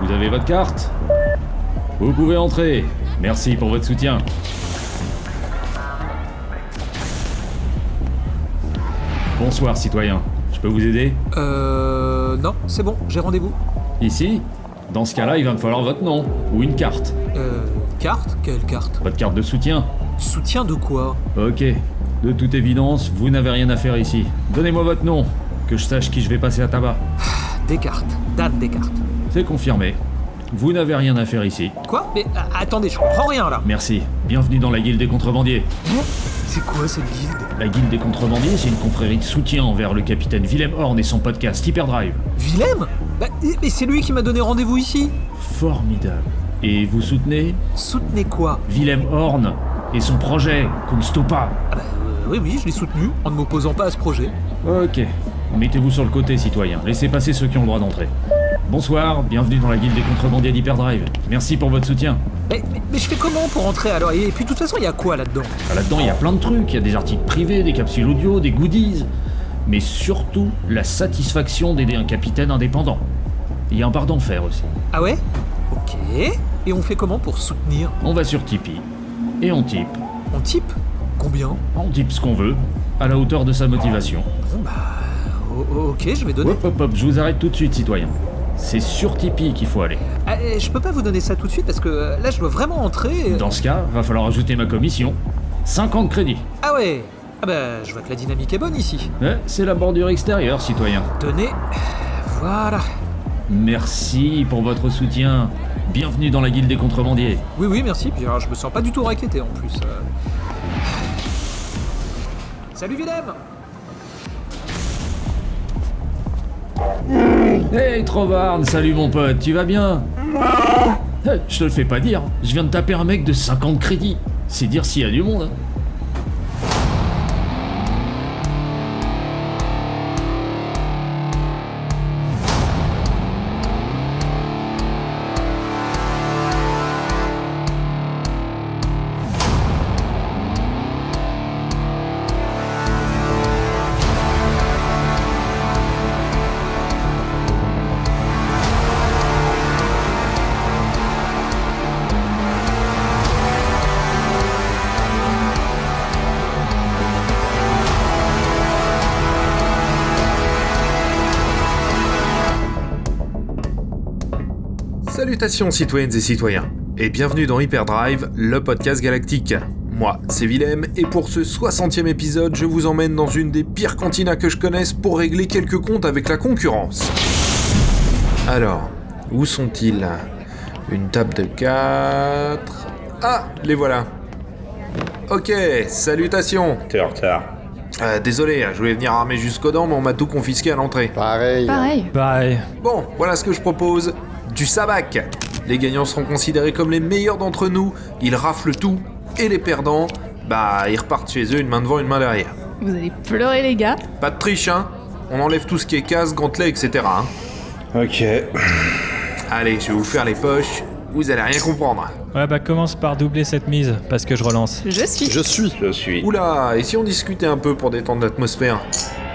Vous avez votre carte Vous pouvez entrer. Merci pour votre soutien. Bonsoir, citoyen. Je peux vous aider Euh. Non, c'est bon, j'ai rendez-vous. Ici Dans ce cas-là, il va me falloir votre nom ou une carte. Euh. Carte Quelle carte? Votre carte de soutien. Soutien de quoi? Ok. De toute évidence, vous n'avez rien à faire ici. Donnez-moi votre nom, que je sache qui je vais passer à tabac. Descartes. Dan Descartes. C'est confirmé. Vous n'avez rien à faire ici. Quoi? Mais ah, attendez, je comprends rien là. Merci. Bienvenue dans la guilde des contrebandiers. Hein C'est quoi cette guilde? La guilde des contrebandiers, c'est une confrérie de soutien envers le capitaine Willem Horn et son podcast Hyperdrive. Willem? Bah, mais c'est lui qui m'a donné rendez-vous ici. Formidable. Et vous soutenez? Soutenez quoi? Willem Horn et son projet Kunstopa. Ah bah, euh, oui, oui, je l'ai soutenu en ne m'opposant pas à ce projet. Ok. Mettez-vous sur le côté, citoyen. Laissez passer ceux qui ont le droit d'entrer. Bonsoir, bienvenue dans la guilde des contrebandiers d'Hyperdrive. Merci pour votre soutien. Mais, mais, mais je fais comment pour entrer alors Et puis de toute façon, il y a quoi là-dedans Ah, Là-dedans, il y a plein de trucs. Il y a des articles privés, des capsules audio, des goodies. Mais surtout, la satisfaction d'aider un capitaine indépendant. Il y a un bar d'enfer aussi. Ah ouais Ok. Et on fait comment pour soutenir On va sur Tipeee. Et on type. On type Combien On type ce qu'on veut, à la hauteur de sa motivation. Bon bah. ok, je vais donner. Hop hop hop, je vous arrête tout de suite, citoyen. C'est sur Tipeee qu'il faut aller. Ah, je peux pas vous donner ça tout de suite parce que euh, là, je dois vraiment entrer. Dans ce cas, va falloir ajouter ma commission. 50 crédits. Ah ouais Ah bah, je vois que la dynamique est bonne ici. Ouais, c'est la bordure extérieure, citoyen. Tenez. Voilà. Merci pour votre soutien. Bienvenue dans la guilde des contrebandiers. Oui, oui, merci. Puis alors, je me sens pas du tout raquetté en plus. euh. Salut Willem Hey Trovarne, salut mon pote, tu vas bien? Eh, Je te le fais pas dire, je viens de taper un mec de 50 crédits. C'est dire s'il y a du monde. hein. Salutations citoyennes et citoyens, et bienvenue dans Hyperdrive, le podcast galactique. Moi, c'est Willem, et pour ce 60e épisode, je vous emmène dans une des pires cantinas que je connaisse pour régler quelques comptes avec la concurrence. Alors, où sont-ils? Une table de 4... Ah, les voilà. Ok, salutations. T'es en retard. Euh, désolé, je voulais venir armé jusqu'aux dents, mais on m'a tout confisqué à l'entrée. Pareil. Pareil. Pareil. Bon, voilà ce que je propose. Du sabac. Les gagnants seront considérés comme les meilleurs d'entre nous. Ils raflent tout. Et les perdants, bah, ils repartent chez eux une main devant, une main derrière. Vous allez pleurer, les gars. Pas de triche, hein On enlève tout ce qui est casse, gantelet, etc. Hein Ok. Allez, je vais vous faire les poches. Vous allez rien comprendre. Ouais, bah commence par doubler cette mise, parce que je relance. Je suis. Je suis. Je suis. Oula, et si on discutait un peu pour détendre l'atmosphère?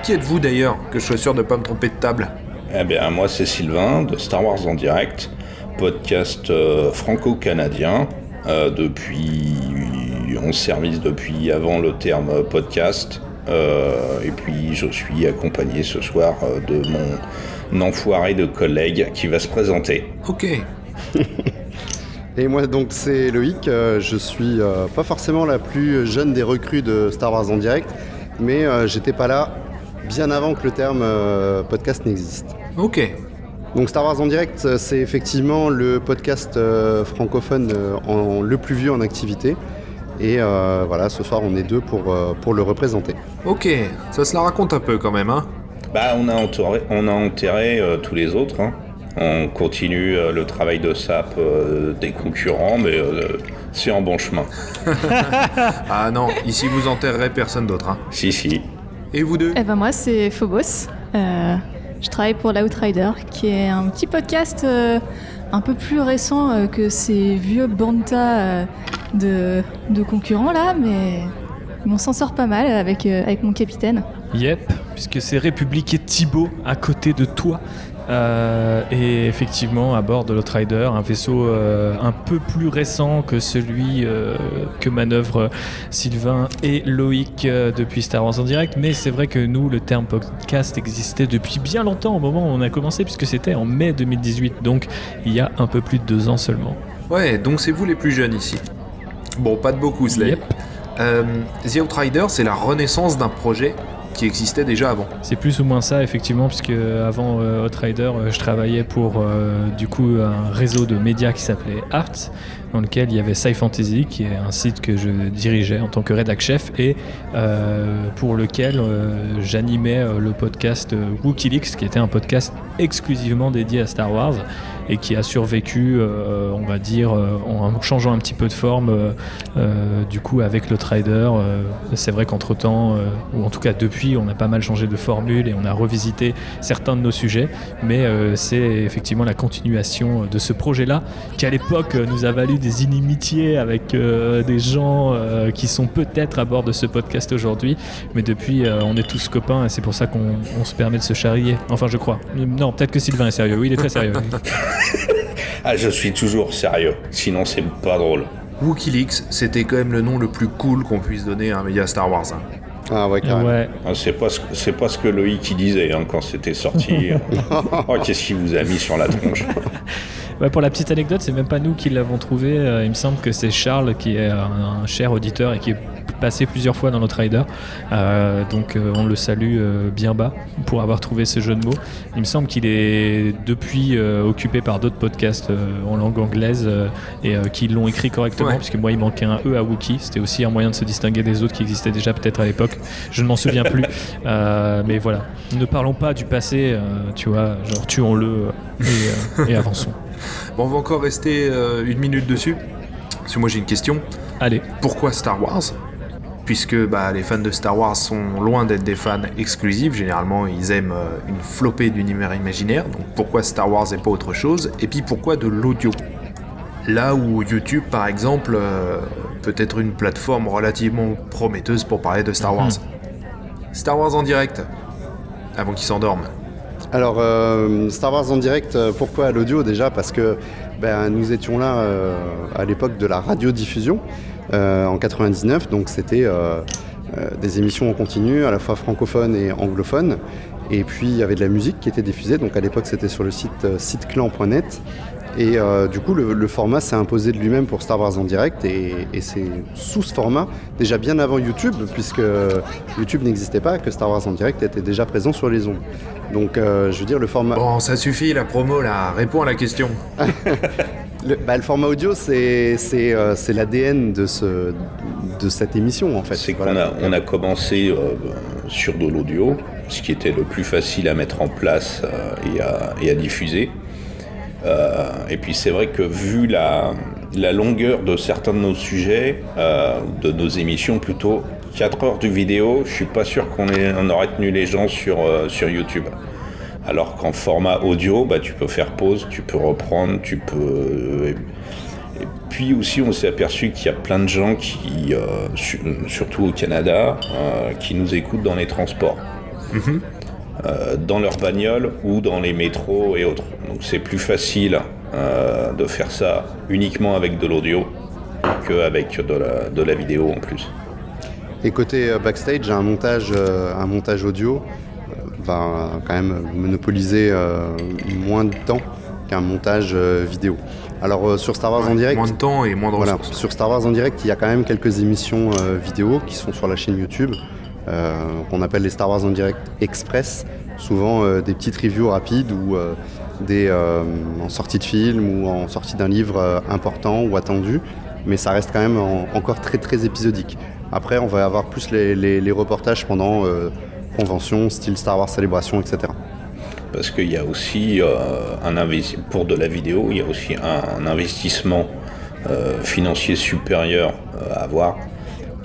Qui êtes-vous d'ailleurs Que je sois sûr de pas me tromper de table? Eh bien, moi, c'est Sylvain de Star Wars en direct, podcast euh, franco-canadien, euh, depuis. en service depuis avant le terme podcast. Euh, et puis, je suis accompagné ce soir de mon enfoiré de collègue qui va se présenter. Ok. Et moi donc c'est Loïc, je suis pas forcément la plus jeune des recrues de Star Wars en direct, mais j'étais pas là bien avant que le terme euh, podcast n'existe. Ok. Donc Star Wars en direct, euh, c'est effectivement le podcast euh, francophone euh, en, le plus vieux en activité. Et euh, voilà, ce soir on est deux pour, euh, pour le représenter. Ok. Ça se la raconte un peu quand même, hein Bah, on a enterré, on a enterré euh, tous les autres. hein. On continue euh, le travail de sap euh, des concurrents, mais euh, c'est en bon chemin. Ah non, ici vous enterrerez personne d'autre, hein Si, si. Et vous deux Eh ben moi, c'est Phobos. Euh, je travaille pour l'Outrider, qui est un petit podcast euh, un peu plus récent euh, que ces vieux bantas euh, de, de concurrents là, mais on s'en sort pas mal avec, euh, avec mon capitaine. Yep, puisque c'est République et Thibaut à côté de toi. Euh, et effectivement, à bord de l'Outrider, un vaisseau euh, un peu plus récent que celui euh, que manœuvrent Sylvain et Loïc depuis Star Wars en direct. Mais c'est vrai que nous, le terme podcast existait depuis bien longtemps au moment où on a commencé, puisque c'était en mai 2018, donc il y a un peu plus de deux ans seulement. Ouais, donc c'est vous les plus jeunes ici. Bon, pas de beaucoup, Slay. Yep. The Outrider, c'est la renaissance d'un projet qui existait déjà avant. C'est plus ou moins ça, effectivement, puisque avant euh, Outrider, euh, je travaillais pour euh, du coup un réseau de médias qui s'appelait Arts, dans lequel il y avait Sci Fantasy, qui est un site que je dirigeais en tant que rédac chef et euh, pour lequel j'animais le podcast WikiLeaks, qui était un podcast exclusivement dédié à Star Wars et qui a survécu, euh, on va dire, euh, en changeant un petit peu de forme, euh, euh, du coup, avec le Trader. c'est vrai qu'entre-temps, ou en tout cas depuis, on a pas mal changé de formule et on a revisité certains de nos sujets, mais c'est effectivement la continuation de ce projet-là, qui à l'époque nous a valu des inimitiés avec des gens qui sont peut-être à bord de ce podcast aujourd'hui, mais depuis, on est tous copains et c'est pour ça qu'on on se permet de se charrier. Enfin, je crois. Non, peut-être que Sylvain est sérieux. Oui, il est très sérieux. Ah, je suis toujours sérieux, sinon c'est pas drôle. WikiLeaks, c'était quand même le nom le plus cool qu'on puisse donner à un média Star Wars. hein. Ah ouais, carrément. Ouais. Ah, C'est pas, ce- c'est pas ce que Loïc disait hein, quand c'était sorti. oh, qu'est-ce qu'il vous a mis sur la tronche Ouais, pour la petite anecdote, c'est même pas nous qui l'avons trouvé. euh, il me semble que c'est Charles qui est un, un cher auditeur et qui est passé plusieurs fois dans notre rider. Euh, donc euh, on le salue euh, bien bas pour avoir trouvé ce jeu de mots. Il me semble qu'il est depuis occupé par d'autres podcasts en langue anglaise et qui l'ont écrit correctement, Ouais. puisque moi il manquait un E à Wookie. C'était aussi un moyen de se distinguer des autres qui existaient déjà peut-être à l'époque. Je ne m'en souviens plus. Mais voilà, ne parlons pas du passé, tu vois, genre tuons-le et, et avançons. Bon, on va encore rester euh, une minute dessus. Parce que moi j'ai une question. Allez. Pourquoi Star Wars? Puisque bah, les fans de Star Wars sont loin d'être des fans exclusifs. Généralement, ils aiment euh, une flopée d'univers imaginaires. Donc pourquoi Star Wars et pas autre chose? Et puis pourquoi de l'audio? Là où YouTube, par exemple, euh, peut être une plateforme relativement prometteuse pour parler de Star Wars. Star Wars en direct, avant qu'ils s'endorment. Alors, euh, Star Wars en direct, pourquoi à l'audio déjà? Parce que ben, nous étions là euh, à l'époque de la radiodiffusion en 99, donc c'était euh, euh, des émissions en continu, à la fois francophones et anglophones. Et puis il y avait de la musique qui était diffusée, donc à l'époque c'était sur le site euh, siteclan.net. Et euh, du coup, le, le format s'est imposé de lui-même pour Star Wars en direct, et, et c'est sous ce format, déjà bien avant YouTube, puisque YouTube n'existait pas, que Star Wars en direct était déjà présent sur les ondes. Donc, euh, je veux dire, le format, Bon, ça suffit, la promo là. Réponds à la question. le, bah, le format audio, c'est c'est euh, c'est l'ADN de ce de cette émission en fait. C'est qu'on a, on a commencé euh, sur de l'audio, ce qui était le plus facile à mettre en place euh, et, à, et à diffuser. Euh, et puis c'est vrai que vu la, la longueur de certains de nos sujets, de nos émissions plutôt, 4 heures de vidéo, je suis pas sûr qu'on ait- on aurait tenu les gens sur, sur YouTube. Alors qu'en format audio, bah, tu peux faire pause, tu peux reprendre, tu peux... euh, et puis aussi, on s'est aperçu qu'il y a plein de gens qui, euh, su- surtout au Canada, euh, qui nous écoutent dans les transports, Euh, dans leur bagnole ou dans les métros et autres. Donc c'est plus facile euh, de faire ça uniquement avec de l'audio qu'avec de la, de la vidéo en plus. Et côté backstage, un montage, un montage audio va quand même monopoliser euh, moins de temps qu'un montage euh, vidéo. Alors euh, sur Star Wars en direct, Moins de temps et moins de Voilà, sur Star Wars en direct, il y a quand même quelques émissions euh, vidéo qui sont sur la chaîne YouTube, euh, qu'on appelle les Star Wars en direct express. Souvent euh, des petites reviews rapides ou euh, des euh, en sortie de film ou en sortie d'un livre euh, important ou attendu, mais ça reste quand même en- encore très très épisodique. Après, on va avoir plus les, les- les reportages pendant euh, conventions, style Star Wars Célébration, etc. Parce qu'il y a aussi euh, un investi- pour de la vidéo, il y a aussi un, un investissement euh, financier supérieur euh, à avoir.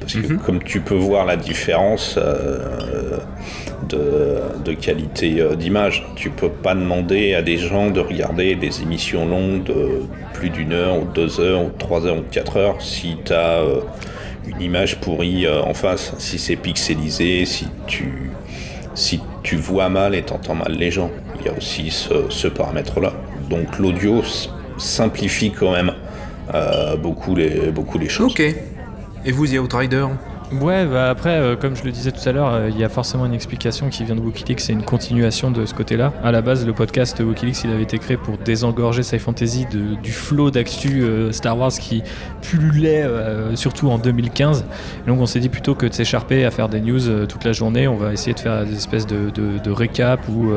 Parce que comme tu peux voir la différence euh, de, de qualité euh, d'image, tu peux pas demander à des gens de regarder des émissions longues de plus d'une heure ou deux heures ou trois heures ou quatre heures si tu as une image pourrie euh, en face, si c'est pixelisé, si tu si tu vois mal et t'entends mal les gens. Il y a aussi ce, paramètre-là. Donc l'audio simplifie quand même euh, beaucoup, les, beaucoup les choses. Ok. Et vous, The Outrider? Ouais, bah après, euh, comme je le disais tout à l'heure, euh, il y a forcément une explication qui vient de Wikileaks, c'est une continuation de ce côté-là. À la base, le podcast Wikileaks, il avait été créé pour désengorger Sci Fantasy du flot d'actu euh, Star Wars qui pullulait, surtout en 2015. Et donc on s'est dit plutôt que de s'écharper à faire des news toute la journée, on va essayer de faire des espèces de, de, de récap ou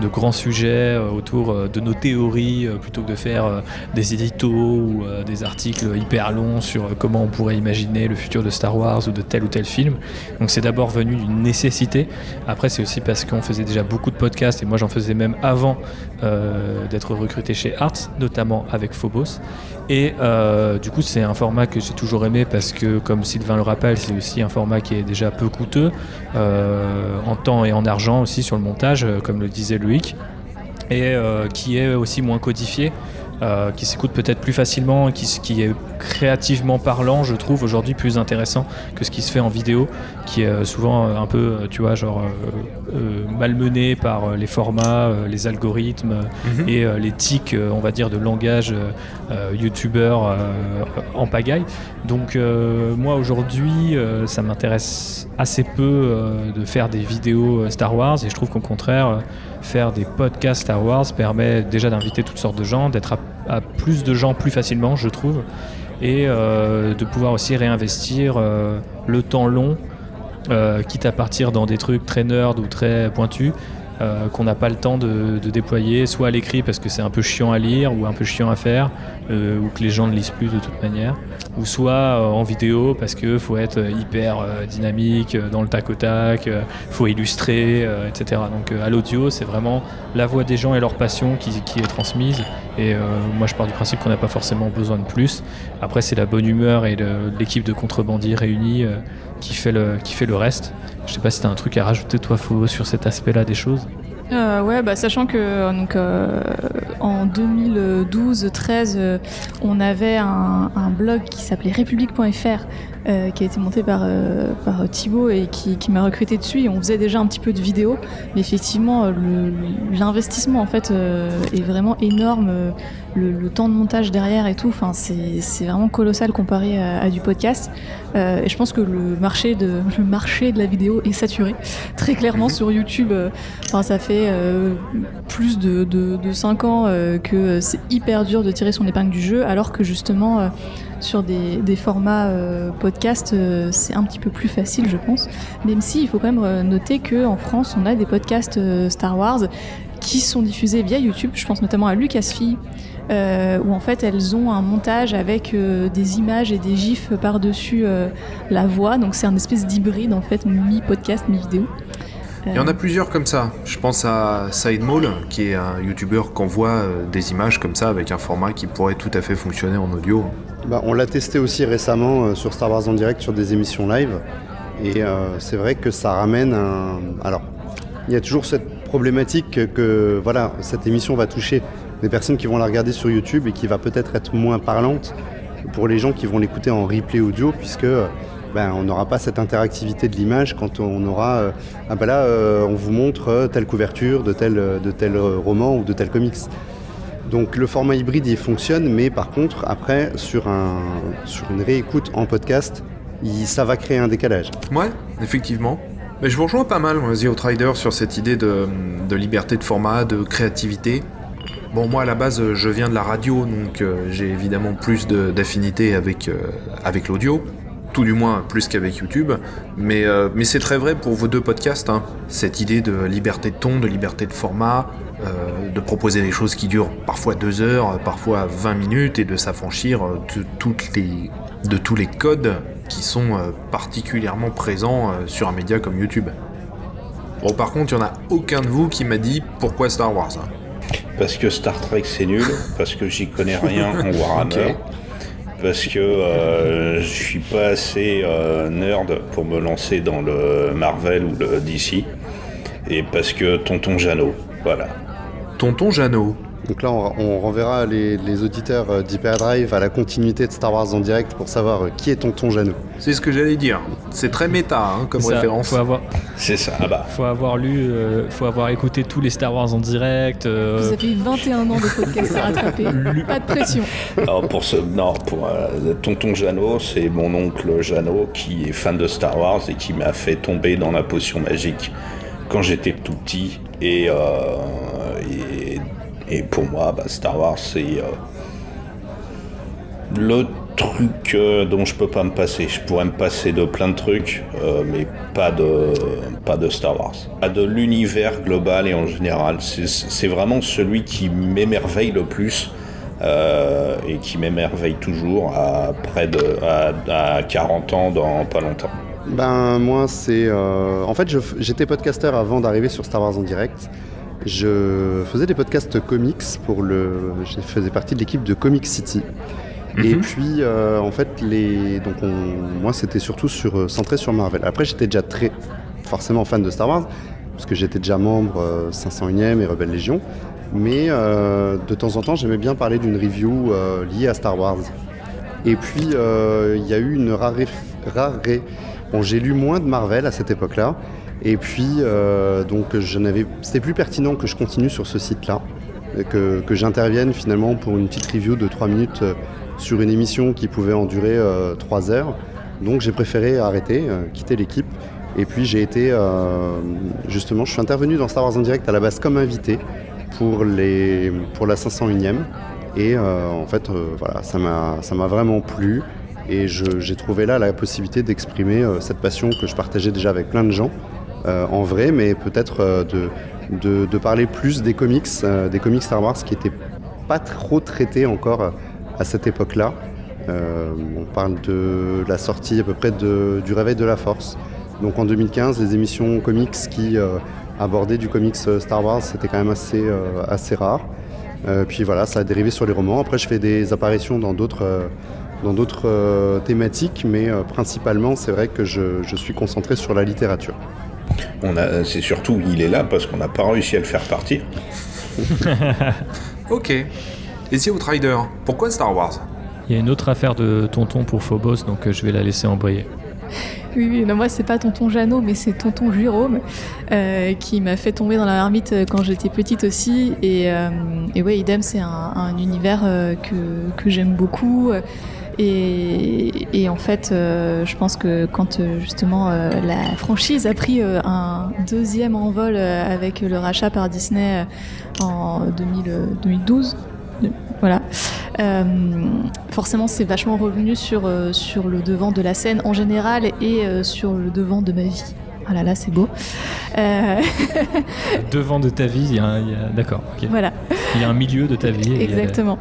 de grands sujets autour de nos théories, plutôt que de faire des éditos ou des articles hyper longs sur comment on pourrait imaginer le futur de Star Wars ou de tel ou tel film. Donc c'est d'abord venu d'une nécessité. Après c'est aussi parce qu'on faisait déjà beaucoup de podcasts et moi j'en faisais même avant euh, d'être recruté chez Arts, notamment avec Phobos. Et euh, du coup c'est un format que j'ai toujours aimé parce que comme Sylvain le rappelle c'est aussi un format qui est déjà peu coûteux euh, en temps et en argent aussi sur le montage comme le disait Loïc et qui est aussi moins codifié, euh, qui s'écoute peut-être plus facilement, qui, est créativement parlant, je trouve aujourd'hui plus intéressant que ce qui se fait en vidéo, qui est euh, souvent euh, un peu, tu vois, genre euh, malmené par les formats, les algorithmes euh, et les tics, on va dire, de langage youtubeur en pagaille. Donc moi aujourd'hui, ça m'intéresse assez peu de faire des vidéos Star Wars et je trouve qu'au contraire, faire des podcasts Star Wars permet déjà d'inviter toutes sortes de gens, d'être à, plus de gens plus facilement, je trouve, et euh, de pouvoir aussi réinvestir euh, le temps long, euh, quitte à partir dans des trucs très nerd ou très pointus. Euh, qu'on n'a pas le temps de, déployer, soit à l'écrit parce que c'est un peu chiant à lire ou un peu chiant à faire, euh, ou que les gens ne lisent plus de toute manière, ou soit euh, en vidéo parce que faut être hyper dynamique dans le tac au tac, euh, faut illustrer, etc. Donc à l'audio, c'est vraiment la voix des gens et leur passion qui, qui est transmise. Et moi, je pars du principe qu'on n'a pas forcément besoin de plus. Après, c'est la bonne humeur et l'équipe de contrebandiers réunis qui, fait le, qui fait le reste. Je sais pas si tu as un truc à rajouter, toi, Faux, sur cet aspect-là des choses. Euh, ouais, bah, sachant que euh, donc, euh, en 2012-13, euh, on avait un, un blog qui s'appelait république.fr euh, qui a été monté par, euh, par Thibaut et qui, qui m'a recruté dessus. Et on faisait déjà un petit peu de vidéo, mais effectivement, l'investissement en fait euh, est vraiment énorme. Le, le temps de montage derrière et tout, enfin, c'est vraiment colossal comparé à, à du podcast. Et je pense que le marché de le marché de la vidéo est saturé très clairement sur YouTube. ça fait euh, plus de, de, de 5 ans euh, que c'est hyper dur de tirer son épingle du jeu, alors que justement, euh, sur des, formats euh, podcast, euh, c'est un petit peu plus facile, je pense. Même si, il faut quand même euh, noter qu'en France, on a des podcasts euh, Star Wars qui sont diffusés via YouTube. Je pense notamment à Lucasfilm. Euh, où en fait elles ont un montage avec euh, des images et des gifs par-dessus euh, la voix, donc c'est un espèce d'hybride en fait, mi-podcast, mi-vidéo. Il y en a plusieurs comme ça. Je pense à Sidemall, qui est un youtubeur qui envoie euh, des images comme ça avec un format qui pourrait tout à fait fonctionner en audio. Bah, on l'a testé aussi récemment euh, sur Star Wars en direct sur des émissions live. Et euh, c'est vrai que ça ramène un. Alors, il y a toujours cette problématique que, que, voilà, cette émission va toucher des personnes qui vont la regarder sur YouTube et qui va peut-être être moins parlante pour les gens qui vont l'écouter en replay audio, puisque euh, ben, on n'aura pas cette interactivité de l'image quand on aura. euh, ah ben là, euh, on vous montre euh, telle couverture de tel, de roman ou de tel comics. Donc le format hybride il fonctionne, mais par contre après sur, un, sur une réécoute en podcast, ça va créer un décalage. Ouais, effectivement. Mais je vous rejoins pas mal, The Outrider, sur cette idée de, liberté de format, de créativité. Bon, moi, à la base, je viens de la radio, donc j'ai évidemment plus d'affinité avec l'audio. Tout du moins, plus qu'avec YouTube. Mais, euh, mais c'est très vrai pour vos deux podcasts. hein. Cette idée de liberté de ton, de liberté de format, euh, de proposer des choses qui durent parfois deux heures, parfois 20 minutes, et de s'affranchir de, toutes les, de tous les codes qui sont euh, particulièrement présents sur un média comme YouTube. Bon, par contre, il n'y en a aucun de vous qui m'a dit pourquoi Star Wars. hein. Parce que Star Trek c'est nul, parce que j'y connais rien en Warhammer, parce que euh, je suis pas assez euh, nerd pour me lancer dans le Marvel ou le DC, et parce que Tonton Jeannot, voilà. Tonton Jeannot. Donc là, on, on renverra les, les auditeurs euh, d'Hyperdrive à la continuité de Star Wars en direct pour savoir euh, qui est Tonton Jeannot. C'est ce que j'allais dire. C'est très méta hein, comme Ça, référence. Faut avoir, C'est ça. Ah bah, faut avoir lu, euh, faut avoir écouté tous les Star Wars en direct. euh, Vous avez 21 ans de podcast à rattraper. Pas de pression. alors pour ce, non, pour euh, Tonton Jeannot, c'est mon oncle Jeannot qui est fan de Star Wars et qui m'a fait tomber dans la potion magique quand j'étais tout petit. Et, euh, et, et pour moi, bah, Star Wars, c'est euh, le truc euh, dont je peux pas me passer. Je pourrais me passer de plein de trucs, euh, mais pas de, pas de Star Wars. Pas de l'univers global et en général. C'est- vraiment celui qui m'émerveille le plus. et qui m'émerveille toujours à près de à, à 40 ans dans pas longtemps. Ben moi c'est en fait j'étais podcasteur avant d'arriver sur Star Wars en direct. Je faisais des podcasts comics pour le je faisais partie de l'équipe de Comic City. Et Mhm. puis euh, en fait les donc on- moi c'était surtout sur euh, centré sur Marvel. Après j'étais déjà très forcément fan de Star Wars parce que j'étais déjà membre euh, 501e et Rebelle Légion. Mais euh, de temps en temps j'aimais bien parler d'une review euh, liée à Star Wars. Et puis, euh, il y a eu une raré... raré- Bon, j'ai lu moins de Marvel à cette époque-là. Et puis, euh, donc, c'était plus pertinent que je continue sur ce site-là. Que, que j'intervienne finalement pour une petite review de 3 minutes euh, sur une émission qui pouvait en durer 3 heures. Donc, j'ai préféré arrêter, euh, quitter l'équipe. Et puis, j'ai été... euh, justement, je suis intervenu dans Star Wars en direct à la base comme invité pour, les, pour la 501e. Et euh, en fait, euh, voilà, ça m'a, vraiment plu. Et j'ai trouvé là la possibilité d'exprimer euh, cette passion que je partageais déjà avec plein de gens euh, en vrai, mais peut-être euh, de, parler plus des comics, euh, des comics Star Wars qui n'étaient pas trop traités encore euh, à cette époque-là. Euh, on parle de la sortie à peu près de- du réveil de la force. Donc en 2015, les émissions comics qui euh, abordaient du comics euh, Star Wars, c'était quand même assez, euh, assez rare. Euh, puis voilà, ça a dérivé sur les romans. Après, je fais des apparitions dans d'autres euh, dans d'autres euh, thématiques, mais euh, principalement, c'est vrai que je suis concentré sur la littérature. On a, c'est surtout, il est là parce qu'on n'a pas réussi à le faire partir. Ok. Et si Outrider, pourquoi Star Wars? Il y a une autre affaire de tonton pour Phobos, donc euh, je vais la laisser embrayer. Oui, oui, non, moi c'est pas tonton Jeannot, mais c'est tonton Jérôme euh, qui m'a fait tomber dans la marmite euh, quand j'étais petite aussi. Et, euh, et ouais, idem, c'est un, un univers euh, que, que j'aime beaucoup. Et, en fait, euh, je pense que quand euh, justement euh, la franchise a pris un deuxième envol avec le rachat par Disney en 2000, euh, 2012, de- voilà. Forcément, c'est vachement revenu sur, sur le devant de la scène en général et sur le devant de ma vie. Ah là là, c'est beau. Euh, Devant de ta vie, il y a, un- a- d'accord, voilà. Il y a un milieu de ta vie. et a- Exactement.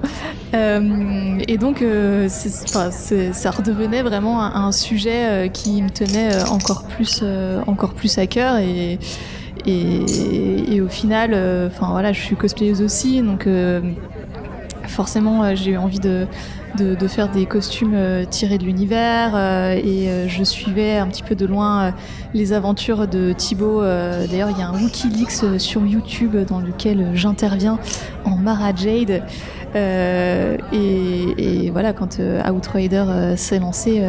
Euh, et donc, euh, c'est- enfin, c'est- ça redevenait vraiment un, un sujet qui me tenait encore plus, encore plus à cœur. Et, et, et au final, enfin voilà, je suis cosplayeuse aussi, donc forcément, j'ai eu envie de, de, faire des costumes euh, tirés de l'univers euh, et euh, je suivais un petit peu de loin les aventures de Thibaut. D'ailleurs, il y a un Wikileaks sur YouTube dans lequel j'interviens en Mara Jade. Et, voilà, quand Outrider s'est lancé,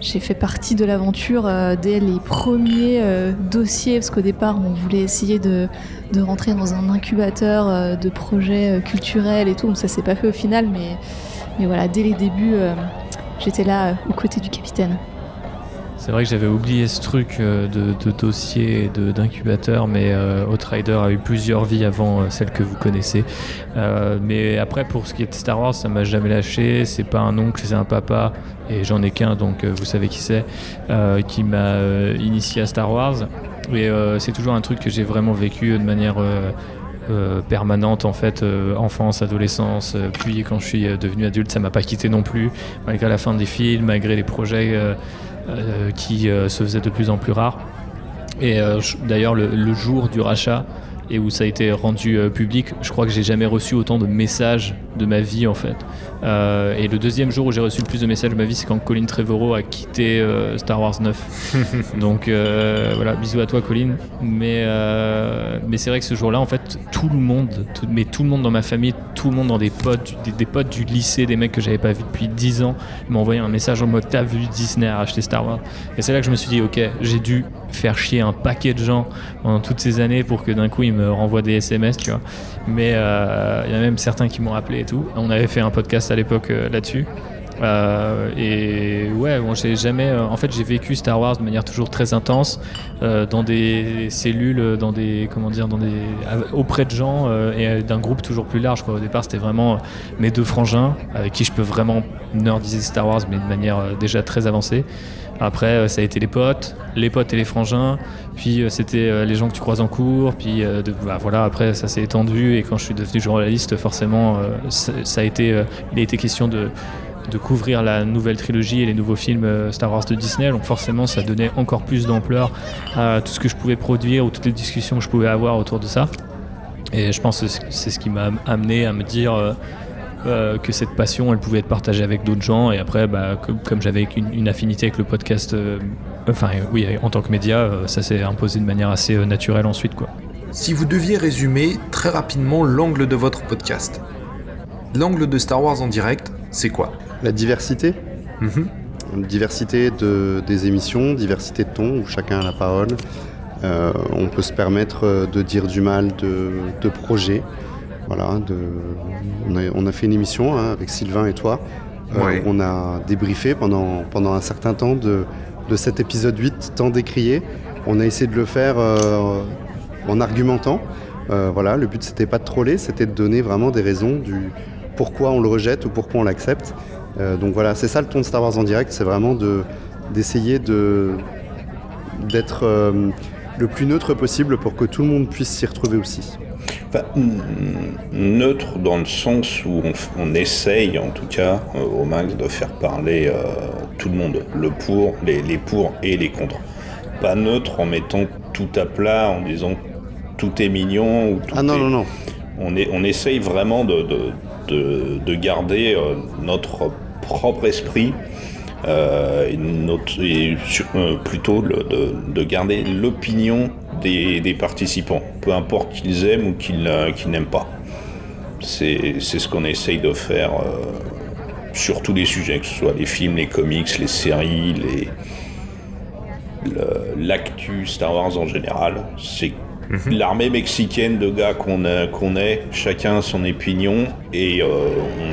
j'ai fait partie de l'aventure dès les premiers dossiers, parce qu'au départ, on voulait essayer de, rentrer dans un incubateur de projets culturels et tout. Donc ça s'est pas fait au final, mais, mais voilà, dès les débuts, euh, j'étais là euh, aux côtés du capitaine. C'est vrai que j'avais oublié ce truc euh, de, dossier et d'incubateur, mais euh, Outrider a eu plusieurs vies avant celle que vous connaissez. Mais après, pour ce qui est de Star Wars, ça m'a jamais lâché. C'est pas un oncle, c'est un papa, et j'en ai qu'un, donc vous savez qui c'est, qui m'a initié à Star Wars. Et c'est toujours un truc que j'ai vraiment vécu de manière euh, permanente en fait, euh, enfance, adolescence, euh, puis quand je suis devenu adulte, ça m'a pas quitté non plus, malgré la fin des films, malgré les projets qui se faisaient de plus en plus rares. Et d'ailleurs, le, le jour du rachat, et où ça a été rendu euh, public. Je crois que j'ai jamais reçu autant de messages de ma vie en fait. Euh, et le deuxième jour où j'ai reçu le plus de messages de ma vie, c'est quand Colin Trevorrow a quitté euh, Star Wars 9. Donc voilà, bisous à toi Colin. Mais, mais c'est vrai que ce jour-là, en fait, tout le monde, tout, mais tout le monde dans ma famille, tout le monde dans des potes, des, des potes du lycée, des mecs que j'avais pas vus depuis 10 ans, m'ont envoyé un message en mode T'as vu Disney a racheté Star Wars? Et c'est là que je me suis dit, ok, j'ai dû faire chier un paquet de gens pendant toutes ces années pour que d'un coup ils me renvoient des SMS, tu vois. Mais euh, il y a même certains qui m'ont appelé et tout. On avait fait un podcast à l'époque euh, là-dessus. Euh, et ouais, j'ai jamais. en fait, j'ai vécu Star Wars de manière toujours très intense, dans des cellules, dans des comment dire, auprès de gens et d'un groupe toujours plus large. Au départ, c'était vraiment mes deux frangins avec qui je peux vraiment nerdiser Star Wars, mais de manière déjà très avancée. Après, euh, ça a été les potes, les potes et les frangins. Puis euh, c'était euh, les gens que tu croises en cours. Puis bah, voilà, après ça s'est étendu. Et quand je suis devenu journaliste, forcément, ça, a été, il a été question de de couvrir la nouvelle trilogie et les nouveaux films Star Wars de Disney. Donc forcément, ça donnait encore plus d'ampleur à tout ce que je pouvais produire ou toutes les discussions que je pouvais avoir autour de ça. Et je pense que c'est ce qui m'a amené à me dire euh, que cette passion, elle pouvait être partagée avec d'autres gens. Et après, bah, comme, comme j'avais une, une affinité avec le podcast, euh, enfin euh, oui, en tant que média, euh, ça s'est imposé de manière assez euh, naturelle ensuite. Quoi. Si vous deviez résumer très rapidement l'angle de votre podcast, l'angle de Star Wars en direct, c'est quoi? La diversité, Mhm. diversité de, des émissions, diversité de ton, où chacun a la parole. Euh, on peut se permettre de dire du mal de, de projets. Voilà, de, on, a, on a fait une émission hein, avec Sylvain et toi. Euh, Ouais. On a débriefé pendant, pendant un certain temps de, de cet épisode 8 tant décrié. On a essayé de le faire euh, en argumentant. Euh, voilà, le but c'était pas de troller, c'était de donner vraiment des raisons du pourquoi on le rejette ou pourquoi on l'accepte. Donc voilà, c'est ça le ton de Star Wars en direct, c'est vraiment de d'essayer de d'être le plus neutre possible pour que tout le monde puisse s'y retrouver aussi. Enfin, neutre dans le sens où on, essaye, en tout cas, euh, au max, de faire parler euh, tout le monde, le pour, les, les pour et les contre. Pas neutre en mettant tout à plat, en disant tout est mignon ou tout Ah non, est- non, non. On, est, on essaye vraiment de, de, de- de garder euh, notre propre esprit et, notre, et sur- plutôt le- de garder l'opinion des, des participants, peu importe qu'ils aiment ou qu'ils euh, n'aiment pas. C'est ce qu'on essaye de faire euh, sur tous les sujets, que ce soit les films, les comics, les séries, les le- l'actu Star Wars en général. C'est l'armée mexicaine de gars qu'on a- qu'on est, chacun a son opinion et euh,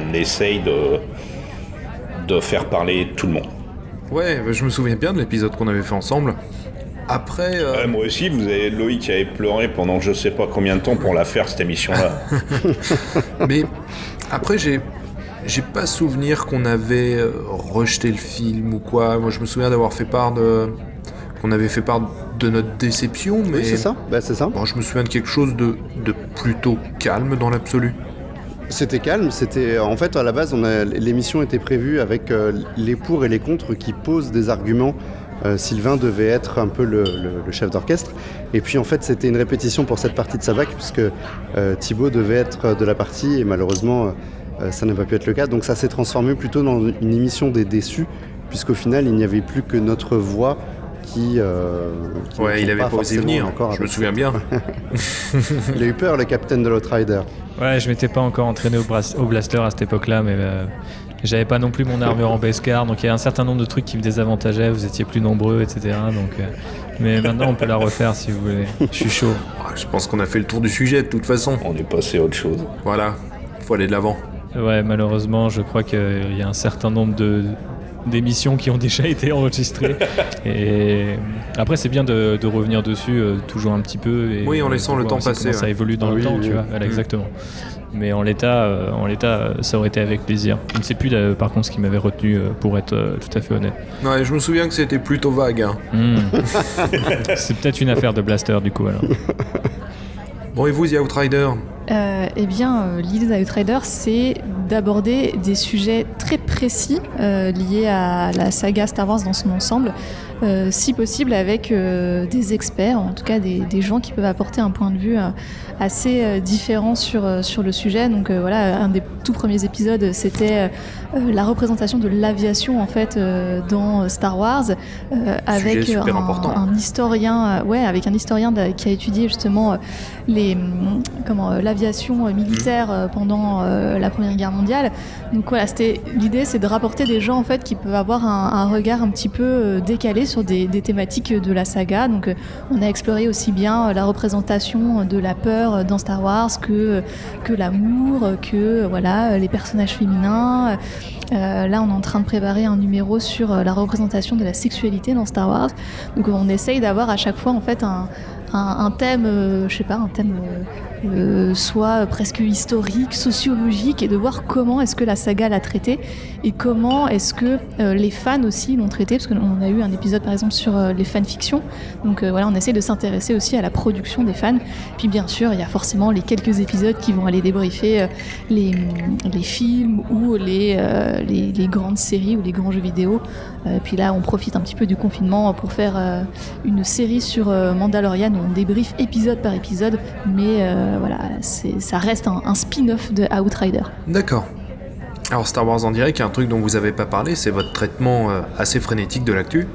on essaye de, de faire parler tout le monde. Ouais, je me souviens bien de l'épisode qu'on avait fait ensemble. Après, euh, moi aussi, vous avez Loïc qui avait pleuré pendant je sais pas combien de temps pour la faire cette émission-là. mais après j'ai j'ai pas souvenir qu'on avait euh, rejeté le film ou quoi. Moi, je me souviens d'avoir fait part de qu'on avait fait part de notre déception, mais Oui, c'est ça. Bah, c'est ça. Bon, je me souviens de quelque chose de, de plutôt calme dans l'absolu. C'était calme. C'était en fait à la base, l'émission était prévue avec euh, les pour et les contre qui posent des arguments. Euh, Sylvain devait être un peu le, le- le chef d'orchestre. Et puis en fait, c'était une répétition pour cette partie de Sabac puisque euh, Thibaut devait être de la partie et malheureusement, euh, ça n'a pas pu être le cas. Donc ça s'est transformé plutôt dans une émission des déçus puisqu'au final, il n'y avait plus que notre voix qui. euh, Ouais, il avait pas osé forcément venir. d'accord Je me souviens bien. Il a eu peur, le capitaine de l'Outrider. Ouais, je m'étais pas encore entraîné au, bras- au blaster à cette époque-là, mais euh, j'avais pas non plus mon armure en Beskar, donc il y a un certain nombre de trucs qui me désavantageaient, vous étiez plus nombreux, etc. Donc, euh, mais maintenant on peut la refaire si vous voulez. Je suis chaud. Ah, Je pense qu'on a fait le tour du sujet de toute façon. on est passé à autre chose. Voilà, faut aller de l'avant. Ouais, malheureusement, je crois qu'il y a un certain nombre de d'émissions qui ont déjà été enregistrées. Et après, c'est bien de, de revenir dessus euh, toujours un petit peu. Et, Oui, en euh, laissant le temps passer, Ça évolue dans Ah le oui, temps, oui, tu vois. Voilà, Mm. exactement. Mais en l'état, euh, en l'état, ça aurait été avec plaisir. Je ne sais plus, euh, par contre, ce qui m'avait retenu, euh, pour être euh, tout à fait honnête. Ouais, je me souviens que c'était plutôt vague. hein. Hmm. c'est peut-être une affaire de blaster, du coup. Alors. Bon, et vous, The Outrider? Euh, eh bien, euh, l'idée d'Outrider, c'est d'aborder des sujets très précis euh, liés à la saga Star Wars dans son ensemble. Euh, si possible avec euh, des experts, en tout cas des, des gens qui peuvent apporter un point de vue euh, assez différent sur, sur le sujet. Donc voilà, un des tout premiers épisodes, c'était la représentation de l'aviation en fait dans Star Wars, avec un, un historien, ouais, avec un historien de- qui a étudié justement les hum, comment l'aviation militaire euh, pendant la Première Guerre mondiale. Donc voilà, c'était l'idée, c'est de rapporter des gens en fait qui peuvent avoir un, un regard un petit peu décalé sur des, thématiques de la saga. Euh, on a exploré aussi bien euh, la représentation de la peur euh, dans Star Wars que l'amour, que voilà les personnages féminins. Là, on est en train de préparer un numéro sur la représentation de la sexualité dans Star Wars. Donc, on essaye d'avoir à chaque fois en fait un, thème, je sais pas, un thème euh, soit presque historique, sociologique, et de voir comment est-ce que la saga l'a traité et comment est-ce que euh, les fans aussi l'ont traité, parce qu'on a eu un épisode par exemple sur euh, les fanfictions. Donc voilà, on essaie de s'intéresser aussi à la production des fans. Puis bien sûr, il y a forcément les quelques épisodes qui vont aller débriefer les, films ou les grandes séries ou les grands jeux vidéo. Euh, puis là, on profite un petit peu du confinement pour faire euh, une série sur euh, Mandalorian où on débriefe épisode par épisode, mais euh, voilà, ça reste un, un spin-off de Outrider. D'accord. Alors Star Wars en direct, il y a un truc dont vous avez pas parlé, c'est votre traitement assez frénétique de l'actu.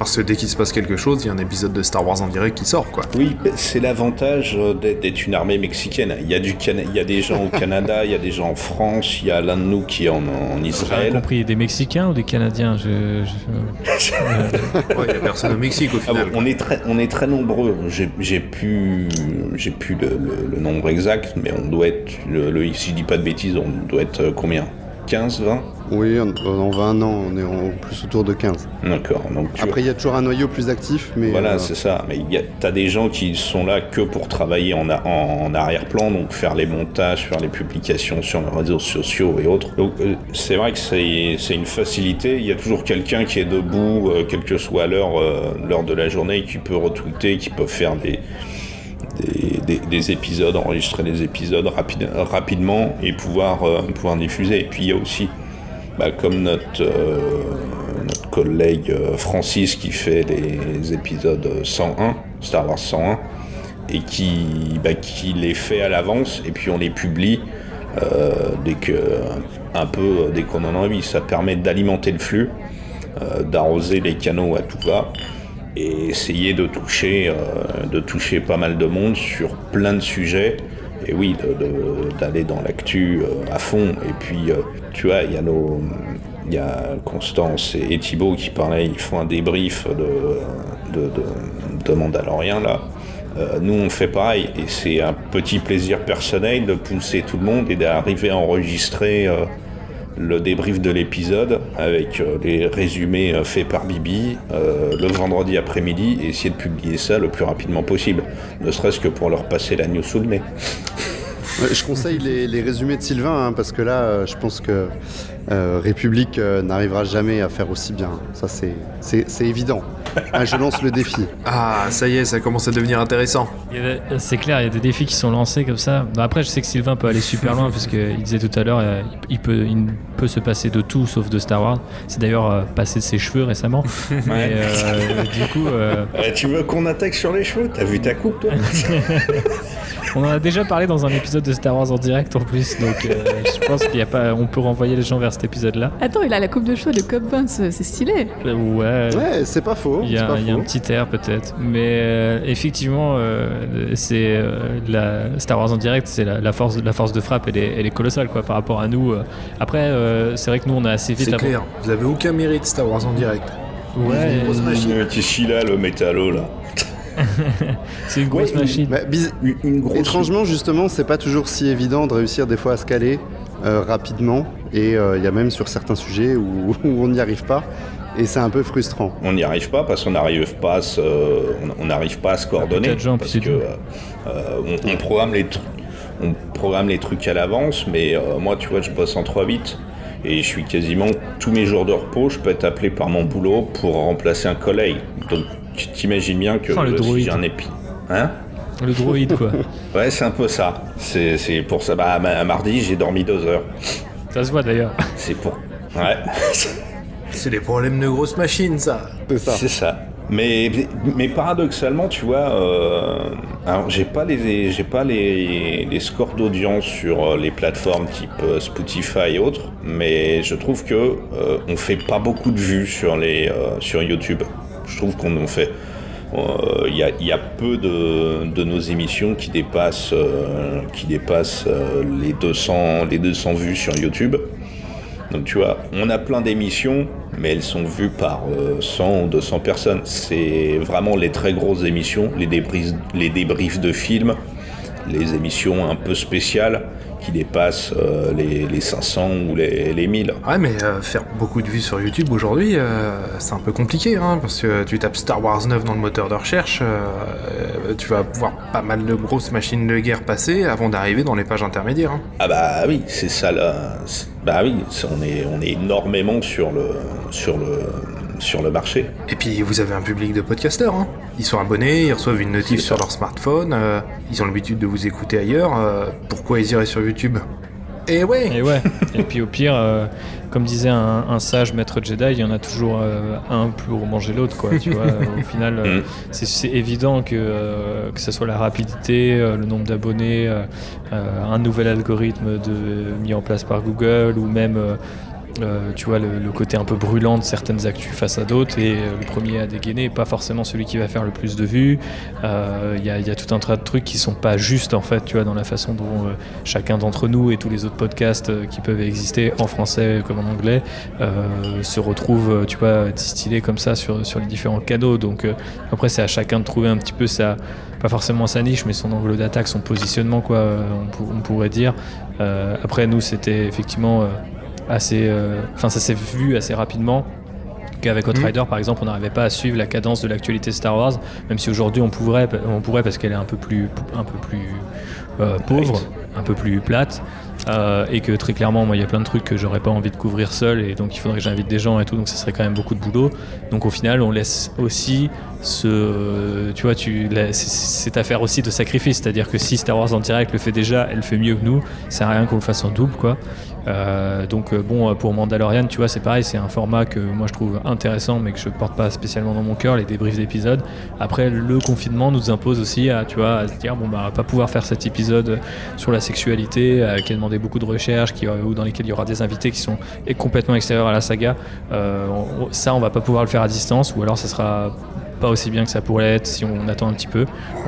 Parce que dès qu'il se passe quelque chose, il y a un épisode de Star Wars en direct qui sort, quoi. Oui, c'est l'avantage euh, d'être une armée mexicaine. Il y, a du Cana- il y a des gens au Canada, il y a des gens en France, il y a l'un de nous qui est en, en J'ai Israël. compris, des Mexicains ou des Canadiens je, je- Ouais, il y a personne au Mexique au Ah bon, final. on, est très, on est très nombreux. J'ai j'ai plus, j'ai plus le, le- le nombre exact, mais on doit être, le, le- si je dis pas de bêtises, on doit être euh, combien? 15, 20 Oui, en, en 20 ans, on est en plus autour de 15. D'accord. Donc tu Après, il y a toujours un noyau plus actif, mais Voilà, euh, c'est ça. Mais il y a- t'as des gens qui sont là que pour travailler en, a- en, en arrière-plan, donc faire les montages, faire les publications sur les réseaux sociaux et autres. Donc euh, c'est vrai que c'est une facilité. Il y a toujours quelqu'un qui est debout, euh, quelle que soit l'heure euh, l'heure de la journée, qui peut retweeter, qui peut faire des, des, des- des épisodes, enregistrer des épisodes rapide- rapidement et pouvoir, euh, pouvoir diffuser. Et puis il y a aussi, bah, comme notre, euh, collègue euh, Francis qui fait les épisodes 101, Star Wars 101, et qui, bah, qui les fait à l'avance et puis on les publie euh, dès que un peu dès qu'on en a envie. Ça permet d'alimenter le flux, d'arroser les canaux à tout va et essayer de toucher, de toucher pas mal de monde sur plein de sujets. Et oui, d'aller dans l'actu euh, à fond. Et puis, euh, tu vois, il y a nos, il y a Constance et, Thibaut qui parlaient, ils font un débrief de, Mandalorian là. Euh, nous, on fait pareil, et c'est un petit plaisir personnel de pousser tout le monde et d'arriver à enregistrer le débrief de l'épisode avec euh, les résumés euh, faits par Bibi euh, le vendredi après-midi et essayer de publier ça le plus rapidement possible, ne serait-ce que pour leur passer la news sous le nez. Je conseille les, les résumés de Sylvain, hein, parce que là, je pense que euh, République euh, n'arrivera jamais à faire aussi bien. Ça, c'est- évident. Ah, je lance le défi. Ah, ça y est, ça commence à devenir intéressant. C'est clair, il y a des défis qui sont lancés comme ça. Bon, après, je sais que Sylvain peut aller super loin parce qu'il disait tout à l'heure, euh, il peut, il peut se passer de tout sauf de Star Wars. C'est d'ailleurs euh, passé de ses cheveux récemment. Mais euh, du coup, euh, Eh, tu veux qu'on attaque sur les cheveux? T'as vu ta coupe toi? on en a déjà parlé dans un épisode de Star Wars en direct en plus, donc euh, je pense qu'il y a pas, on peut renvoyer les gens vers cet épisode-là. Attends, il a la coupe de cheveux de Cobb Vance, c'est stylé. Euh, Ouais. Ouais, c'est pas faux. Il y, a, un petit air peut-être, mais euh, effectivement, euh, c'est euh, la Star Wars en direct, c'est la, la force, la force de frappe, elle est, elle est colossale quoi par rapport à nous. euh. Après, euh, c'est vrai que nous on a assez vite. C'est clair, vous avez aucun mérite Star Wars en direct. Ouais, Une grosse machine. Le petit là, le métallo là. c'est une grosse Ouais, machine. Bah, biz- Une, une grosse. Étrangement, justement, c'est pas toujours si évident de réussir des fois à se caler euh, rapidement. Et euh, il y a même sur certains sujets où, où on n'y arrive pas. Et c'est un peu frustrant. On n'y arrive pas parce qu'on n'arrive pas, à se- on n'arrive pas à se coordonner gens, parce que euh, on, on programme les on programme les trucs à l'avance, mais euh, moi tu vois je bosse en 3-8 et je suis quasiment tous mes jours de repos, je peux être appelé par mon boulot pour remplacer un collègue. Donc tu t'imagines bien que Oh, le si j'ai un épi, hein Le droïde quoi. Ouais c'est un peu ça. C'est c'est pour ça. Bah, à ma- à mardi j'ai dormi deux heures. Ça se voit d'ailleurs. C'est pour. Ouais. C'est des problèmes de grosses machines, ça. C'est ça. C'est ça. Mais, mais paradoxalement, tu vois, euh, alors j'ai pas les j'ai pas les, les scores d'audience sur euh, les plateformes type euh, Spotify et autres, mais je trouve que euh, on fait pas beaucoup de vues sur les euh, sur YouTube. Je trouve qu'on en fait. euh, Il y, a, peu de, nos émissions qui dépassent euh, qui dépassent euh, les 200 les 200 vues sur YouTube. Donc tu vois, on a plein d'émissions, mais elles sont vues par euh, 100 ou 200 personnes. C'est vraiment les très grosses émissions, les débriefs de films, les émissions un peu spéciales qui dépassent euh, les, les 500 ou les, les 1000. Ouais, mais euh, faire beaucoup de vues sur YouTube aujourd'hui, euh, c'est un peu compliqué, hein, parce que tu tapes Star Wars 9 dans le moteur de recherche, tu vas voir pas mal de grosses machines de guerre passer avant d'arriver dans les pages intermédiaires. hein. Ah bah oui, c'est ça là. Bah oui, on est, on est énormément sur le, sur le, sur le marché. Et puis vous avez un public de podcasteurs, hein. ils sont abonnés, ils reçoivent une notif sur leur smartphone, euh, ils ont l'habitude de vous écouter ailleurs, euh, pourquoi ils iraient sur YouTube? Et ouais Et ouais. Et puis au pire, euh, comme disait un, un sage maître Jedi, il y en a toujours euh, un pour manger l'autre, quoi. Tu vois, au final, euh, Mm. c'est- c'est évident que euh, que ce soit la rapidité, euh, le nombre d'abonnés, un nouvel algorithme de, mis en place par Google, ou même euh, euh, tu vois, le, côté un peu brûlant de certaines actus face à d'autres, et euh, le premier à dégainer, pas forcément celui qui va faire le plus de vues. Euh, Il y, a, il y a tout un tas de trucs qui sont pas justes, en fait, tu vois, dans la façon dont euh, chacun d'entre nous et tous les autres podcasts euh, qui peuvent exister en français comme en anglais euh, se retrouvent, euh, tu vois, distillés comme ça sur, sur les différents canaux. Donc euh, après, c'est à chacun de trouver un petit peu sa, pas forcément sa niche, mais son angle d'attaque, son positionnement, quoi, euh, on, pour- on pourrait dire. Euh, après, nous, c'était effectivement euh, assez, euh, enfin, ça s'est vu assez rapidement qu'avec. Outrider par exemple on n'arrivait pas à suivre la cadence de l'actualité Star Wars même si aujourd'hui on pourrait on pourrait parce qu'elle est un peu plus un peu plus euh, pauvre un peu plus plate euh, et que très clairement moi il y a plein de trucs que j'aurais pas envie de couvrir seul et donc il faudrait que j'invite des gens et tout donc ça serait quand même beaucoup de boulot donc au final on laisse aussi ce tu vois tu c'est- c'est affaire aussi de sacrifice c'est à dire que si Star Wars en direct le fait déjà elle le fait mieux que nous à rien qu'on le fasse en double quoi euh, donc euh, bon, euh, pour Mandalorian, tu vois, c'est pareil, c'est un format que moi je trouve intéressant, mais que je porte pas spécialement dans mon cœur, les débriefs d'épisodes. Après, le confinement nous impose aussi à, tu vois, à se dire bon bah, pas pouvoir faire cet épisode sur la sexualité, qui a demandé beaucoup de recherche, qui, ou dans lesquels il y aura des invités qui sont complètement extérieurs à la saga. On- ça, va pas pouvoir le faire à distance, ou alors ça sera pas aussi bien que ça pourrait être si on attend un petit peu.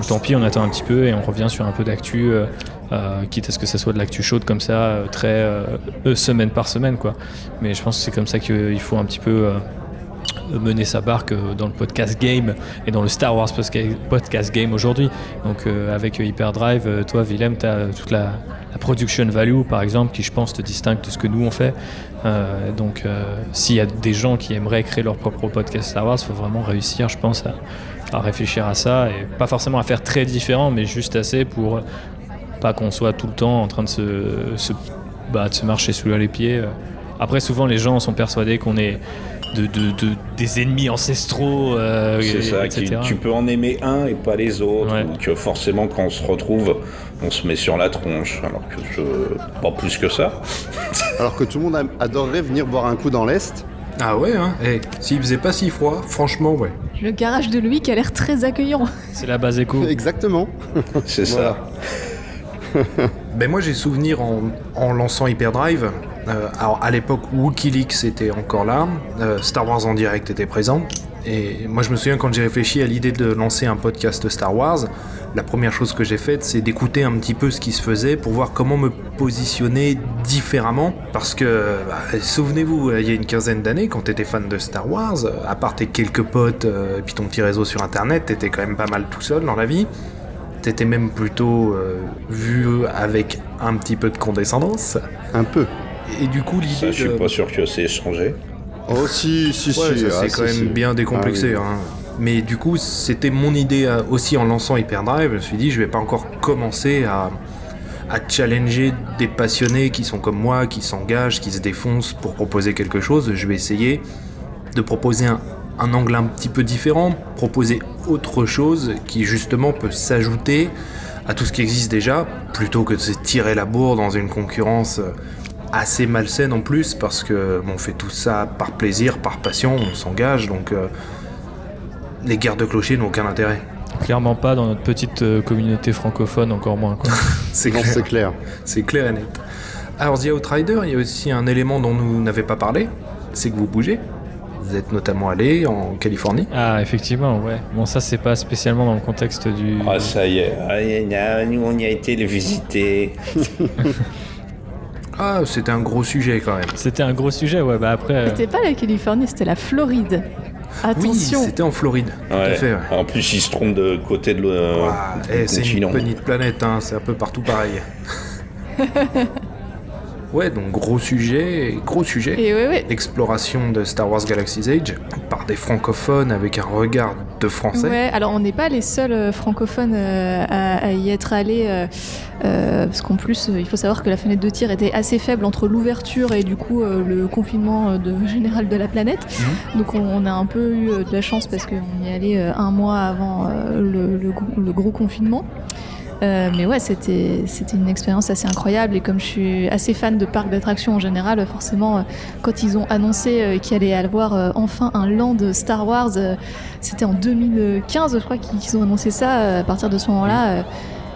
Tant pis, on attend un petit peu et on revient sur un peu d'actu. euh, euh, quitte à ce que ça soit de l'actu chaude comme ça, euh, très semaine par semaine quoi. Mais je pense que c'est comme ça qu'il faut un petit peu mener sa barque dans le podcast game et dans le Star Wars podcast game aujourd'hui. Donc avec Hyperdrive, toi Willem, tu as toute la, la production value par exemple qui je pense te distingue de ce que nous on fait. Euh, donc euh, s'il y a des gens qui aimeraient créer leur propre podcast Star Wars, il faut vraiment réussir je pense à, réfléchir à ça et pas forcément à faire très différent mais juste assez pour pas qu'on soit tout le temps en train de se, bah, de se marcher sous les pieds. Après, souvent, les gens sont persuadés qu'on est de, de- de- des ennemis ancestraux, euh, C'est ça, etc. qui- tu peux en aimer un et pas les autres, Ouais. ou que forcément quand on se retrouve, on se met sur la tronche, alors que je... pas plus que ça. Alors que tout le monde adorerait venir boire un coup dans l'Est. Ah ouais, hein Eh, s'il faisait pas si froid, franchement, ouais. Le garage de Louis qui a l'air très accueillant. C'est la base éco. Exactement. C'est Voilà. ça. Ben moi j'ai souvenir en, en lançant Hyperdrive. Euh, alors à l'époque Wikileaks était encore là, euh, Star Wars en direct était présent. Et moi je me souviens quand j'ai réfléchi à l'idée de lancer un podcast Star Wars, la première chose que j'ai faite c'est d'écouter un petit peu ce qui se faisait pour voir comment me positionner différemment. Parce que bah, souvenez-vous, il y a une quinzaine d'années quand t'étais fan de Star Wars, euh, à part tes quelques potes euh, et puis ton petit réseau sur internet, t'étais quand même pas mal tout seul dans la vie. T'étais même plutôt euh, vu avec un petit peu de condescendance. Un peu. Et du coup, Ça, l'idée je suis de... pas sûr que c'est changé. Oh si, si, Ouais, si. ça, ah, c'est si, quand même si. bien décomplexé. Ah oui. hein. Mais du coup, c'était mon idée euh, aussi en lançant Hyperdrive. Je me suis dit, je vais pas encore commencer à, à challenger des passionnés qui sont comme moi, qui s'engagent, qui se défoncent pour proposer quelque chose. Je vais essayer de proposer un, un angle un petit peu différent, proposer autre chose qui justement peut s'ajouter à tout ce qui existe déjà, plutôt que de se tirer la bourre dans une concurrence euh, assez malsaine en plus parce que bon, on fait tout ça par plaisir, par passion, on s'engage donc euh, les guerres de clochers n'ont aucun intérêt. Clairement pas dans notre petite euh, communauté francophone, encore moins. Quoi. C'est clair. c'est clair. Et net. Alors, The Outrider, il y a aussi un élément dont nous n'avez pas parlé, c'est que vous bougez. Vous êtes notamment allé en Californie. Ah, effectivement, ouais. Bon, ça, c'est pas spécialement dans le contexte du. Ah, ça y est. Ah, nous, on y a été les visiter. Ah, c'était un gros sujet quand même. C'était un gros sujet, ouais. Bah après. euh, C'était pas la Californie, c'était la Floride. Oui, Attention. c'était en Floride. Tout à Ouais. fait. ouais. En plus, ils se trompent de côté de le eh, c'est une continent. petite planète, hein, c'est un peu partout pareil. ouais, donc gros sujet, gros sujet. Et ouais, ouais. Exploration de Star Wars Galaxy's Edge par des francophones avec un regard de français. Ouais, alors on n'est pas les seuls euh, francophones euh, à, à y être allés, euh, parce qu'en plus, il faut savoir que la fenêtre de tir était assez faible entre l'ouverture et du coup le confinement de, général de la planète. Mhm. Donc on, on a un peu eu de la chance parce qu'on y allait euh, un mois avant le, le gros confinement. Euh, mais ouais, c'était une expérience assez incroyable et comme je suis assez fan de parcs d'attractions en général, forcément, euh, quand ils ont annoncé euh, qu'il allait y avoir enfin un land Star Wars, c'était en 2015, je crois qu'ils ont annoncé ça. À partir de ce moment-là,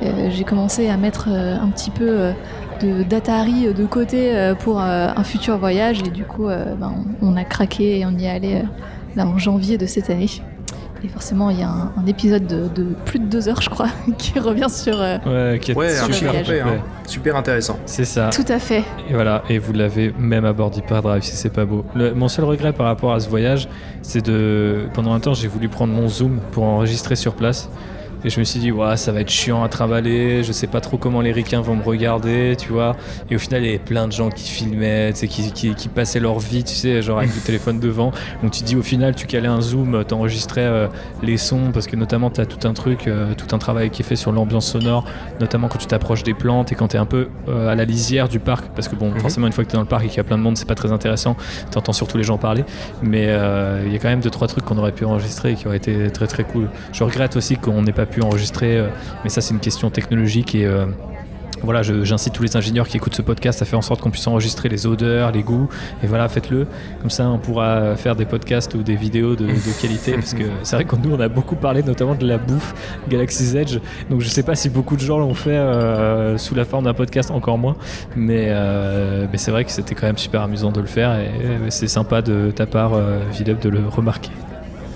j'ai commencé à mettre un petit peu de d'Atari de côté pour un futur voyage et du coup, ben, on, a craqué et on y est allé là en janvier de cette année. Et forcément, il y a un, un épisode de, de plus de deux heures, je crois, qui revient sur. euh, Ouais, qui est Ouais, complet, hein. Super intéressant. C'est ça. Tout à fait. Et voilà, et vous l'avez même à bord d'Hyperdrive si c'est pas beau. Le- mon seul regret par rapport à ce voyage, c'est de. Pendant un temps, j'ai voulu prendre mon zoom pour enregistrer sur place. Et je me suis dit, ouais, ça va être chiant à travailler, je sais pas trop comment les ricains vont me regarder, tu vois. Et au final, il y avait plein de gens qui filmaient, tu sais, qui, qui, qui passaient leur vie, tu sais, genre avec le téléphone devant. Donc tu dis, au final, tu calais un zoom, t'enregistrais euh, les sons, parce que notamment, tu as tout un truc, euh, tout un travail qui est fait sur l'ambiance sonore, notamment quand tu t'approches des plantes et quand tu es un peu euh, à la lisière du parc, parce que bon, Mhm. forcément, une fois que tu es dans le parc et qu'il y a plein de monde, c'est pas très intéressant, tu entends surtout les gens parler, mais euh, il y a quand même deux trois trucs qu'on aurait pu enregistrer et qui auraient été très très cool. Je regrette aussi qu'on n'ait pas pu enregistrer, euh, mais ça c'est une question technologique et euh, voilà, j'incite tous les ingénieurs qui écoutent ce podcast à faire en sorte qu'on puisse enregistrer les odeurs, les goûts, et voilà, faites-le. Comme ça, on pourra faire des podcasts ou des vidéos de, de qualité, parce que c'est vrai que nous, on a beaucoup parlé notamment de la bouffe Galaxy's Edge, donc je sais pas si beaucoup de gens l'ont fait euh, sous la forme d'un podcast, encore moins, mais, euh, mais c'est vrai que c'était quand même super amusant de le faire, et, et c'est sympa de ta part, euh, Philippe, de le remarquer.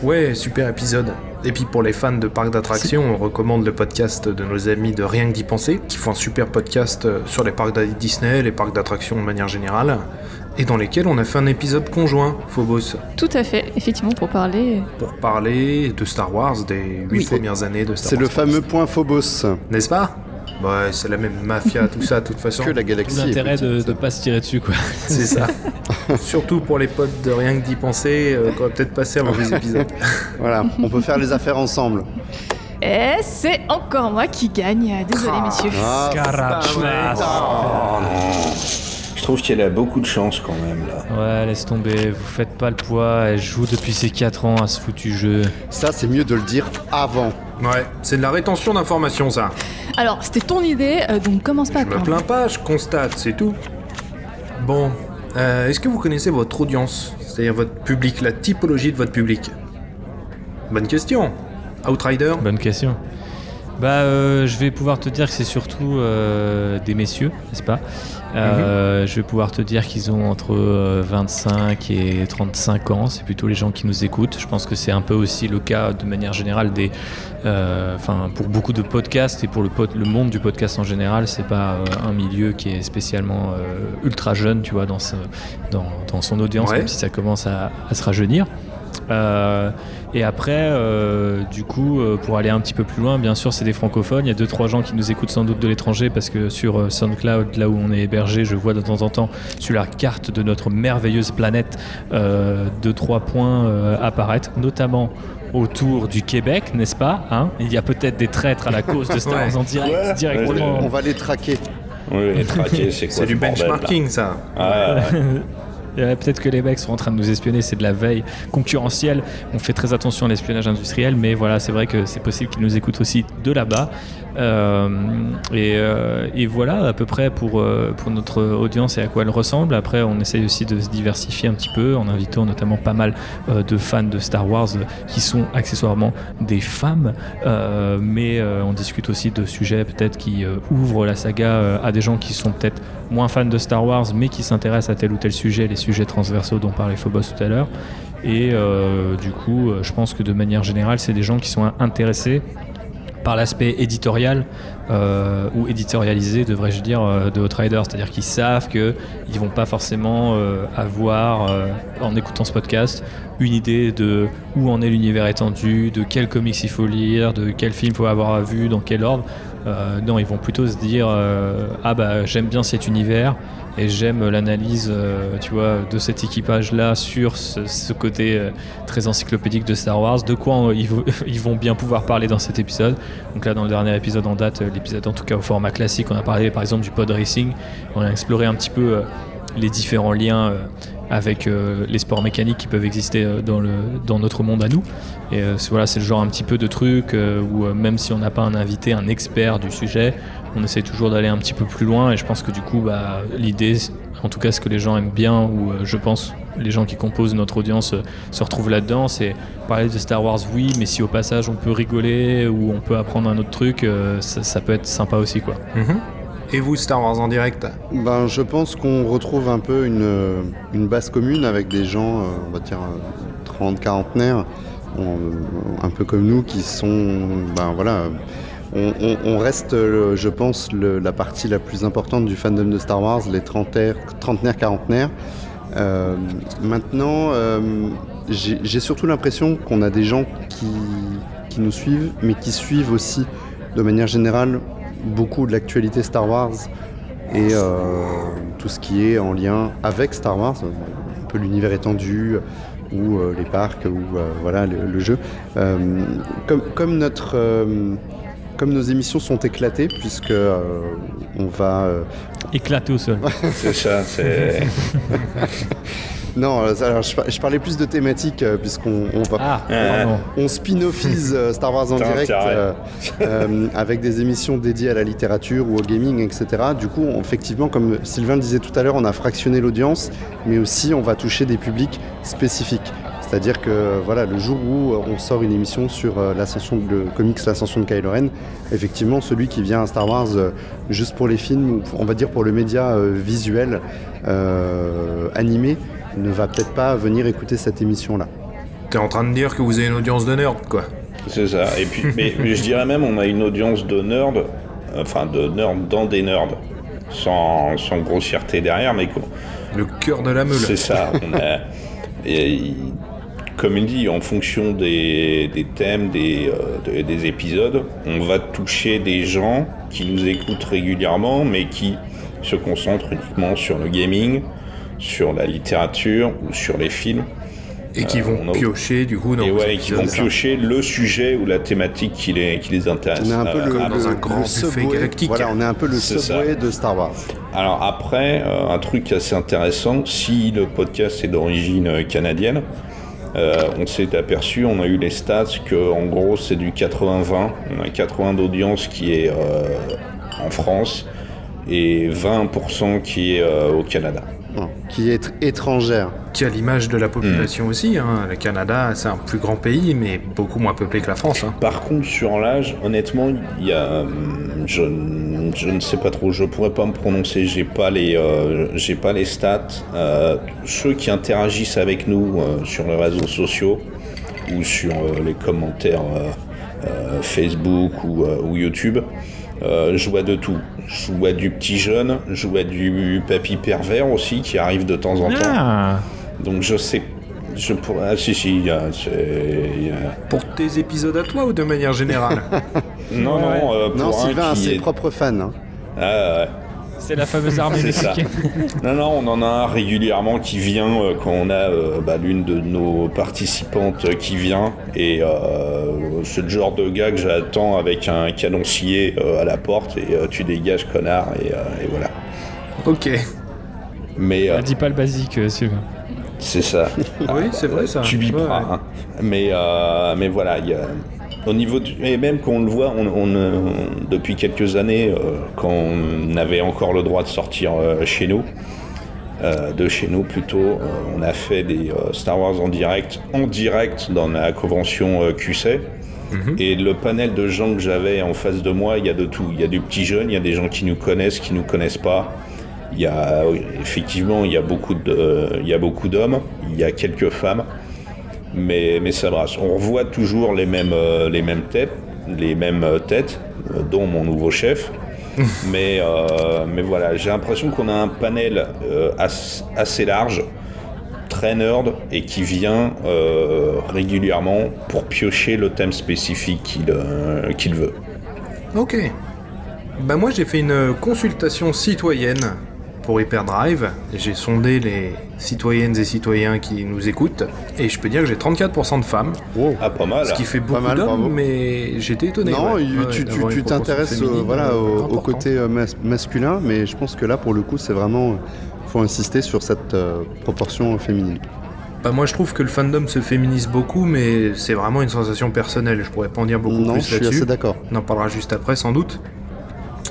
Ouais, super épisode. Et puis pour les fans de parcs d'attractions, on recommande le podcast de nos amis de Rien que d'y penser, qui font un super podcast euh, sur les parcs Disney, les parcs d'attractions de manière générale, et dans lesquels on a fait un épisode conjoint, Phobos, Tout à fait, effectivement, pour parler. pour parler de Star Wars, des huit Oui. premières années de Star C'est Wars. le fameux point Phobos N'est-ce pas? Ouais, c'est la même mafia, tout ça, de toute façon. que la galaxie. l'intérêt de, de pas se tirer dessus, quoi. C'est ça. Surtout pour les potes de Rien que d'y penser, euh, qu'on va peut-être passer un mauvais épisode. Voilà, on peut faire les affaires ensemble. Et c'est encore moi qui gagne. Désolé, Ah. messieurs. Ah, Oh non. Je trouve qu'elle a beaucoup de chance quand même là. Ouais, laisse tomber, vous faites pas le poids, elle joue depuis ses 4 ans à ce foutu jeu. ça, c'est mieux de le dire avant. Ouais, c'est de la rétention d'informations, ça. Alors, c'était ton idée, euh, donc commence pas à Je me plains pas, je constate, c'est tout. Bon, euh, est-ce que vous connaissez votre audience C'est-à-dire votre public, la typologie de votre public? Bonne question. Outrider? Bonne question. Bah, euh, je vais pouvoir te dire que c'est surtout euh, des messieurs, n'est-ce pas? Euh, Je vais pouvoir te dire qu'ils ont entre euh, 25 et 35 ans. C'est plutôt les gens qui nous écoutent. Je pense que c'est un peu aussi le cas de manière générale des, euh, enfin, pour beaucoup de podcasts et pour le, pod- le monde du podcast en général, c'est pas euh, un milieu qui est spécialement euh, ultra jeune, tu vois, dans, ce- dans, dans son audience, Ouais. même si ça commence à, à se rajeunir. Euh, et après, euh, du coup, euh, pour aller un petit peu plus loin, bien sûr, c'est des francophones. Il y a deux trois gens qui nous écoutent sans doute de l'étranger parce que sur euh, SoundCloud, là où on est hébergé, je vois de temps en temps sur la carte de notre merveilleuse planète euh, deux trois points euh, apparaître, notamment autour du Québec, n'est-ce pas hein? Il y a peut-être des traîtres à la cause de Star Wars Ouais. en direct, Ouais. directement. On va les traquer. Oui, les traquer, c'est quoi C'est du là? benchmarking, ça. Ah, ouais. Euh, Peut-être que les mecs sont en train de nous espionner, c'est de la veille concurrentielle. On fait très attention à l'espionnage industriel, mais voilà, c'est vrai que c'est possible qu'ils nous écoutent aussi de là-bas. Euh, et, euh, et voilà à peu près pour, pour notre audience et à quoi elle ressemble. Après, on essaye aussi de se diversifier un petit peu en invitant notamment pas mal de fans de Star Wars qui sont accessoirement des femmes. Mais on discute aussi de sujets peut-être qui ouvrent la saga à des gens qui sont peut-être moins fans de Star Wars mais qui s'intéressent à tel ou tel sujet, les sujets transversaux dont parlait Phobos tout à l'heure. Et euh, du coup, euh, je pense que de manière générale, c'est des gens qui sont intéressés par l'aspect éditorial euh, ou éditorialisé, devrais-je dire, de Outrider. C'est-à-dire qu'ils savent qu'ils vont pas forcément avoir, en écoutant ce podcast, une idée de où en est l'univers étendu, de quels comics il faut lire, de quel film il faut avoir vu, dans quel ordre. Euh, non, ils vont plutôt se dire euh, ah bah j'aime bien cet univers et j'aime l'analyse, euh, tu vois, de cet équipage-là sur ce, côté très encyclopédique de Star Wars. De quoi ils, vont- ils vont bien pouvoir parler dans cet épisode. Donc là, dans le dernier épisode en date, l'épisode en tout cas au format classique, on a parlé par exemple du pod racing. On a exploré un petit peu les différents liens avec euh, les sports mécaniques qui peuvent exister euh, dans, notre monde à nous. Et euh, voilà, c'est le genre un petit peu de truc où même si on n'a pas un invité, un expert du sujet, on essaie toujours d'aller un petit peu plus loin. Et je pense que du coup, bah, l'idée, en tout cas ce que les gens aiment bien, ou je pense les gens qui composent notre audience se retrouvent là-dedans, c'est parler de Star Wars, oui, mais si au passage on peut rigoler ou on peut apprendre un autre truc, ça, peut être sympa aussi, quoi. Mhm. Et vous, Star Wars en direct Ben, je pense qu'on retrouve un peu une, euh, une base commune avec des gens, euh, on va dire, 30, quarantenaires, on- un peu comme nous, qui sont, ben voilà, on, reste, euh, je pense, la partie la plus importante du fandom de Star Wars, les trentenaires, trentenaires quarantenaires. Euh, maintenant, euh, j'ai surtout l'impression qu'on a des gens qui, qui nous suivent, mais qui suivent aussi, de manière générale, beaucoup de l'actualité Star Wars et euh, tout ce qui est en lien avec Star Wars, un peu l'univers étendu ou euh, les parcs ou euh, voilà le, le jeu. Euh, comme, comme notre euh, comme nos émissions sont éclatées puisque euh, on va euh, Éclaté au sol. C'est ça, c'est. non euh, alors je, par- je parlais plus de thématiques euh, puisqu'on on va Ah, Euh, on spin-offise euh, Star Wars en direct euh, euh, avec des émissions dédiées à la littérature ou au gaming, etc. Du coup, on- effectivement, comme Sylvain le disait tout à l'heure, on a fractionné l'audience, mais aussi on va toucher des publics spécifiques. C'est-à-dire que voilà, le jour où on sort une émission sur euh, l'ascension de le comics L'ascension de Kylo Ren, effectivement, celui qui vient à Star Wars euh, juste pour les films, ou on va dire pour le média euh, visuel euh, animé, ne va peut-être pas venir écouter cette émission-là. T'es en train de dire que vous avez une audience de nerd, quoi. C'est ça. Et puis, mais, mais je dirais même, on a une audience de nerds, enfin de nerds dans des nerds, sans, sans grossièreté derrière, mais quoi. Le cœur de la meule. C'est ça. On a- et il- comme il dit, en fonction des, des thèmes, des, euh, de- des épisodes, on va toucher des gens qui nous écoutent régulièrement, mais qui se concentrent uniquement sur le gaming, sur la littérature ou sur les films. Et qui vont on a- piocher, du coup, dans et ouais, qui vont piocher le sujet ou la thématique qui les, qui les intéresse. On est un peu Euh, le, dans un grand Subway. galactique. Voilà, on est un peu le ça. subway de Star Wars. Alors après, euh, un truc assez intéressant, si le podcast est d'origine euh, canadienne, euh, on s'est aperçu, on a eu les stats que en gros c'est du 80-20. On a 80 d'audience qui est euh, en France et 20% qui est euh, au Canada. Qui est étrangère. Qui a l'image de la population aussi. Hein. Le Canada, c'est un plus grand pays, mais beaucoup moins peuplé que la France. Hein. Par contre, sur l'âge, honnêtement, il y a, hum, je, je ne sais pas trop, je pourrais pas me prononcer, j'ai pas les, euh, j'ai pas les stats. Euh, ceux qui interagissent avec nous euh, sur les réseaux sociaux ou sur euh, les commentaires euh, euh, Facebook ou, euh, ou YouTube, euh, je vois de tout. Je vois du petit jeune, je vois du papy pervers aussi qui arrive de temps en temps. Ah, Donc je sais, je pourrais, ah si si, Pour tes épisodes à toi ou de manière générale non Ouais. non, euh, Non, pour un Sylvain a qui ses est- propres fans. hein. Ah, ouais. C'est la fameuse armée ça. mexicaine. Non, non, on en a un régulièrement qui vient euh, quand on a euh, bah, l'une de nos participantes euh, qui vient. Et euh, c'est le genre de gars que j'attends avec un canon scié euh, à la porte et euh, tu dégages, connard, et, euh, et voilà. Ok. Mais euh, Ah, dis pas le basique, euh, Sylvain. c'est ça. Oui, c'est vrai ça. Tu biperas. Ouais, ouais. hein. Mais, euh, mais voilà, il y a- au niveau du- et même quand on le voit, on, on, euh, depuis quelques années, euh, quand on avait encore le droit de sortir euh, chez nous, euh, de chez nous plutôt, on a fait des Star Wars en direct, en direct dans la convention QC. Et le panel de gens que j'avais en face de moi, il y a de tout. Il y a des petits jeunes, il y a des gens qui nous connaissent, qui nous connaissent pas. Il y a effectivement, il y a beaucoup de, il y a beaucoup d'hommes, il y a quelques femmes, mais mais ça brasse. On revoit toujours les mêmes euh, les mêmes têtes, les mêmes euh, têtes, euh, dont mon nouveau chef. mais euh, mais voilà, j'ai l'impression qu'on a un panel euh, as- assez large, très nerd et qui vient euh, régulièrement pour piocher le thème spécifique qu'il qu'il veut. Ok. Bah moi j'ai fait une consultation citoyenne pour Hyperdrive. J'ai sondé les citoyennes et citoyens qui nous écoutent et je peux dire que j'ai 34% de femmes, Wow. Ah, pas mal. ce qui fait beaucoup d'hommes, mais j'étais étonné. Non, ouais. il- Ouais, tu- t'intéresses euh, voilà, euh, au, côté euh, mas- masculin, mais je pense que là, pour le coup, c'est vraiment. faut insister sur cette euh, proportion féminine. Bah moi je trouve que le fandom se féminise beaucoup, mais c'est vraiment une sensation personnelle. Je pourrais pas en dire beaucoup non, plus je suis là-dessus. assez d'accord. On en parlera juste après sans doute.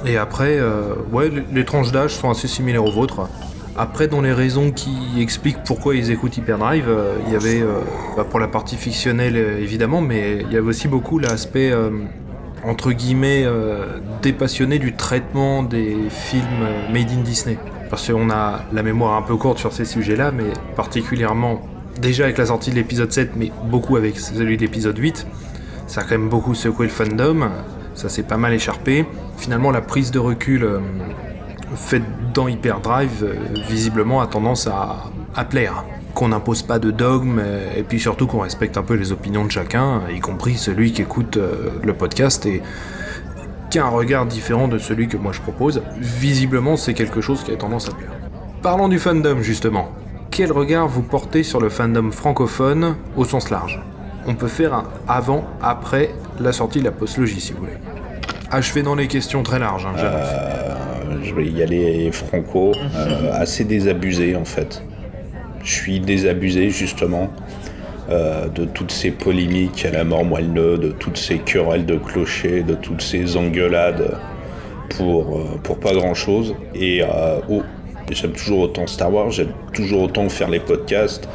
Et après, euh, ouais, les- tranches d'âge sont assez similaires aux vôtres. Après, dans les raisons qui expliquent pourquoi ils écoutent Hyperdrive, euh, il y avait, euh, bah, pour la partie fictionnelle évidemment, mais il y avait aussi beaucoup l'aspect, entre guillemets, dépassionné du traitement des films made in Disney. Parce qu'on a la mémoire un peu courte sur ces sujets-là, mais particulièrement déjà avec la sortie de l'épisode 7, mais beaucoup avec celui de l'épisode 8. Ça a quand même beaucoup secoué le fandom, ça s'est pas mal écharpé. Finalement, la prise de recul euh, faite dans Hyperdrive, euh, visiblement, a tendance à, à plaire. Qu'on n'impose pas de dogme, euh, et puis surtout qu'on respecte un peu les opinions de chacun, y compris celui qui écoute le podcast et qui a un regard différent de celui que moi je propose. Visiblement, c'est quelque chose qui a tendance à plaire. Parlons du fandom, justement. Quel regard vous portez sur le fandom francophone au sens large? On peut faire un avant, après la sortie de la postlogie, si vous voulez. Achevé dans les questions très larges, hein. Euh, je vais y aller franco, euh, assez désabusé en fait. Je suis désabusé justement euh, de toutes ces polémiques à la mort moelleux, de toutes ces querelles de clochers, de toutes ces engueulades pour, pour pas grand chose. Et oh, j'aime toujours autant Star Wars, j'aime toujours autant faire les podcasts,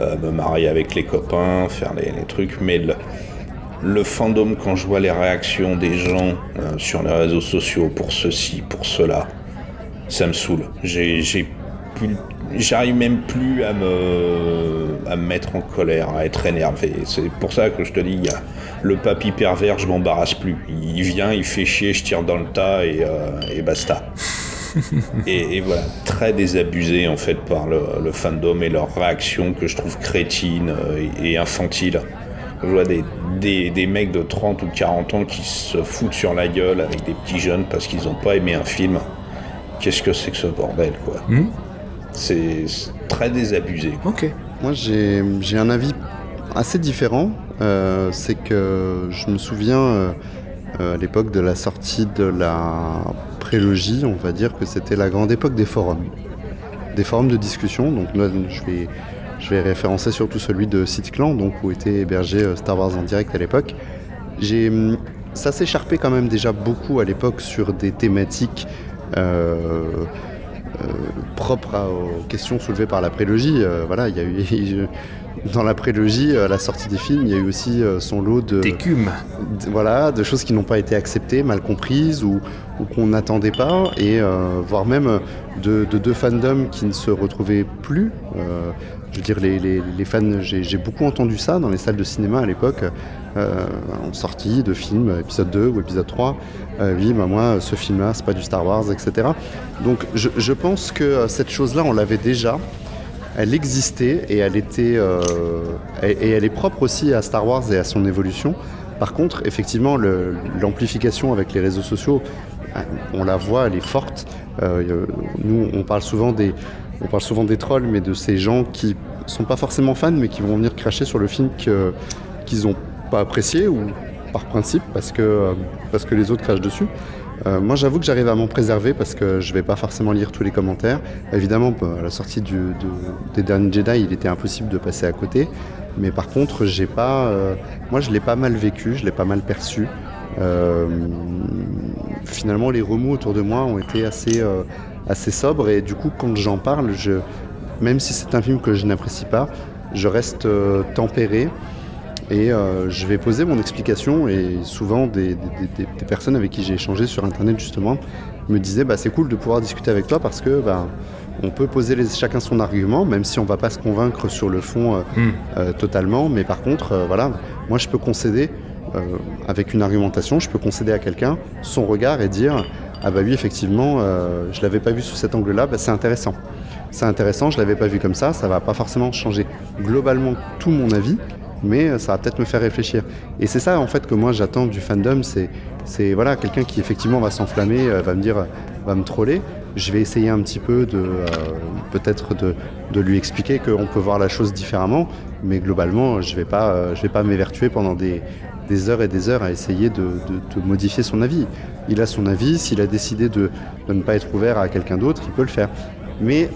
euh, me marier avec les copains, faire les, trucs, mais le, fandom, quand je vois les réactions des gens euh, sur les réseaux sociaux pour ceci, pour cela, ça me saoule. J'arrive même plus à me, à me mettre en colère, à être énervé. C'est pour ça que je te dis, le papy pervers, je m'embarrasse plus. Il vient, il fait chier, je tire dans le tas et, euh, et basta. et, et voilà, très désabusé en fait par le, le fandom et leurs réactions que je trouve crétines euh, et, et infantiles. Je vois des, des, des mecs de 30 ou 40 ans qui se foutent sur la gueule avec des petits jeunes parce qu'ils n'ont pas aimé un film. Qu'est-ce que c'est que ce bordel, quoi Hmm. C'est très désabusé. Ok. Moi, j'ai j'ai un avis assez différent. Euh, c'est que je me souviens euh, à l'époque de la sortie de la prélogie, on va dire que c'était la grande époque des forums. Des forums de discussion. Donc, là, je vais, je vais référencer surtout celui de CityClan, donc où était hébergé euh, Star Wars en direct à l'époque. J'ai, hum, ça s'écharpait quand même déjà beaucoup à l'époque sur des thématiques euh, euh, propres aux questions soulevées par la prélogie. Euh, voilà, il y a eu dans la prélogie, à la sortie des films, il y a eu aussi euh, son lot de, D'écume. voilà, de choses qui n'ont pas été acceptées, mal comprises ou, ou qu'on n'attendait pas, et euh, voire même de, de deux fandoms qui ne se retrouvaient plus. Euh, je veux dire, les, les- les fans, j'ai beaucoup entendu ça dans les salles de cinéma à l'époque, euh, en sortie de films, épisode 2 ou épisode 3. Euh, oui, bah moi, ce film-là, c'est pas du Star Wars, etc. Donc je, je pense que euh, cette chose-là, on l'avait déjà elle existait et elle était euh, et, est propre aussi à Star Wars et à son évolution. Par contre, effectivement, l'amplification avec les réseaux sociaux, on la voit, elle est forte. Euh, nous, on parle souvent des trolls, mais de ces gens qui sont pas forcément fans, mais qui vont venir cracher sur le film qu'ils ont pas apprécié ou par principe parce que euh, parce que les autres crachent dessus. Euh, moi, j'avoue que j'arrive à m'en préserver parce que je vais pas forcément lire tous les commentaires. Évidemment, à la sortie des derniers Jedi, il était impossible de passer à côté. Mais par contre, euh, moi, je l'ai pas mal vécu, je l'ai pas mal perçu. Euh, finalement, les remous autour de moi ont été assez, sobres et du coup, quand j'en parle, même si c'est un film que je n'apprécie pas, je reste tempéré et euh, je vais poser mon explication et souvent des, des- des- des personnes avec qui j'ai échangé sur internet justement me disaient bah, c'est cool de pouvoir discuter avec toi parce que bah, on peut poser les- chacun son argument même si on va pas se convaincre sur le fond euh, Hmm. euh, totalement. Mais par contre euh, voilà moi je peux concéder avec une argumentation je peux concéder à quelqu'un son regard et dire ah bah oui effectivement je l'avais pas vu sous cet angle là bah, c'est intéressant. C'est intéressant je l'avais pas vu comme ça ça va pas forcément changer. Globalement tout mon avis mais euh, ça va peut-être me faire réfléchir. Et c'est ça en fait que moi j'attends du fandom, c'est voilà quelqu'un qui effectivement va s'enflammer, euh, va me dire, va me troller. Je vais essayer un petit peu de euh, peut-être de, lui expliquer qu'on peut voir la chose différemment, mais globalement je vais pas je vais pas m'évertuer pendant des, heures et des heures à essayer de, modifier son avis. Il a son avis, s'il a décidé de, ne pas être ouvert à quelqu'un d'autre, il peut le faire. Mais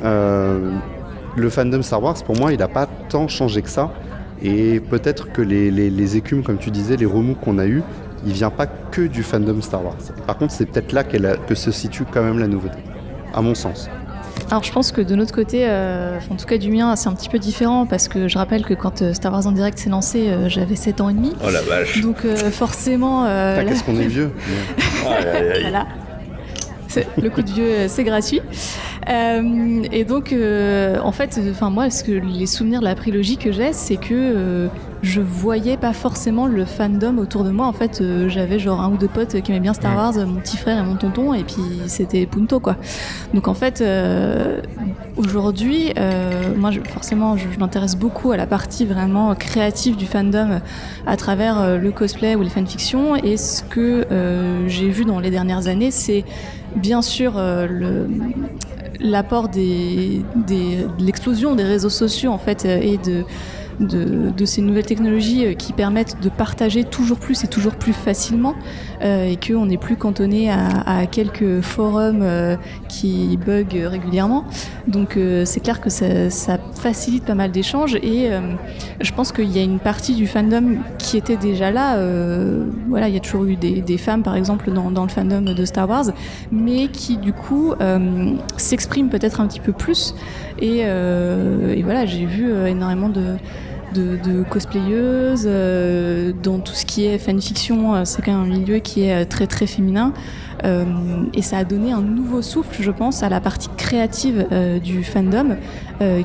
le fandom Star Wars, pour moi, il n'a pas tant changé que ça. Et peut-être que les, les- les écumes, comme tu disais, les remous qu'on a eus, il vient pas que du fandom Star Wars. Par contre, c'est peut-être là a- que se situe quand même la nouveauté, à mon sens. Alors je pense que de notre côté, euh, en tout cas du mien, c'est un petit peu différent parce que je rappelle que quand euh, Star Wars en direct s'est lancé, euh, j'avais 7 ans et demi. Oh la vache. Donc euh, forcément, euh, Enfin, Qu'est-ce qu'on est vieux mais-. Voilà. Le coup de vieux, euh, c'est gratuit. Euh, et donc, euh, en fait, enfin moi, ce que les souvenirs de la prélogie que j'ai, c'est que euh, je voyais pas forcément le fandom autour de moi. En fait, j'avais genre un ou deux potes qui aimaient bien Star Wars, mon petit frère et mon tonton, et puis c'était Punto quoi. Donc en fait, aujourd'hui, moi, je- forcément, je, je m'intéresse beaucoup à la partie vraiment créative du fandom à travers le cosplay ou les fanfictions. Et ce que j'ai vu dans les dernières années, c'est bien sûr euh, le l'apport des, des- de l'explosion des réseaux sociaux en fait euh, et de, de, ces nouvelles technologies euh, qui permettent de partager toujours plus et toujours plus facilement euh, et qu'on n'est plus cantonné à, quelques forums euh, qui bug régulièrement. Donc euh, c'est clair que ça, facilite pas mal d'échanges et je pense qu'il y a une partie du fandom qui était déjà là. voilà, il y a toujours eu des, femmes par exemple dans, le fandom de Star Wars, mais qui du coup s'expriment peut-être un petit peu plus. Et, et voilà, j'ai vu énormément de de, de cosplayeuses, euh, dans tout ce qui est fanfiction, euh, c'est quand même un milieu qui est euh, très très féminin. Et ça a donné un nouveau souffle, je pense, à la partie créative du fandom,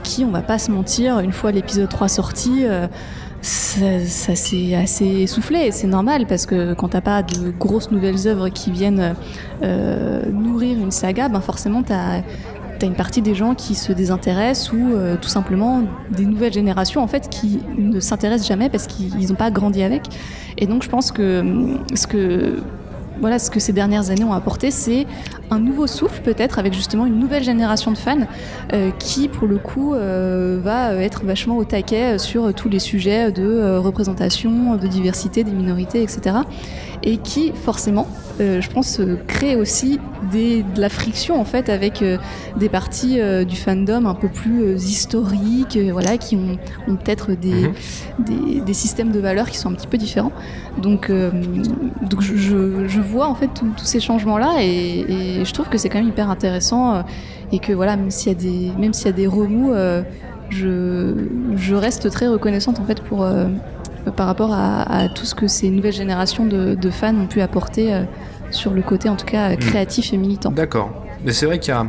qui, on va pas se mentir, une fois l'épisode 3 sorti, ça, s'est assez essoufflé. C'est normal, parce que quand t'as pas de grosses nouvelles œuvres qui viennent nourrir une saga, ben forcément t'as T'as une partie des gens qui se désintéressent ou euh, tout simplement des nouvelles générations en fait qui ne s'intéressent jamais parce qu'ils n'ont pas grandi avec. Et donc je pense que hum, ce que voilà ce que ces dernières années ont apporté, c'est un nouveau souffle peut-être avec justement une nouvelle génération de fans euh, qui pour le coup euh, va être vachement au taquet sur tous les sujets de euh, représentation, de diversité des minorités, etc. Et qui forcément, euh, je pense, euh, crée aussi des, de la friction en fait avec euh, des parties euh, du fandom un peu plus historiques, voilà, qui ont, ont peut-être des, Mhm. des, des systèmes de valeurs qui sont un petit peu différents. Donc, donc je, je- je vois en fait tous ces changements-là et, et je trouve que c'est quand même hyper intéressant et que voilà, même s'il y a des, même s'il y a des remous, je, je reste très reconnaissante en fait pour par rapport à, à tout ce que ces nouvelles générations de, de fans ont pu apporter euh, sur le côté en tout cas créatif et militant. D'accord. Mais c'est vrai qu'il y a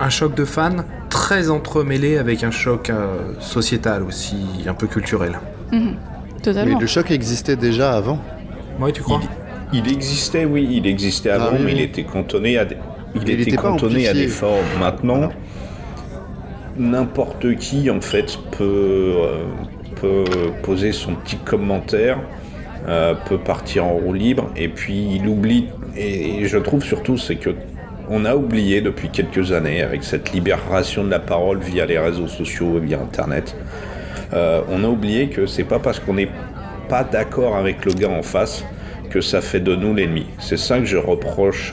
un choc de fans très entremêlé avec un choc euh, sociétal aussi, un peu culturel. Mhm. Mais Totalement. le choc existait déjà avant. Ouais, tu crois? Il existait, oui, il existait avant, Ah oui, mais il oui. était cantonné à des, il Il était cantonné à des formes. Maintenant, Voilà. n'importe qui en fait peut, euh, peut poser son petit commentaire, euh, peut partir en roue libre, et puis il oublie. Et, je trouve surtout c'est que on a oublié depuis quelques années avec cette libération de la parole via les réseaux sociaux et via Internet. euh, on a oublié que c'est pas parce qu'on n'est pas d'accord avec le gars en face que ça fait de nous l'ennemi. C'est ça que je reproche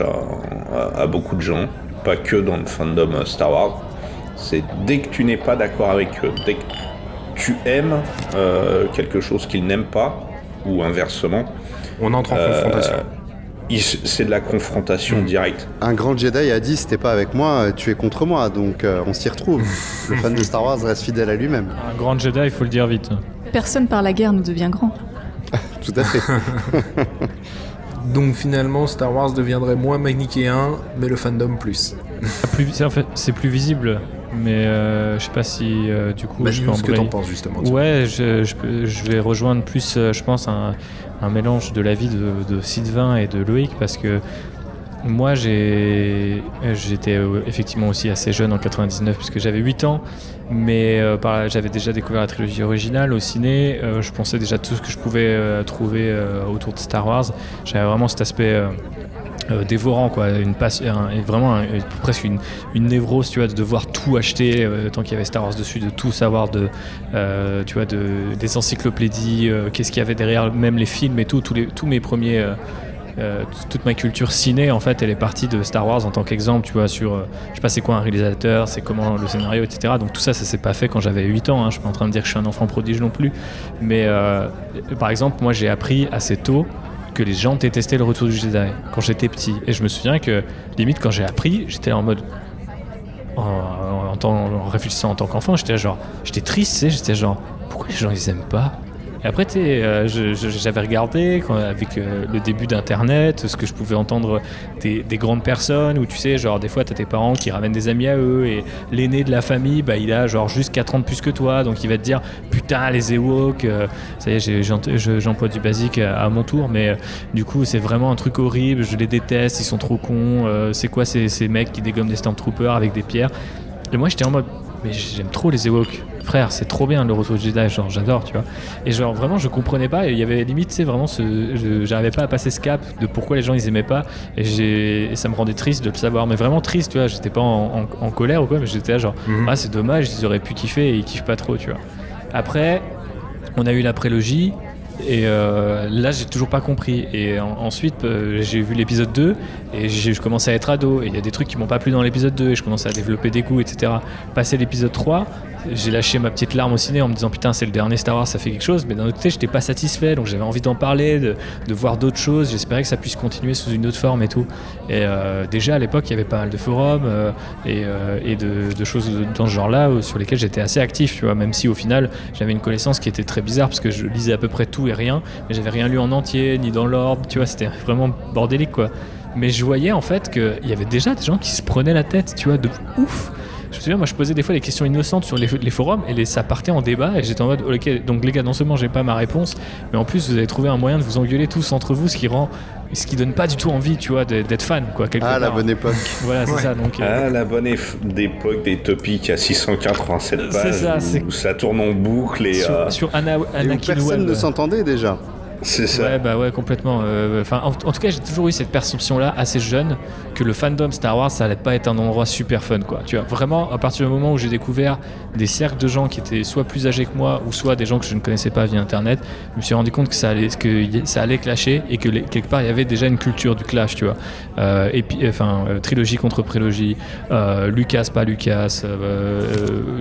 à beaucoup de gens, pas que dans le fandom euh, Star Wars. C'est dès que tu n'es pas d'accord avec eux, dès que tu aimes euh, quelque chose qu'ils n'aiment pas, ou inversement, On entre en Euh, confrontation. c'est de la confrontation directe. Un grand Jedi a dit si t'es pas avec moi, euh, tu es contre moi, donc euh, on s'y retrouve. Le fan de Star Wars reste fidèle à lui-même. Un grand Jedi, il faut le dire vite. Personne par la guerre ne devient grand. Tout à fait. Donc finalement, Star Wars deviendrait moins manichéen, mais le fandom plus. Ah, plus- c'est en fait, c'est plus visible, mais euh, je sais pas si euh, du coup Bah, je peux ce que t'en penses justement. Ouais, je, je, peux- je vais rejoindre plus, euh, je pense, un, un mélange de la vie de, de Sylvain et de Loïc parce que moi, j'ai, j'étais effectivement aussi assez jeune en 99 puisque j'avais 8 ans, mais euh, j'avais déjà découvert la trilogie originale au ciné. euh, je pensais déjà tout ce que je pouvais euh, trouver autour de Star Wars. J'avais vraiment cet aspect. Euh, euh, dévorant quoi. Une et vraiment un- presque une, névrose tu vois de devoir tout acheter euh, tant qu'il y avait Star Wars dessus de tout savoir de euh, tu vois de, des encyclopédies euh, qu'est-ce qu'il y avait derrière même les films et tout tous mes premiers euh, euh, toute ma culture ciné en fait elle est partie de Star Wars en tant qu'exemple tu vois sur euh, je sais pas c'est quoi un réalisateur c'est comment le scénario etc donc tout ça ça s'est pas fait quand j'avais 8 ans hein. je suis pas en train de dire que je suis un enfant prodige non plus. Mais euh, par exemple moi j'ai appris assez tôt que les gens détestaient le retour du Jedi quand j'étais petit. Et je me souviens que, limite, quand j'ai appris, j'étais en mode. En, réfléchissant en tant qu'enfant, j'étais genre. J'étais triste, j'étais genre. Pourquoi les gens ils aiment pas Après, euh, j'avais regardé avec euh, le début d'Internet, ce que je pouvais entendre des, des grandes personnes, où tu sais, genre, des fois, t'as tes parents qui ramènent des amis à eux, et l'aîné de la famille, bah, il a genre juste 4 ans de plus que toi, donc il va te dire Putain, les Ewoks, euh, ça y est, j'emploie du basique à, mon tour, mais euh, du coup, c'est vraiment un truc horrible, je les déteste, ils sont trop cons, c'est quoi ces, ces mecs qui dégomment des Stormtroopers avec des pierres? Et moi, j'étais en mode Mais j'aime trop les Ewoks. Frère, c'est trop bien le retour Jedi, genre j'adore, tu vois. Et genre vraiment, je comprenais pas. Et il y avait limite, c'est vraiment ce. je- J'arrivais pas à passer ce cap de pourquoi les gens ils aimaient pas. Et, j'ai- et ça me rendait triste de le savoir. Mais vraiment triste, tu vois. J'étais pas en, en- en colère ou quoi, mais j'étais là genre Mhm. Ah, c'est dommage, ils auraient pu kiffer et ils kiffent pas trop, tu vois. Après, on a eu la prélogie. Et euh, là, j'ai toujours pas compris. Et en- ensuite, euh, j'ai vu l'épisode 2 et je commençais à être ado. Et il y a des trucs qui m'ont pas plu dans l'épisode 2 et je commençais à développer des goûts, etc. Passé l'épisode 3, j'ai lâché ma petite larme au ciné en me disant putain, c'est le dernier Star Wars, ça fait quelque chose. Mais d'un autre côté, j'étais pas satisfait donc j'avais envie d'en parler, de, voir d'autres choses. J'espérais que ça puisse continuer sous une autre forme et tout. Et euh, déjà à l'époque, il y avait pas mal de forums euh, et, de, de choses dans ce genre-là sur lesquelles j'étais assez actif, tu vois. Même si au final, j'avais une connaissance qui était très bizarre parce que je lisais à peu près tout rien, mais j'avais rien lu en entier ni dans l'ordre, tu vois. C'était vraiment bordélique, quoi. Mais je voyais en fait qu'il y avait déjà des gens qui se prenaient la tête, tu vois, de ouf. Je me souviens, moi je posais des fois des questions innocentes sur les, les forums et les- ça partait en débat et j'étais en mode, ok, donc les gars, non seulement j'ai pas ma réponse, mais en plus vous avez trouvé un moyen de vous engueuler tous entre vous, ce qui rend, ce qui donne pas du tout envie, tu vois, d'être fan, quoi. quelque Ah, la bonne époque. Voilà, c'est Ouais. ça. Donc, euh, Ah, la bonne d'époque des topics à 687 C'est pages ça, où, ça tourne en boucle et sur, euh, sur Anna, Et où personne ne s'entendait déjà. C'est ça. Ouais, bah ouais, complètement. Euh, Enfin, en, en tout cas, j'ai toujours eu cette perception-là, assez jeune, que le fandom Star Wars, ça allait pas être un endroit super fun, quoi. Tu vois, vraiment, à partir du moment où j'ai découvert des cercles de gens qui étaient soit plus âgés que moi, ou soit des gens que je ne connaissais pas via Internet, je me suis rendu compte que ça allait, que ça allait clasher et que les- quelque part, il y avait déjà une culture du clash, tu vois. Euh, et puis, enfin, euh, trilogie contre prélogie, euh, Lucas, pas Lucas,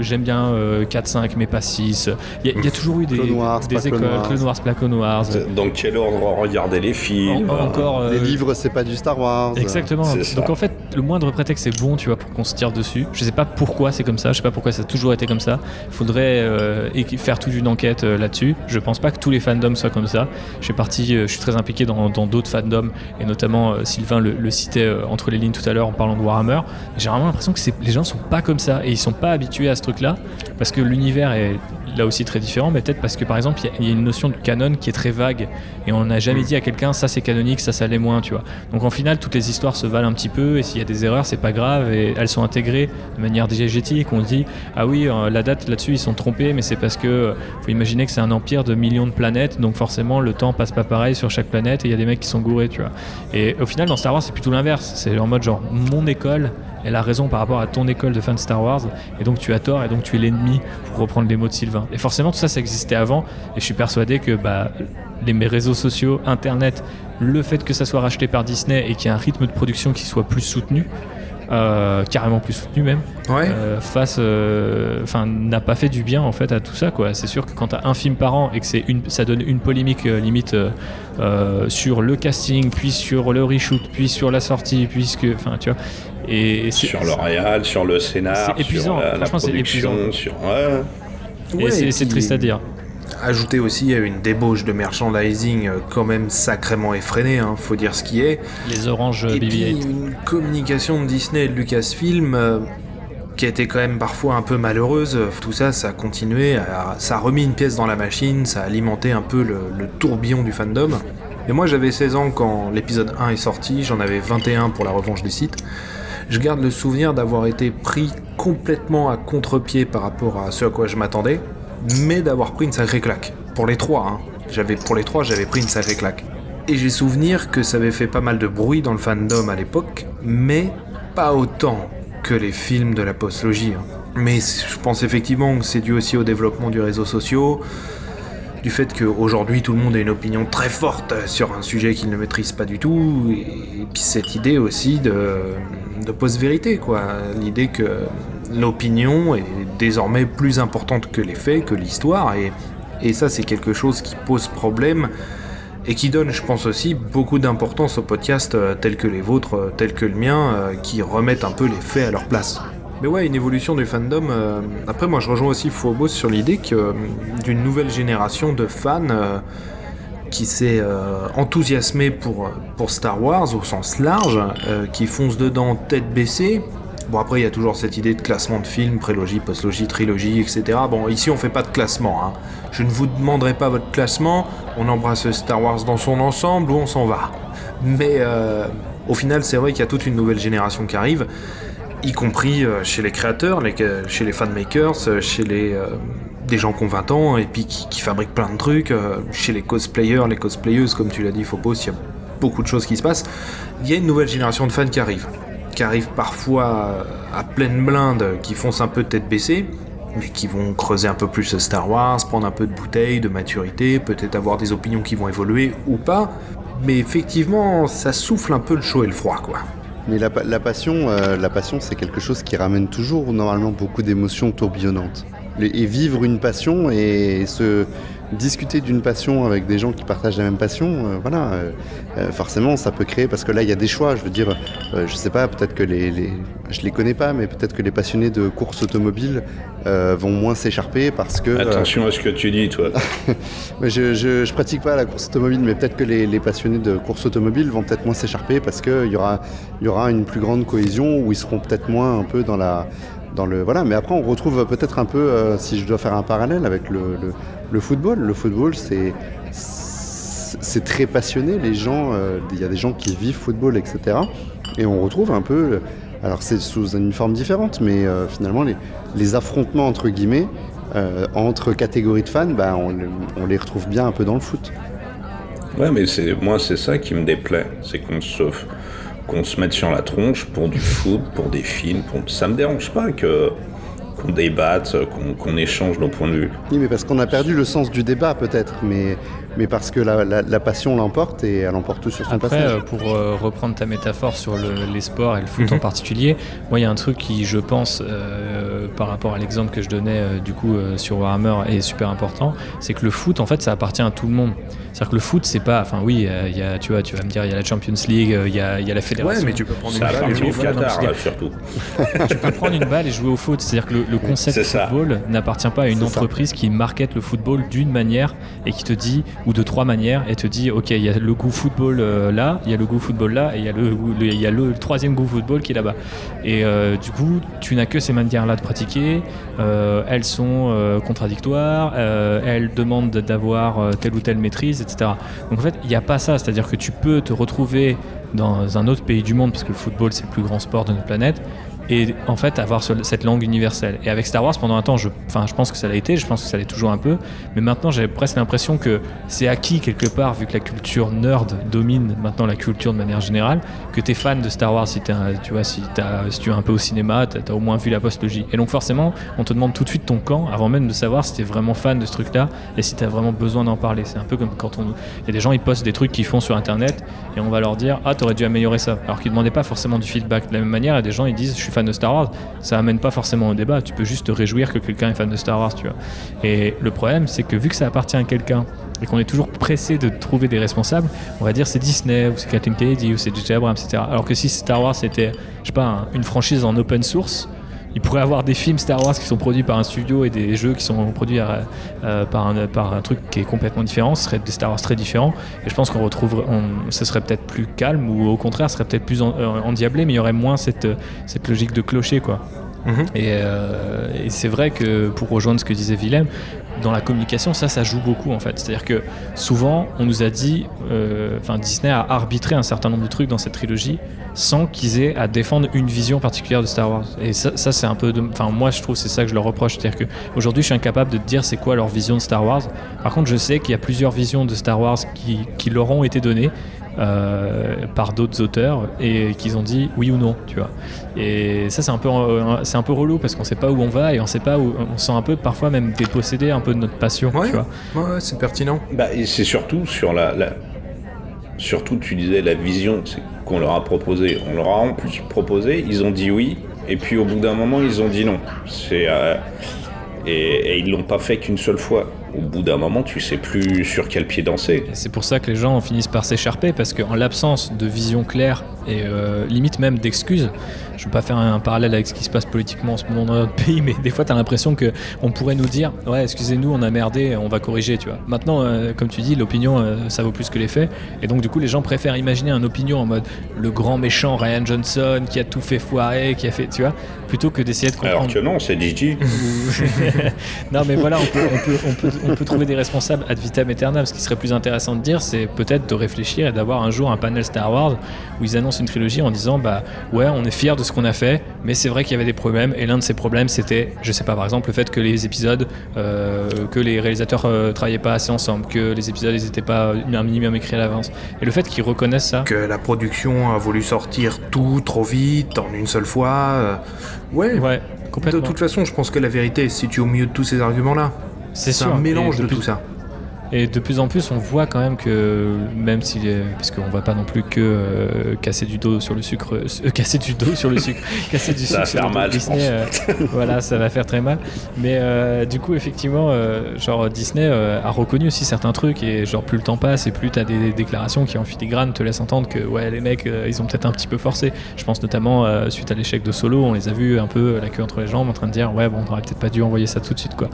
j'aime bien euh, 4-5, mais pas 6. Il y, a- il y a toujours eu des, Clone Wars, des écoles. Clone Wars, pas Clone Wars. Dans quel ordre regarder les films En- encore euh, Les livres, c'est pas du Star Wars. Exactement. Donc en fait, le moindre prétexte c'est bon, tu vois, pour qu'on se tire dessus. Je sais pas pourquoi c'est comme ça. Je sais pas pourquoi ça a toujours été comme ça. Il faudrait euh, faire toute une enquête euh, là-dessus. Je pense pas que tous les fandoms soient comme ça. Je suis parti, euh, je suis très impliqué dans d'autres fandoms et notamment euh, Sylvain le, le citait euh, entre les lignes tout à l'heure en parlant de Warhammer. J'ai vraiment l'impression que les gens sont pas comme ça et ils sont pas habitués à ce truc-là parce que l'univers est là aussi très différent, mais peut-être parce que par exemple il y a- une notion de canon qui est très vague et on n'a jamais dit à quelqu'un ça c'est canonique, ça ça l'est moins, tu vois. Donc en final toutes les histoires se valent un petit peu et s'il y a des erreurs c'est pas grave et elles sont intégrées de manière diégétique. On dit ah oui euh, la date là-dessus ils sont trompés mais c'est parce que euh, faut imaginer que c'est un empire de millions de planètes donc forcément le temps passe pas pareil sur chaque planète et il y a des mecs qui sont gourés, tu vois. Et au final dans Star Wars c'est plutôt l'inverse, c'est en mode genre mon école elle a raison par rapport à ton école de fan de Star Wars et donc tu as tort et donc tu es l'ennemi pour reprendre les mots de Sylvain. Et forcément tout ça ça existait avant et je suis persuadé que bah les réseaux sociaux, Internet, le fait que ça soit racheté par Disney et qu'il y ait un rythme de production qui soit plus soutenu, euh, carrément plus soutenu même, Ouais. euh, face, euh, enfin, n'a pas fait du bien en fait à tout ça quoi. C'est sûr que quand t'as un film par an et que c'est une, ça donne une polémique euh, limite sur le casting, puis sur le reshoot, puis sur la sortie, puisque, enfin, tu vois, et, Sur le réal, sur le scénar, C'est épuisant, sur la, la franchement, c'est production, épuisant. sur... Ouais. et Ouais, c'est et c'est puis- triste à dire. Ajouter aussi à une débauche de merchandising euh, quand même sacrément effrénée, hein, faut dire ce qui est. Les oranges Et puis BB-8. une communication de Disney et de Lucasfilm euh, qui été quand même parfois un peu malheureuse. Tout ça, ça a continué, à- ça a remis une pièce dans la machine, ça a alimenté un peu le, le tourbillon du fandom. Et moi j'avais 16 ans quand l'épisode 1 est sorti, j'en avais 21 pour la revanche des sites. Je garde le souvenir d'avoir été pris complètement à contre-pied par rapport à ce à quoi je m'attendais, mais d'avoir pris une sacrée claque. Pour les trois, hein. J'avais, pour les trois, j'avais pris une sacrée claque. Et j'ai souvenir que ça avait fait pas mal de bruit dans le fandom à l'époque, mais pas autant que les films de la postlogie. hein. Mais je pense effectivement que c'est dû aussi au développement du réseau social, du fait qu'aujourd'hui tout le monde a une opinion très forte sur un sujet qu'il ne maîtrise pas du tout, et puis cette idée aussi de, de post-vérité, quoi. L'idée que l'opinion est désormais plus importante que les faits, que l'histoire, et, ça c'est quelque chose qui pose problème et qui donne, je pense aussi, beaucoup d'importance aux podcasts euh, tels que les vôtres, euh, tels que le mien, euh, qui remettent un peu les faits à leur place. Mais ouais, une évolution du fandom. après, moi, je rejoins aussi Phobos sur l'idée que d'une nouvelle génération de fans qui s'est euh, enthousiasmé pour, pour Star Wars au sens large, qui fonce dedans tête baissée. Bon, après, il y a toujours cette idée de classement de films, prélogie, postlogie, trilogie, etc. Bon, ici, on fait pas de classement. Hein. Je ne vous demanderai pas votre classement. On embrasse Star Wars dans son ensemble ou on s'en va. Mais euh, au final, c'est vrai qu'il y a toute une nouvelle génération qui arrive, y compris euh, chez les créateurs, les- chez les fanmakers, euh, chez les euh, des gens qui ont 20 ans et puis qui, qui fabriquent plein de trucs, euh, chez les cosplayers, les cosplayeuses, comme tu l'as dit, Phobos, il y a beaucoup de choses qui se passent. Il y a une nouvelle génération de fans qui arrive, qui arrive parfois euh, à pleine blinde, qui foncent un peu tête baissée, mais qui vont creuser un peu plus Star Wars, prendre un peu de bouteille, de maturité, peut-être avoir des opinions qui vont évoluer ou pas. Mais effectivement, ça souffle un peu le chaud et le froid, quoi. Mais la, pa- la passion, euh, la passion, c'est quelque chose qui ramène toujours normalement beaucoup d'émotions tourbillonnantes. Et vivre une passion et se discuter d'une passion avec des gens qui partagent la même passion, euh, voilà, euh, euh, forcément, ça peut créer parce que là, il y a des choix. Je veux dire, euh, je sais pas, peut-être que les, les- je les connais pas, mais peut-être que les passionnés de course automobile vont moins s'écharper parce que. Attention à ce que tu dis, toi. je, je, je pratique pas la course automobile, mais peut-être que les, les passionnés de course automobile vont peut-être moins s'écharper parce qu'il y aura, il y aura une plus grande cohésion où ils seront peut-être moins un peu dans la. Dans le, voilà, mais après on retrouve peut-être un peu, si je dois faire un parallèle avec le, le- le football. Le football, c'est c'est très passionné. Les gens, euh, il y a des gens qui vivent football, etc. Et on retrouve un peu, alors c'est sous une forme différente, mais euh, finalement les, les affrontements entre guillemets euh, entre catégories de fans, bah, on les retrouve bien un peu dans le foot. Ouais, mais c'est moi, c'est ça qui me déplaît. C'est qu'on se, qu'on se mette sur la tronche pour du foot, pour des films. Pour... Ça me dérange pas que qu'on débatte, qu'on qu'on échange nos points de vue. Oui, mais parce qu'on a perdu le sens du débat peut-être, mais, mais parce que la, la- la passion l'emporte et elle emporte tout sur son Après, passage. euh, pour euh, reprendre ta métaphore sur le- les sports et le foot Mhm. en particulier, moi, il y a un truc qui, je pense, euh, par rapport à l'exemple que je donnais euh, du coup euh, sur Warhammer, est super important, c'est que le foot, en fait, ça appartient à tout le monde. C'est-à-dire que le foot, c'est pas, enfin oui, euh, il y a, tu vois, tu vas me dire, il y a la Champions League, euh, il y, a, il y a la fédération. Ouais, mais tu peux prendre une balle et jouer au. Qatar, parce là, surtout. tu peux prendre une balle et jouer au foot. C'est-à-dire que le, le concept de football n'appartient pas à une ça. entreprise qui market le football d'une manière et qui te dit, ou de trois manières, et te dit, ok, il y a le goût football euh, là, il y a le goût football là, et il y a le, troisième goût football qui est là-bas. Et euh, du coup, tu n'as que ces manières-là de pratiquer. Euh, elles sont contradictoires, elles demandent d'avoir telle ou telle maîtrise, etc. Donc en fait, il n'y a pas ça. C'est-à-dire que tu peux te retrouver dans un autre pays du monde, parce que le football c'est le plus grand sport de notre planète, et en fait avoir ce- cette langue universelle. Et avec Star Wars, pendant un temps, je, je pense que ça l'a été, je pense que ça l'est toujours un peu, mais maintenant j'ai presque l'impression que c'est acquis quelque part, vu que la culture nerd domine maintenant la culture de manière générale, que tu es fan de Star Wars si, t'es un- tu vois, si, t'as- si tu es un peu au cinéma, tu as, au moins vu la postlogie. Et donc forcément, on te demande tout de suite ton camp avant même de savoir si tu es vraiment fan de ce truc-là et si tu as vraiment besoin d'en parler. C'est un peu comme quand on... Il y a des gens, ils postent des trucs qu'ils font sur Internet et on va leur dire Ah, t'aurais dû améliorer ça. Alors qu'ils demandaient pas forcément du feedback. De la même manière, a des gens, ils disent Je suis fan de Star Wars. Ça amène pas forcément au débat. Tu peux juste te réjouir que quelqu'un est fan de Star Wars, tu vois. Et le problème, c'est que vu que ça appartient à quelqu'un et qu'on est toujours pressé de trouver des responsables, on va dire c'est Disney ou c'est Kathleen Kennedy ou c'est J.J. Abrams, etc. Alors que si Star Wars c'était, je sais pas, un- une franchise en open source, il pourrait avoir des films Star Wars qui sont produits par un studio et des jeux qui sont produits euh, euh, par, un, par un truc qui est complètement différent. Ce serait des Star Wars très différents. Et je pense qu'on retrouverait, on- ce serait peut-être plus calme ou au contraire, ce serait peut-être plus en- euh, endiablé, mais il y aurait moins cette, cette logique de clocher, quoi. Mhm. Et, euh, et c'est vrai que pour rejoindre ce que disait Willem, dans la communication, ça, ça joue beaucoup en fait. C'est-à-dire que souvent, on nous a dit, euh, enfin Disney a arbitré un certain nombre de trucs dans cette trilogie sans qu'ils aient à défendre une vision particulière de Star Wars. Et ça, c'est un peu, enfin moi, je trouve c'est ça que je leur reproche. C'est-à-dire que aujourd'hui, je suis incapable de dire c'est quoi leur vision de Star Wars. Par contre, je sais qu'il y a plusieurs visions de Star Wars qui leur ont été données. Euh, par d'autres auteurs et qu'ils ont dit oui ou non tu vois et ça c'est un peu euh, c'est un peu relou parce qu'on sait pas où on va et on sait pas où on se sent un peu parfois même dépossédé un peu de notre passion Ouais. tu vois Ouais, ouais, c'est pertinent. Bah, et c'est surtout sur la, la- Surtout, tu disais la vision c'est qu'on leur a proposé. On leur a en plus proposé, ils ont dit oui, et puis au bout d'un moment, ils ont dit non. C'est. euh, et, et ils l'ont pas fait qu'une seule fois. Au bout d'un moment, tu sais plus sur quel pied danser. C'est pour ça que les gens finissent par s'écharper parce qu'en l'absence de vision claire et euh, limite même d'excuses, je ne veux pas faire un parallèle avec ce qui se passe politiquement en ce moment dans notre pays, mais des fois tu as l'impression que on pourrait nous dire ouais excusez-nous on a merdé, on va corriger tu vois. Maintenant euh, comme tu dis l'opinion euh, ça vaut plus que les faits et donc du coup les gens préfèrent imaginer un opinion en mode le grand méchant Ryan Johnson qui a tout fait foirer, qui a fait tu vois, plutôt que d'essayer de comprendre. Alors que non, c'est Gigi. non, mais voilà, on peut, on, peut, on, peut, on peut trouver des responsables ad vitam aeternam. Ce qui serait plus intéressant de dire, c'est peut-être de réfléchir et d'avoir un jour un panel Star Wars où ils annoncent une trilogie en disant Bah ouais, on est fiers de ce qu'on a fait, mais c'est vrai qu'il y avait des problèmes. Et l'un de ces problèmes, c'était, je sais pas, par exemple, le fait que les épisodes, euh, que les réalisateurs euh, travaillaient pas assez ensemble, que les épisodes, ils étaient pas un minimum écrits à l'avance. Et le fait qu'ils reconnaissent ça. Que la production a voulu sortir tout trop vite, en une seule fois. euh, Ouais. Ouais, De complètement. toute façon, je pense que la vérité se situe au milieu de tous ces arguments-là. C'est C'est un mélange de plus- tout ça. Et de plus en plus, on voit quand même que même si, parce qu'on voit pas non plus que euh, casser du dos sur le sucre, euh, casser du dos sur le sucre, casser du Ça va sucre sur faire le dos mal, Disney, euh, voilà, ça va faire très mal. Mais euh, du coup, effectivement, genre Disney a reconnu aussi certains trucs et genre plus le temps passe et plus t'as des déclarations qui en filigrane te laissent entendre que ouais les mecs ils ont peut-être un petit peu forcé. Je pense notamment suite à l'échec de Solo, on les a vus un peu la queue entre les jambes en train de dire ouais bon on aurait peut-être pas dû envoyer ça tout de suite quoi.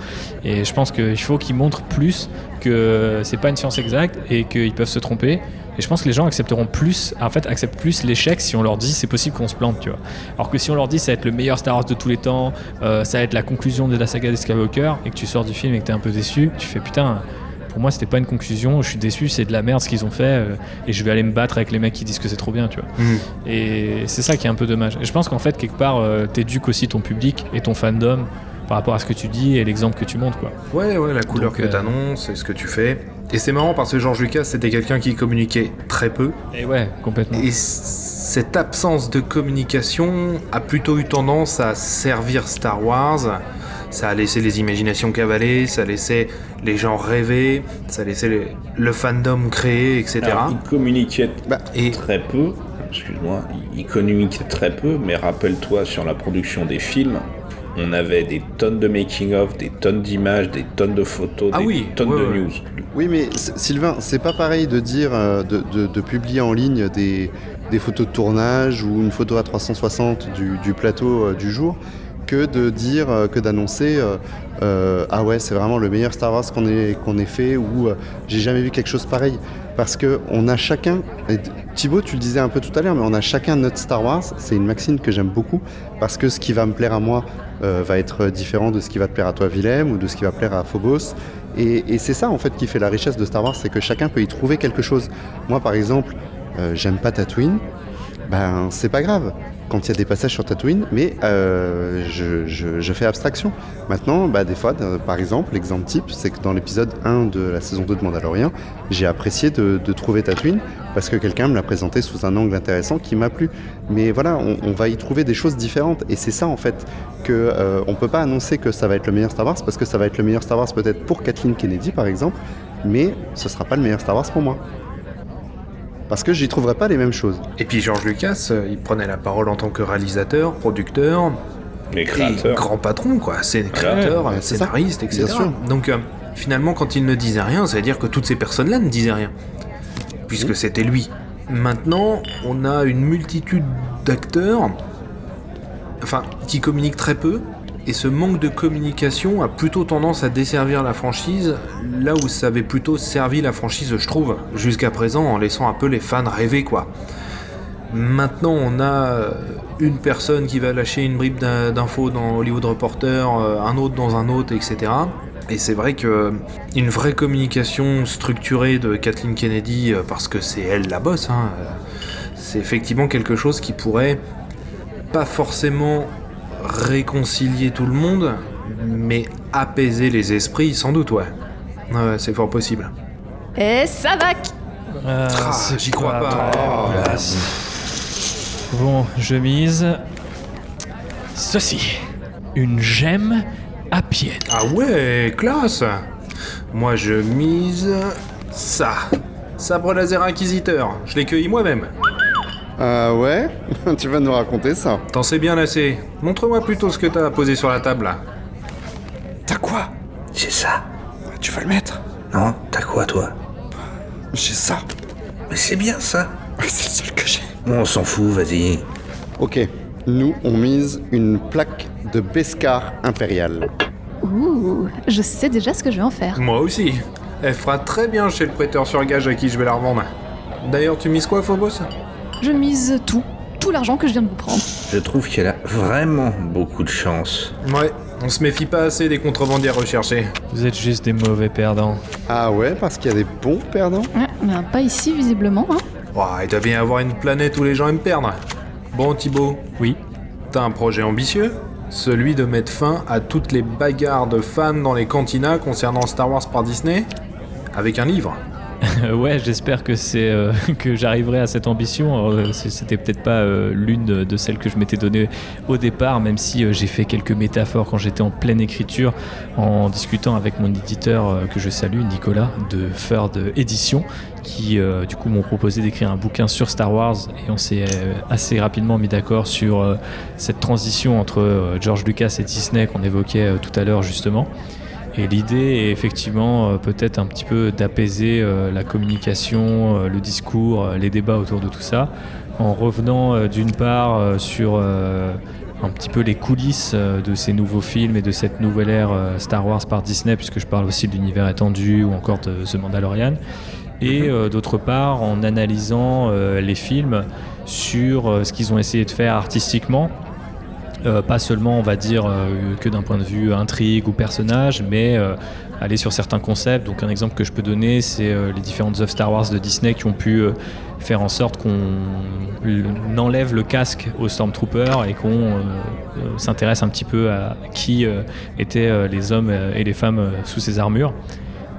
Et je pense qu'il faut qu'ils montrent plus que c'est pas une science exacte et qu'ils peuvent se tromper. Et je pense que les gens accepteront plus, en fait, acceptent plus l'échec si on leur dit c'est possible qu'on se plante, tu vois. Alors que si on leur dit ça va être le meilleur Star Wars de tous les temps, euh, ça va être la conclusion de la saga des Skywalker, et que tu sors du film et que t'es un peu déçu, tu fais putain. Pour moi, c'était pas une conclusion. Je suis déçu, c'est de la merde ce qu'ils ont fait, euh, et je vais aller me battre avec les mecs qui disent que c'est trop bien, tu vois. Mhm. Et c'est ça qui est un peu dommage. Et je pense qu'en fait, quelque part, euh, t'éduques aussi ton public et ton fandom par rapport à ce que tu dis et l'exemple que tu montres, quoi. Ouais, ouais, la couleur Donc, que euh, t'annonces et ce que tu fais. Et c'est marrant parce que George Lucas, c'était quelqu'un qui communiquait très peu. Et ouais, complètement. Et cette absence de communication a plutôt eu tendance à servir Star Wars. Ça a laissé les imaginations cavaler, ça a laissé les gens rêver, ça a laissé le fandom créer, etc. Alors, ils communiquaient Bah, et très peu, excuse-moi, ils communiquaient très peu, mais rappelle-toi sur la production des films, on avait des tonnes de making-of, des tonnes d'images, des tonnes de photos, Ah des oui, tonnes ouais, de ouais. news. Oui, mais Sylvain, c'est pas pareil de dire euh, de, de- de publier en ligne des, des photos de tournage ou une photo à 360 du, du plateau euh, du jour que de dire euh, que d'annoncer euh, euh, ah ouais c'est vraiment le meilleur Star Wars qu'on ait qu'on ait fait ou euh, j'ai jamais vu quelque chose pareil parce que on a chacun et Thibaut tu le disais un peu tout à l'heure mais on a chacun notre Star Wars c'est une maxime que j'aime beaucoup parce que ce qui va me plaire à moi euh, va être différent de ce qui va te plaire à toi Willem ou de ce qui va plaire à Phobos et, c'est ça en fait qui fait la richesse de Star Wars, c'est que chacun peut y trouver quelque chose. Moi par exemple, euh, j'aime pas Tatooine, ben c'est pas grave. Quand il y a des passages sur Tatooine, mais euh, je, fais abstraction. Maintenant, bah, des fois, euh, par exemple, l'exemple type, c'est que dans l'épisode 1 de la saison 2 de Mandalorian, j'ai apprécié de, trouver Tatooine parce que quelqu'un me l'a présenté sous un angle intéressant qui m'a plu. Mais voilà, on, va y trouver des choses différentes. Et c'est ça, en fait, que euh, on peut pas annoncer que ça va être le meilleur Star Wars parce que ça va être le meilleur Star Wars peut-être pour Kathleen Kennedy, par exemple, mais ce sera pas le meilleur Star Wars pour moi. Parce que j'y trouverai pas les mêmes choses. Et puis George Lucas, euh, il prenait la parole en tant que réalisateur, producteur, Les et créateurs. grand patron, quoi. C'est créateur, ouais, ça. scénariste, etc. Bien sûr. Donc euh, finalement, quand il ne disait rien, ça veut dire que toutes ces personnes-là ne disaient rien. Puisque c'était lui. Maintenant, on a une multitude d'acteurs, enfin, qui communiquent très peu. Et ce manque de communication a plutôt tendance à desservir la franchise, là où ça avait plutôt servi la franchise, je trouve, jusqu'à présent, en laissant un peu les fans rêver, quoi. Maintenant, on a euh, une personne qui va lâcher une bribe d'in- d'infos dans Hollywood Reporter, euh, un autre dans un autre, etc. Et c'est vrai que une vraie communication structurée de Kathleen Kennedy, euh, parce que c'est elle la bosse, hein, euh, c'est effectivement quelque chose qui pourrait pas forcément réconcilier tout le monde, mais apaiser les esprits, sans doute, ouais. Ouais, c'est fort possible. Et ça va Ah, Ah, j'y crois pas. place. Bon, je mise. Ceci. Une gemme à pied. Ah ouais, classe Moi je mise ça. Sabre laser inquisiteur, je l'ai cueilli moi-même. Ah ouais Tu vas nous raconter ça T'en sais bien assez. Montre-moi plutôt ce que t'as posé sur la table là. T'as quoi? J'ai ça. Tu vas le mettre? Non, t'as quoi toi? J'ai ça. Mais c'est bien ça. C'est le seul que j'ai. Bon, on s'en fout, vas-y. Ok, nous on mise une plaque de Beskar impérial. Ouh, je sais déjà ce que je vais en faire. Moi aussi. Elle fera très bien chez le prêteur sur gage à qui je vais la revendre. D'ailleurs, tu mises quoi, Phobos? Je mise tout, tout l'argent que je viens de vous prendre. Je trouve qu'elle a vraiment beaucoup de chance. Ouais, on se méfie pas assez des contrebandiers recherchés. Vous êtes juste des mauvais perdants. Ah ouais, parce qu'il y a des bons perdants Ouais, mais pas ici visiblement. Hein. Ouah, il doit bien y avoir une planète où les gens aiment perdre. Bon, Thibaut, Oui. T'as un projet ambitieux? Celui de mettre fin à toutes les bagarres de fans dans les cantinas concernant Star Wars par Disney? Avec un livre. Ouais, j'espère que c'est euh, que j'arriverai à cette ambition. Euh, C'était peut-être pas euh, l'une de, celles que je m'étais donné au départ, même si j'ai fait quelques métaphores quand j'étais en pleine écriture, en discutant avec mon éditeur que je salue, Nicolas de Third Edition, qui du coup m'ont proposé d'écrire un bouquin sur Star Wars et on s'est assez rapidement mis d'accord sur cette transition entre George Lucas et Disney qu'on évoquait tout à l'heure justement. Et l'idée est effectivement euh, peut-être un petit peu d'apaiser euh, la communication, euh, le discours, les débats autour de tout ça, en revenant d'une part sur un petit peu les coulisses de ces nouveaux films et de cette nouvelle ère Star Wars par Disney, puisque je parle aussi de l'univers étendu ou encore de The Mandalorian. Et euh, d'autre part en analysant les films sur ce qu'ils ont essayé de faire artistiquement, euh, pas seulement, on va dire, euh, que d'un point de vue intrigue ou personnage, mais euh, aller sur certains concepts. Donc un exemple que je peux donner, c'est les différentes œuvres Star Wars de Disney qui ont pu faire en sorte qu'on enlève le casque aux Stormtroopers et qu'on s'intéresse un petit peu à qui étaient les hommes et les femmes sous ces armures.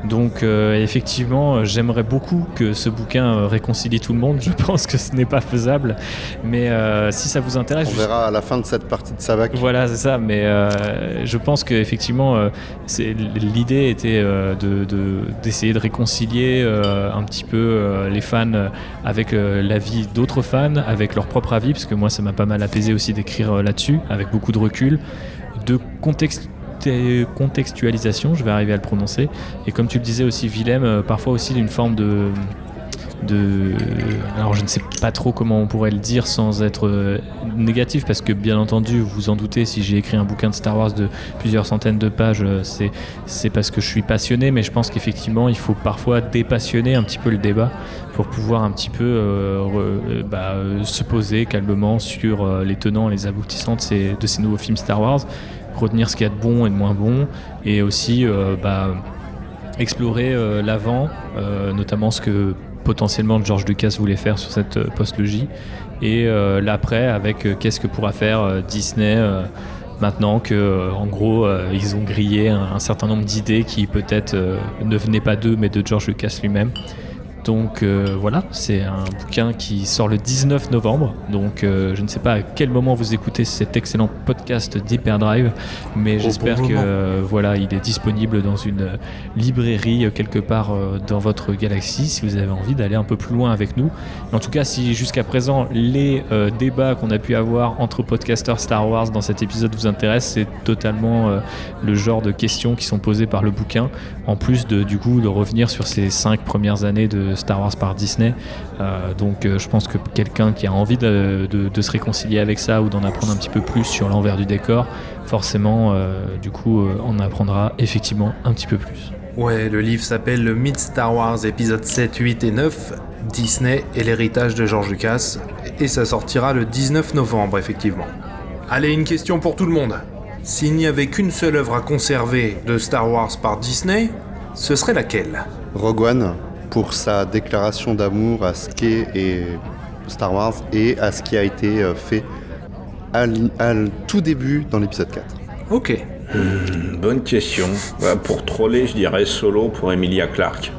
Donc euh, effectivement, euh, j'aimerais beaucoup que ce bouquin euh, réconcilie tout le monde. Je pense que ce n'est pas faisable, mais euh, si ça vous intéresse, On verra à la fin de cette partie de Sabac. voilà, c'est ça. Mais euh, je pense qu'effectivement, euh, c'est- l'idée était euh, de- de- d'essayer de, réconcilier un petit peu les fans avec l'avis d'autres fans, avec leur propre avis, parce que moi, ça m'a pas mal apaisé aussi d'écrire là-dessus, avec beaucoup de recul, de contexte contextualisation, je vais arriver à le prononcer. Et comme tu le disais aussi, Willem, euh, parfois aussi d'une forme de, alors je ne sais pas trop comment on pourrait le dire sans être euh, négatif parce que bien entendu vous vous en doutez si j'ai écrit un bouquin de Star Wars de plusieurs centaines de pages euh, c'est parce que je suis passionné mais je pense qu'effectivement il faut parfois dépassionner un petit peu le débat pour pouvoir un petit peu bah, se poser calmement sur les tenants et les aboutissants de ces, de ces nouveaux films Star Wars retenir ce qu'il y a de bon et de moins bon et aussi euh, bah, explorer euh, l'avant, euh, notamment ce que potentiellement George Lucas voulait faire sur cette post-logie. Et l'après, avec qu'est-ce que pourra faire Disney maintenant que, en gros, ils ont grillé un, certain nombre d'idées qui peut-être ne venaient pas d'eux, mais de George Lucas lui-même. Donc euh, voilà, c'est un bouquin qui sort le 19 novembre. Donc euh, je ne sais pas à quel moment vous écoutez cet excellent podcast d'Hyperdrive, mais j'espère bon que euh, voilà, il est disponible dans une librairie quelque part dans votre galaxie si vous avez envie d'aller un peu plus loin avec nous. En tout cas, si jusqu'à présent les débats qu'on a pu avoir entre podcasters Star Wars dans cet épisode vous intéressent, c'est totalement le genre de questions qui sont posées par le bouquin, en plus de du coup de revenir sur ces cinq premières années de Star Wars par Disney. Euh, donc euh, je pense que quelqu'un qui a envie de, de- de se réconcilier avec ça ou d'en apprendre un petit peu plus sur l'envers du décor, forcément euh, du coup euh, on apprendra effectivement un petit peu plus. Ouais, le livre s'appelle Le mythe Star Wars, épisode 7, 8 et 9, Disney et l'héritage de George Lucas, et ça sortira le 19 novembre, effectivement. Allez, une question pour tout le monde. S'il n'y avait qu'une seule œuvre à conserver de Star Wars par Disney, ce serait laquelle? Rogue One, pour sa déclaration d'amour à ce qu'est et Star Wars et à ce qui a été euh, fait à, tout début dans l'épisode 4. Ok. Hmm, bonne question. Pour troller, je dirais solo pour Emilia Clarke.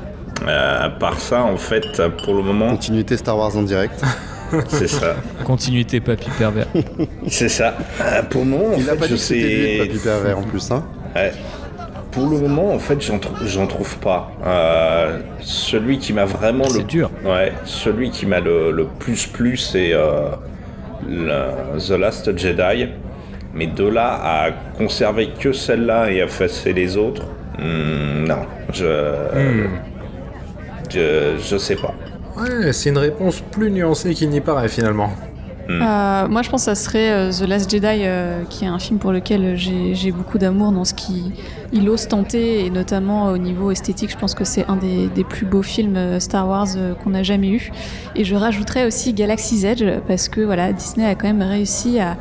Euh, à part ça, en fait, pour le moment, Continuité Star Wars en direct. c'est ça. Continuité papy pervers. C'est ça. Euh, pour le moment, en Il a fait, pas je sais. papy pervers en plus. Hein. Ouais. Pour le moment, en fait, j'en trou- j'en trouve pas. Euh, celui qui m'a vraiment le C'est dur. Ouais, celui qui m'a le, le plus plu, c'est euh, le- The Last Jedi. Mais de là à conserver que celle-là et à effacer les autres, hmm, non, je, je, je sais pas. Ouais, c'est une réponse plus nuancée qu'il n'y paraît, finalement. Euh, moi, je pense que ça serait euh, The Last Jedi, euh, qui est un film pour lequel j'ai beaucoup d'amour dans ce qu'il il ose tenter, et notamment au niveau esthétique. Je pense que c'est un des, plus beaux films Star Wars qu'on a jamais eu. Et je rajouterais aussi Galaxy's Edge, parce que voilà, Disney a quand même réussi à,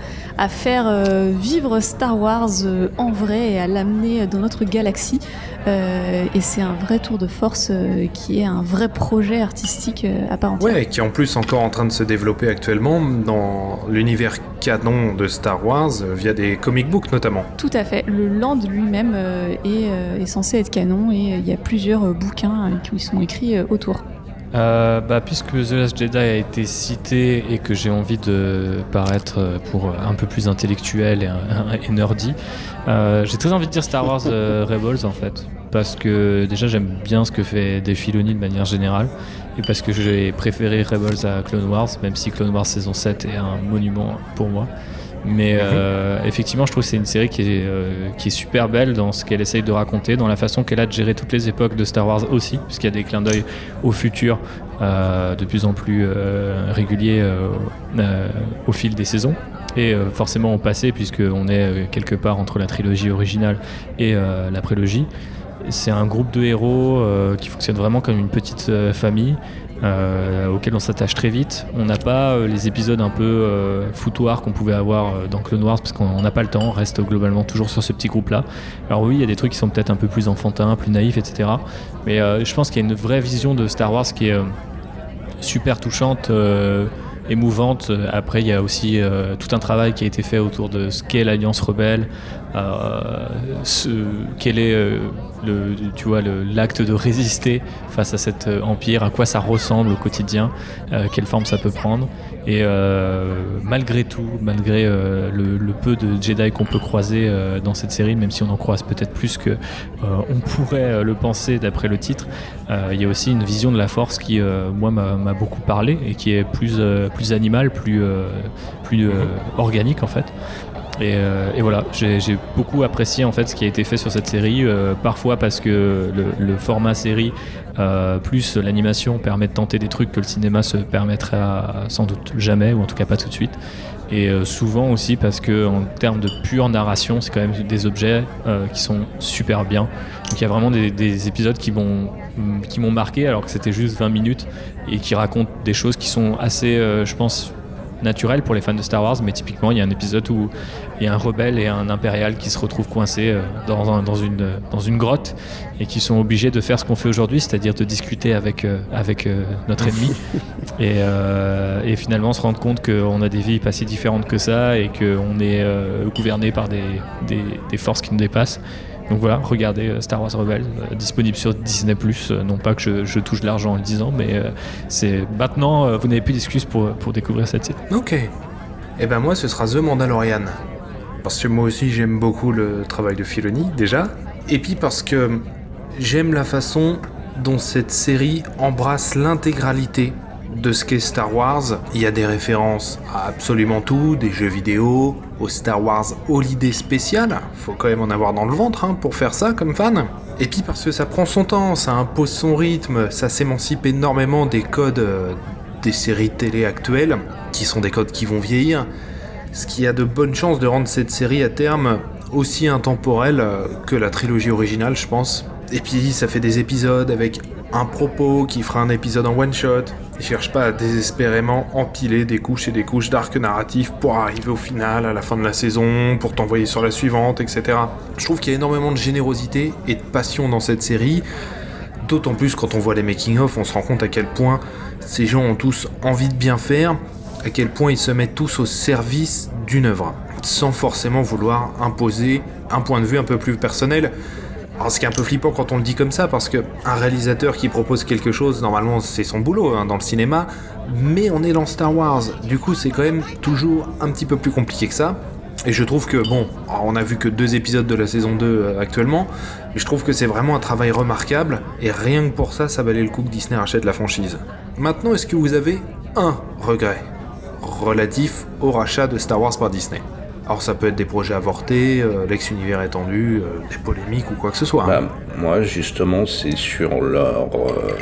faire vivre Star Wars en vrai et à l'amener dans notre galaxie. Euh, et c'est un vrai tour de force euh, qui est un vrai projet artistique euh, à part entière. Ouais, qui est en plus encore en train de se développer actuellement dans l'univers canon de Star Wars, euh, via des comic books notamment. Tout à fait. Le land lui-même est, est censé être canon et il y a plusieurs bouquins qui sont écrits autour. Euh, bah, puisque The Last Jedi a été cité et que j'ai envie de paraître euh, pour un peu plus intellectuel et, et nerdy, euh, j'ai très envie de dire Star Wars euh, Rebels en fait. Parce que déjà j'aime bien ce que fait Dave Filoni de manière générale et parce que j'ai préféré Rebels à Clone Wars, même si Clone Wars saison 7 est un monument pour moi. Mais euh, effectivement, je trouve que c'est une série qui est, euh, qui est super belle dans ce qu'elle essaye de raconter, dans la façon qu'elle a de gérer toutes les époques de Star Wars aussi, puisqu'il y a des clins d'œil au futur euh, de plus en plus réguliers au fil des saisons. Et forcément au passé, puisqu'on est quelque part entre la trilogie originale et la prélogie. C'est un groupe de héros qui fonctionne vraiment comme une petite famille euh, auquel on s'attache très vite. On n'a pas euh, les épisodes un peu euh, foutoirs qu'on pouvait avoir euh, dans Clone Wars parce qu'on n'a pas le temps, on reste globalement toujours sur ce petit groupe-là. Alors oui, il y a des trucs qui sont peut-être un peu plus enfantins, plus naïfs, etc. Mais je pense qu'il y a une vraie vision de Star Wars qui est super touchante. émouvante. Après, il y a aussi tout un travail qui a été fait autour de ce qu'est l'Alliance rebelle, ce, quel est tu vois, l'acte de résister face à cet euh, empire, à quoi ça ressemble au quotidien, euh, quelle forme ça peut prendre. Et euh, malgré tout, malgré le, le peu de Jedi qu'on peut croiser dans cette série, même si on en croise peut-être plus que on pourrait le penser d'après le titre, il y a aussi une vision de la force qui, moi, m'a beaucoup parlé et qui est plus, plus animale, plus, plus organique en fait. Et, euh, et voilà, j'ai beaucoup apprécié en fait ce qui a été fait sur cette série, euh, parfois parce que le, format série euh, plus l'animation permet de tenter des trucs que le cinéma se permettrait à- sans doute jamais, ou en tout cas pas tout de suite. Et souvent aussi parce que en termes de pure narration, c'est quand même des objets qui sont super bien. Donc il y a vraiment des, des épisodes qui m'ont qui m'ont marqué alors que c'était juste 20 minutes et qui racontent des choses qui sont assez, je pense, naturel pour les fans de Star Wars, mais typiquement, il y a un épisode où il y a un rebelle et un impérial qui se retrouvent coincés euh, dans, un- dans une, dans une grotte et qui sont obligés de faire ce qu'on fait aujourd'hui, c'est-à-dire de discuter avec, euh, avec euh, notre ennemi et, euh, et finalement se rendre compte qu'on a des vies pas si différentes que ça et qu'on est euh, gouverné par des, des, des forces qui nous dépassent. Donc voilà, regardez euh, Star Wars Rebels, euh, disponible sur Disney+. euh, non pas que je, touche l'argent en le disant, mais c'est maintenant, vous n'avez plus d'excuses pour, découvrir cette série. Ok. Et ben moi, ce sera The Mandalorian. Parce que moi aussi, j'aime beaucoup le travail de Filoni, déjà. Et puis parce que j'aime la façon dont cette série embrasse l'intégralité de ce qu'est Star Wars. Il y a des références à absolument tout, des jeux vidéo, au Star Wars Holiday spécial. Faut quand même en avoir dans le ventre hein, pour faire ça comme fan. Et puis parce que ça prend son temps, ça impose son rythme, ça s'émancipe énormément des codes euh, des séries télé actuelles, qui sont des codes qui vont vieillir. Ce qui a de bonnes chances de rendre cette série à terme aussi intemporelle euh, que la trilogie originale, je pense. Et puis ça fait des épisodes avec un propos qui fera un épisode en one shot. Ils cherchent pas à désespérément empiler des couches et des couches d'arc narratif pour arriver au final, à la fin de la saison, pour t'envoyer sur la suivante, etc. Je trouve qu'il y a énormément de générosité et de passion dans cette série. D'autant plus quand on voit les making-of, on se rend compte à quel point ces gens ont tous envie de bien faire, à quel point ils se mettent tous au service d'une œuvre, sans forcément vouloir imposer un point de vue un peu plus personnel. Alors ce qui est un peu flippant quand on le dit comme ça, parce que un réalisateur qui propose quelque chose, normalement c'est son boulot hein, dans le cinéma, mais on est dans Star Wars, du coup c'est quand même toujours un petit peu plus compliqué que ça. Et je trouve que, bon, on a vu que deux épisodes de la saison 2 euh, actuellement, mais je trouve que c'est vraiment un travail remarquable, et rien que pour ça, ça valait le coup que Disney rachète la franchise. Maintenant, est-ce que vous avez un regret relatif au rachat de Star Wars par Disney? Alors ça peut être des projets avortés, euh, l'ex-univers étendu, euh, des polémiques ou quoi que ce soit. hein. Bah, moi, justement, c'est sur leur euh,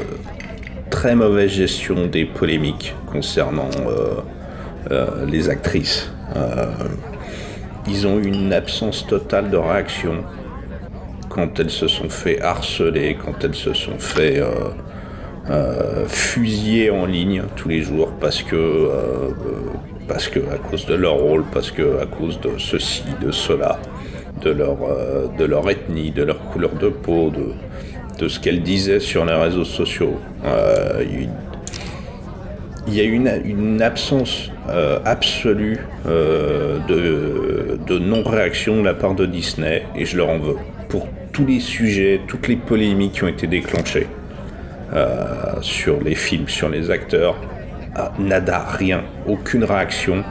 très mauvaise gestion des polémiques concernant les actrices. Ils ont une absence totale de réaction quand elles se sont fait harceler, quand elles se sont fait fusiller en ligne tous les jours parce que parce que à cause de leur rôle, parce que à cause de ceci, de cela, de leur euh, de leur ethnie, de leur couleur de peau, de de ce qu'elles disaient sur les réseaux sociaux. Euh, il- y a une, une absence euh, absolue de, de non-réaction de la part de Disney et je leur en veux pour tous les sujets, toutes les polémiques qui ont été déclenchées sur les films, sur les acteurs. Ah, nada, rien, aucune réaction.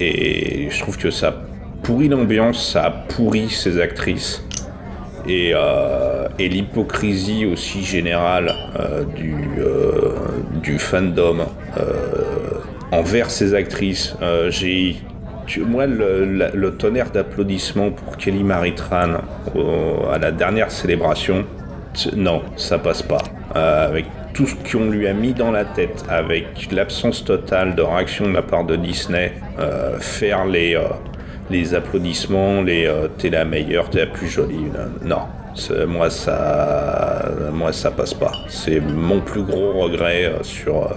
Et je trouve que ça pourrit l'ambiance, ça a pourri ces actrices. Et, euh, et l'hypocrisie aussi générale euh, du, euh, du fandom euh, envers ces actrices. Euh, j'ai moi, le, le tonnerre d'applaudissements pour Kelly Maritran au- à la dernière célébration, non, ça passe pas. Euh, avec tout ce qu'on lui a mis dans la tête, avec l'absence totale de réaction de la part de Disney, euh, faire les, euh, les applaudissements, les euh, t'es la meilleure, t'es la plus jolie, non, non. Moi ça, moi ça passe pas. C'est mon plus gros regret euh, sur euh,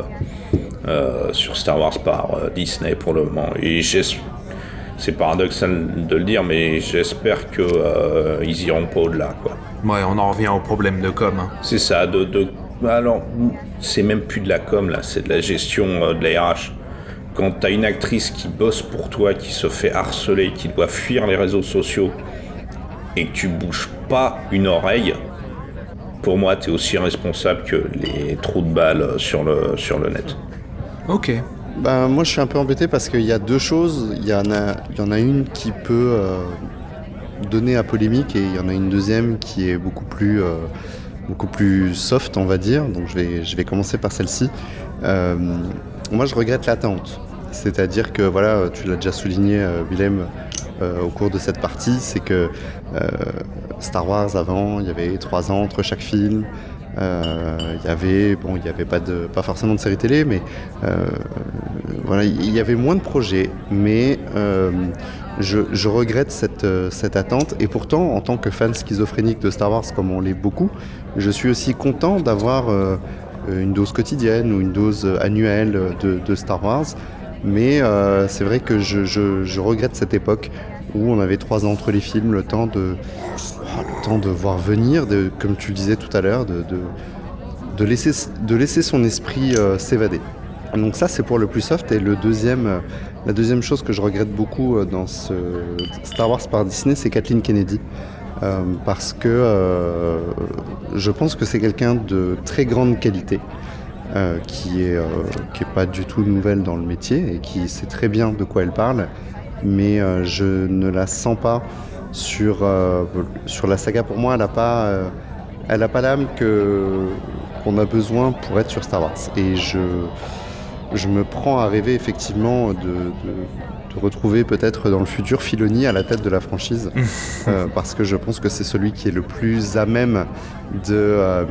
euh, sur Star Wars par euh, Disney pour le moment. Et c'est paradoxal de le dire, mais j'espère que euh, ils iront pas au-delà, quoi. Ouais, on en revient au problème de com. hein. C'est ça, de, de- alors c'est même plus de la com là, c'est de la gestion euh, de la RH. Quand t'as une actrice qui bosse pour toi, qui se fait harceler, qui doit fuir les réseaux sociaux, et que tu bouges pas une oreille, pour moi t'es aussi responsable que les trous de balles sur le, sur le net. Ok. Ben, moi, je suis un peu embêté parce qu'il y a deux choses. Il y en a, il y en a une qui peut euh, donner à polémique et il y en a une deuxième qui est beaucoup plus, euh, beaucoup plus soft, on va dire. Donc, je vais, je vais commencer par celle-ci. Euh, moi, je regrette l'attente. C'est-à-dire que, voilà, tu l'as déjà souligné, euh, Willem, euh, au cours de cette partie, c'est que Star Wars, avant, il y avait trois ans entre chaque film. Il y avait, bon, il y avait pas de, pas forcément de série télé, mais voilà, il y avait moins de projets, mais je, regrette cette, cette attente. Et pourtant, en tant que fan schizophrénique de Star Wars, comme on l'est beaucoup, je suis aussi content d'avoir euh, une dose quotidienne ou une dose annuelle de, Star Wars. Mais euh, c'est vrai que je, regrette cette époque où on avait trois ans entre les films, le temps de, le temps de voir venir, de, comme tu le disais tout à l'heure, de, de, laisser, de laisser son esprit euh, s'évader. Donc ça c'est pour le plus soft et le deuxième, la deuxième chose que je regrette beaucoup dans ce Star Wars par Disney c'est Kathleen Kennedy. Euh, parce que euh, je pense que c'est quelqu'un de très grande qualité, euh, qui est pas du tout nouvelle dans le métier et qui sait très bien de quoi elle parle, mais je ne la sens pas sur sur la saga. Pour moi, elle a pas elle pas l'âme qu'on a besoin pour être sur Star Wars. Et je je me prends à rêver effectivement de- de retrouver peut-être dans le futur Filoni à la tête de la franchise, euh, parce que je pense que c'est celui qui est le plus à même de, euh,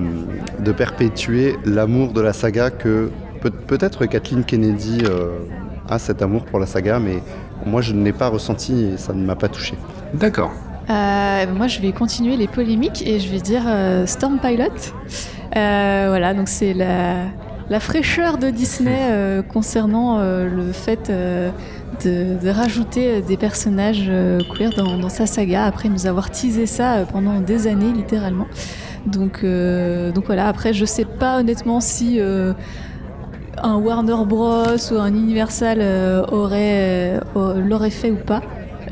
de perpétuer l'amour de la saga que peut- peut-être Kathleen Kennedy euh, a cet amour pour la saga, mais moi je ne l'ai pas ressenti et ça ne m'a pas touché. D'accord. Euh, moi, je vais continuer les polémiques et je vais dire euh, Storm Pilot. Euh, voilà, donc c'est la, la fraîcheur de Disney euh, concernant euh, le fait euh, de, de rajouter euh, des personnages euh, queer dans, dans sa saga après nous avoir teasé ça euh, pendant des années, littéralement. Donc, euh, donc voilà, après, je sais pas honnêtement si. euh, un Warner Bros ou un Universal euh, aurait, l'aurait fait ou pas.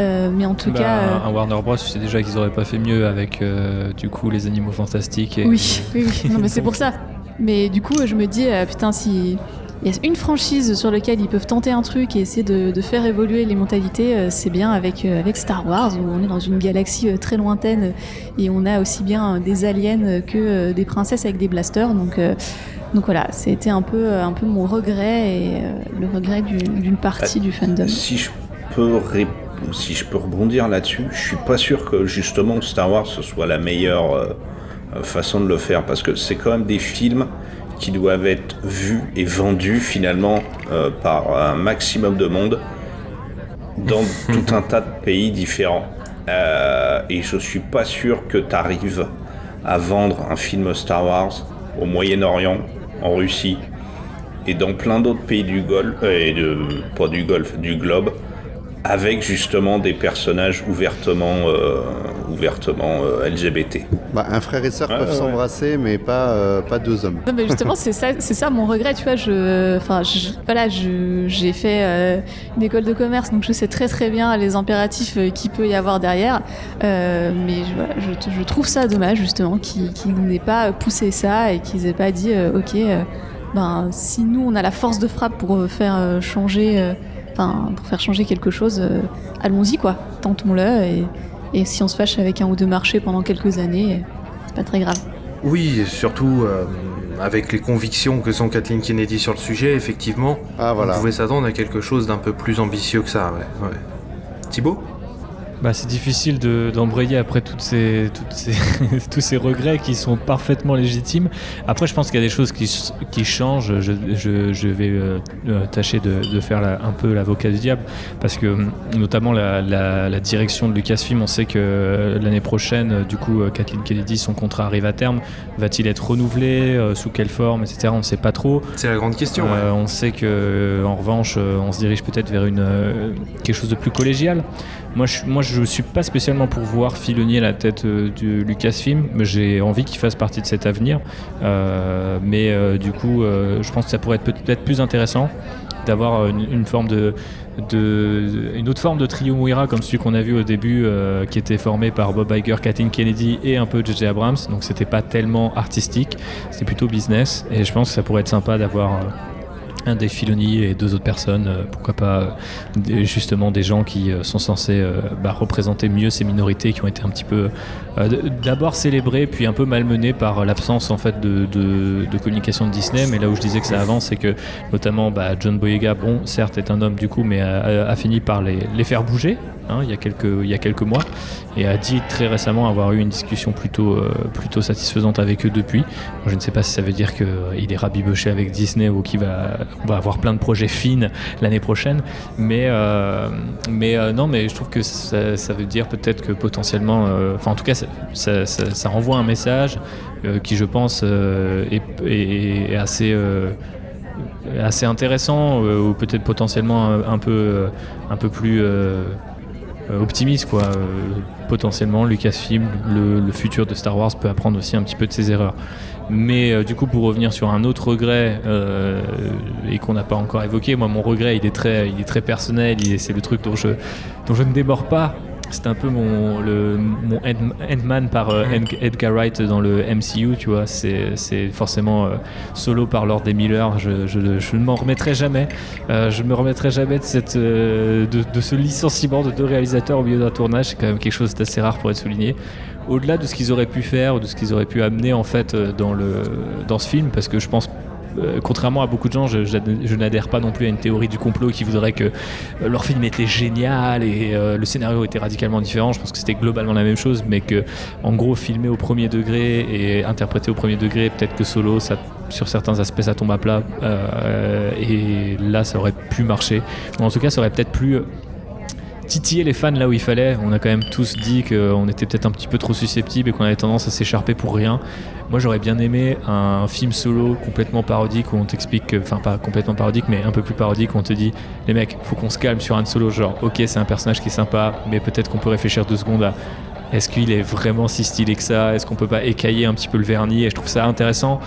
Euh, mais en tout Bah, cas, euh, un Warner Bros, tu sais déjà qu'ils auraient pas fait mieux avec euh, du coup les animaux fantastiques. Et, Oui, oui, oui. Non, mais c'est pour ça. Mais du coup, je me dis, putain, si il y a une franchise sur laquelle ils peuvent tenter un truc et essayer de, de faire évoluer les mentalités, euh, c'est bien avec, euh, avec Star Wars, où on est dans une galaxie euh, très lointaine et on a aussi bien des aliens que des princesses avec des blasters. Donc, donc voilà, c'était un peu, un peu mon regret et le regret du- d'une partie du fandom. Si je peux ré- si je peux rebondir là-dessus, je suis pas sûr que justement Star Wars ce soit la meilleure euh, façon de le faire parce que c'est quand même des films qui doivent être vus et vendus finalement euh, par un maximum de monde dans tout un tas de pays différents. Euh, et je suis pas sûr que tu arrives à vendre un film Star Wars au Moyen-Orient, en Russie et dans plein d'autres pays du Golfe, euh, et de, pas du Golfe, du globe, avec justement des personnages ouvertement, euh, ouvertement euh, LGBT. Bah, un frère et sœur Ouais, peuvent ouais. s'embrasser, mais pas, euh, pas deux hommes. Non, mais justement, c'est ça, c'est ça mon regret, tu vois. Je, enfin, je- voilà, je- j'ai fait euh, une école de commerce, donc je sais très très bien les impératifs qu'il peut y avoir derrière. Euh, mais je, voilà, je, je trouve ça dommage justement qu'ils qu'ils n'aient pas poussé ça et qu'ils aient pas dit, euh, ok, euh, ben si nous on a la force de frappe pour faire euh, changer, euh, enfin pour faire changer quelque chose, euh, allons-y quoi, tentons-le et, et si on se fâche avec un ou deux marchés pendant quelques années, c'est pas très grave. Oui, et surtout euh, avec les convictions que sont Kathleen Kennedy sur le sujet, effectivement, Ah voilà. on pouvait s'attendre à quelque chose d'un peu plus ambitieux que ça. Ouais. ouais. Thibaut? Bah, c'est difficile de- d'embrayer après toutes ces, toutes ces tous ces regrets qui sont parfaitement légitimes. Après, je pense qu'il y a des choses qui, changent. Je, je- je vais euh, euh, tâcher de, de faire la- un peu l'avocat du diable parce que hum, notamment la, la- la direction de Lucasfilm, on sait que euh, l'année prochaine, du coup, Kathleen Kennedy, son contrat arrive à terme. Va-t-il être renouvelé euh, Sous quelle forme Etc. On ne sait pas trop. C'est la grande question. ouais. On sait que, en revanche, on se dirige peut-être vers une, quelque chose de plus collégial. Moi, je, moi, je suis pas spécialement pour voir Filoni à la tête euh, du Lucasfilm, mais j'ai envie qu'il fasse partie de cet avenir. Euh, mais euh, du coup, je pense que ça pourrait être peut-être plus intéressant d'avoir une, de, de- autre forme de trio Mouira comme celui qu'on a vu au début, qui était formé par Bob Iger, Kathleen Kennedy et un peu JJ Abrams. Donc c'était pas tellement artistique, c'était plutôt business. Et je pense que ça pourrait être sympa d'avoir un des Filoni et deux autres personnes, euh, pourquoi pas euh, justement des gens qui euh, sont censés bah, représenter mieux ces minorités qui ont été un petit peu d'abord célébrées puis un peu malmenées par l'absence en fait de, communication de Disney. Mais là où je disais que ça avance, c'est que notamment bah, John Boyega, bon certes est un homme du coup, mais a, a- fini par les faire bouger. Hein, il, y a quelques, mois et a dit très récemment avoir eu une discussion plutôt, euh, satisfaisante avec eux depuis. Je ne sais pas si ça veut dire qu'il est rabiboché avec Disney ou qu'il va, avoir plein de projets fines l'année prochaine. Mais, euh, euh, non, mais je trouve que ça, veut dire peut-être que potentiellement, euh, enfin en tout cas, ça, renvoie un message euh, qui, je pense, euh, est, assez. euh, intéressant euh, ou peut-être potentiellement un, peu euh, plus euh, euh, optimiste quoi. Euh, potentiellement Lucasfilm, le, le futur de Star Wars peut apprendre aussi un petit peu de ses erreurs. Mais euh, du coup, pour revenir sur un autre regret euh, et qu'on n'a pas encore évoqué, moi mon regret il est très, il est très personnel. C'est le truc dont je, dont je ne déborde pas. C'est un peu mon, le, mon Ant-Man par euh, Ed- Edgar Wright dans le MCU, tu vois. C'est forcément euh, solo par Lord des Miller. Je, je, je ne m'en remettrai jamais. Euh, je ne me remettrai jamais de, cette, de, de ce licenciement de deux réalisateurs au milieu d'un tournage. C'est quand même quelque chose d'assez rare pour être souligné. Au-delà de ce qu'ils auraient pu faire ou de ce qu'ils auraient pu amener en fait dans, le, dans ce film, parce que je pense contrairement à beaucoup de gens, je, n'adhère pas non plus à une théorie du complot qui voudrait que euh, leur film était génial et euh, le scénario était radicalement différent. Je pense que c'était globalement la même chose, mais que en gros filmé au premier degré et interprété au premier degré, peut-être que solo, sur certains aspects, ça tombe à plat. euh, et là, ça aurait pu marcher. En tout cas, ça aurait peut-être plus titiller les fans là où il fallait. On a quand même tous dit qu'on était peut-être un petit peu trop susceptibles et qu'on avait tendance à s'écharper pour rien. Moi j'aurais bien aimé un film solo complètement parodique où on t'explique, que- enfin pas complètement parodique mais un peu plus parodique où on te dit les mecs faut qu'on se calme sur un solo genre ok c'est un personnage qui est sympa mais peut-être qu'on peut réfléchir deux secondes à est-ce qu'il est vraiment si stylé que ça? Est-ce qu'on peut pas écailler un petit peu le vernis? Et je trouve ça intéressant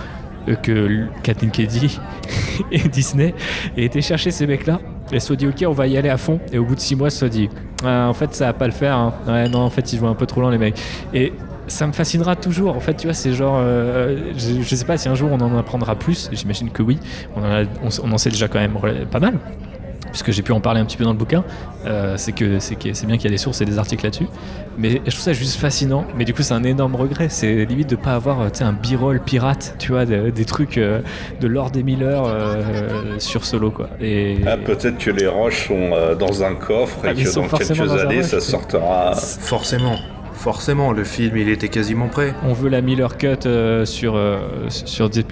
euh, que Kathleen Kennedy et Disney aient été chercher ces mecs-là et se dit ok on va y aller à fond. Et au bout de six mois se dit Ah, en fait ça va pas le faire hein. ouais non en fait ils jouent un peu trop loin les mecs. Et ça me fascinera toujours. En fait tu vois c'est genre euh, je, sais pas si un jour on en apprendra plus. J'imagine que oui. On en, sait déjà quand même pas mal puisque j'ai pu en parler un petit peu dans le bouquin, euh, c'est que c'est bien qu'il y a des sources et des articles là-dessus. Mais je trouve ça juste fascinant. Mais du coup, c'est un énorme regret. C'est limite de pas avoir, euh, un b-roll pirate, tu vois, de- des trucs euh, de Lord et Miller euh, sur solo, quoi. Et Ah, peut-être que les roches sont euh, dans un coffre Ah, et ils que sont dans forcément quelques dans années, rush, ça sortira. Forcément, forcément, le film il était quasiment prêt. on veut la Miller cut euh, sur euh, sur D+.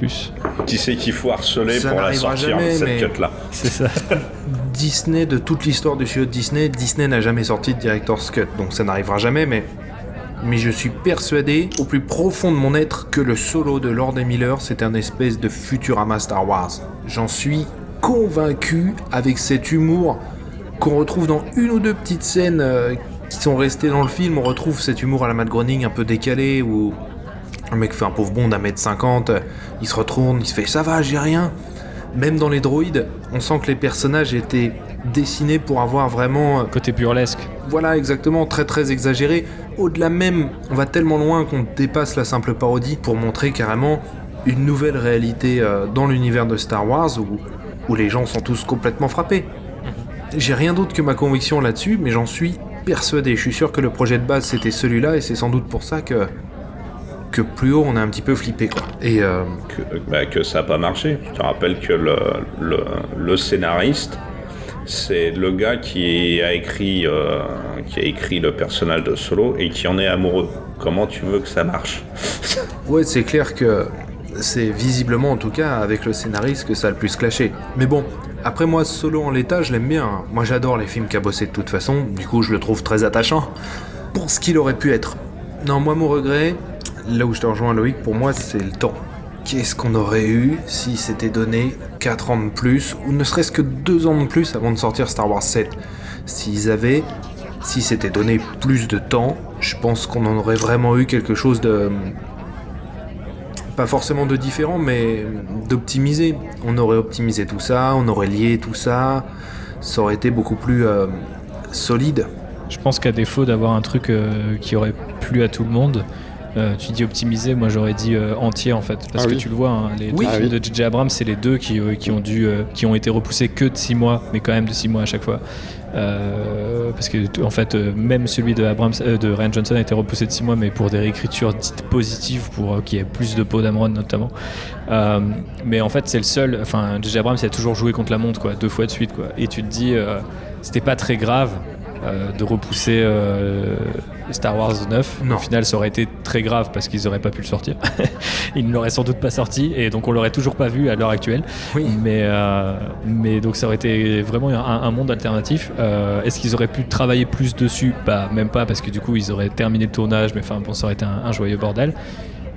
Qui c'est qu'il faut harceler Ça pour la n'arrivera sortir, jamais, cette mais- cut-là C'est ça. Disney, de toute l'histoire du studio Disney, Disney n'a jamais sorti de Director's Cut, donc ça n'arrivera jamais, mais. Mais je suis persuadé, au plus profond de mon être, que le solo de Lord et Miller, c'est un espèce de Futurama Star Wars. J'en suis convaincu avec cet humour qu'on retrouve dans une ou deux petites scènes euh, qui sont restées dans le film. On retrouve cet humour à la Matt Groening un peu décalé où un mec fait un pauvre bond d'un mètre cinquante, il se retourne, il se fait ça va, j'ai rien. Même dans les droïdes, on sent que les personnages étaient dessinés pour avoir vraiment, euh, Côté burlesque. voilà exactement, très très exagéré. Au-delà même, on va tellement loin qu'on dépasse la simple parodie pour montrer carrément une nouvelle réalité euh, dans l'univers de Star Wars où, où les gens sont tous complètement frappés. J'ai rien d'autre que ma conviction là-dessus, mais j'en suis persuadé. Je suis sûr que le projet de base c'était celui-là et c'est sans doute pour ça que que plus haut on a un petit peu flippé quoi. Et euh, que, bah, que ça n'a pas marché. Je te rappelle que le, le, le scénariste, c'est le gars qui a écrit euh, qui a écrit le personnage de Solo et qui en est amoureux. Comment tu veux que ça marche? Ouais, c'est clair que c'est visiblement, en tout cas, avec le scénariste que ça a le plus clashé. Mais bon, après moi, Solo en l'état, je l'aime bien. Moi, j'adore les films qu'a bossé de toute façon. Du coup, je le trouve très attachant pour ce qu'il aurait pu être. Non, moi, mon regret, là où je te rejoins, Loïc, pour moi, c'est le temps. Qu'est-ce qu'on aurait eu si c'était donné 4 ans de plus, ou ne serait-ce que 2 ans de plus avant de sortir Star Wars 7 S'ils avaient, si c'était donné plus de temps, je pense qu'on en aurait vraiment eu quelque chose de, pas forcément de différent, mais d'optimiser. On aurait optimisé tout ça, on aurait lié tout ça, ça aurait été beaucoup plus euh, solide. Je pense qu'à défaut d'avoir un truc euh, qui aurait plu à tout le monde, euh, tu dis optimisé, moi j'aurais dit euh, entier en fait, parce Ah que oui. tu le vois, hein, les Oui. deux Ah films oui. de J.J. Abrams, c'est les deux qui, euh, qui ont dû, euh, qui ont été repoussés que de 6 mois, mais quand même de 6 mois à chaque fois. Euh, parce que en fait, euh, même celui de Abrams, euh, Ryan Johnson a été repoussé de 6 mois, mais pour des réécritures dites positives, pour qu'il y ait plus de peau d'Amron notamment. Mais en fait, c'est le seul. Enfin, J.J. Abrams, a toujours joué contre la montre, quoi, deux fois de suite, quoi. Et tu te dis, c'était pas très grave euh, de repousser euh, Star Wars 9. Non. Au final, ça aurait été très grave parce qu'ils auraient pas pu le sortir. Ils ne l'auraient sans doute pas sorti et donc on l'aurait toujours pas vu à l'heure actuelle. Oui. Mais, euh, mais donc ça aurait été vraiment un, un monde alternatif. Est-ce qu'ils auraient pu travailler plus dessus? Bah même pas parce que du coup ils auraient terminé le tournage, mais enfin bon ça aurait été un, un joyeux bordel.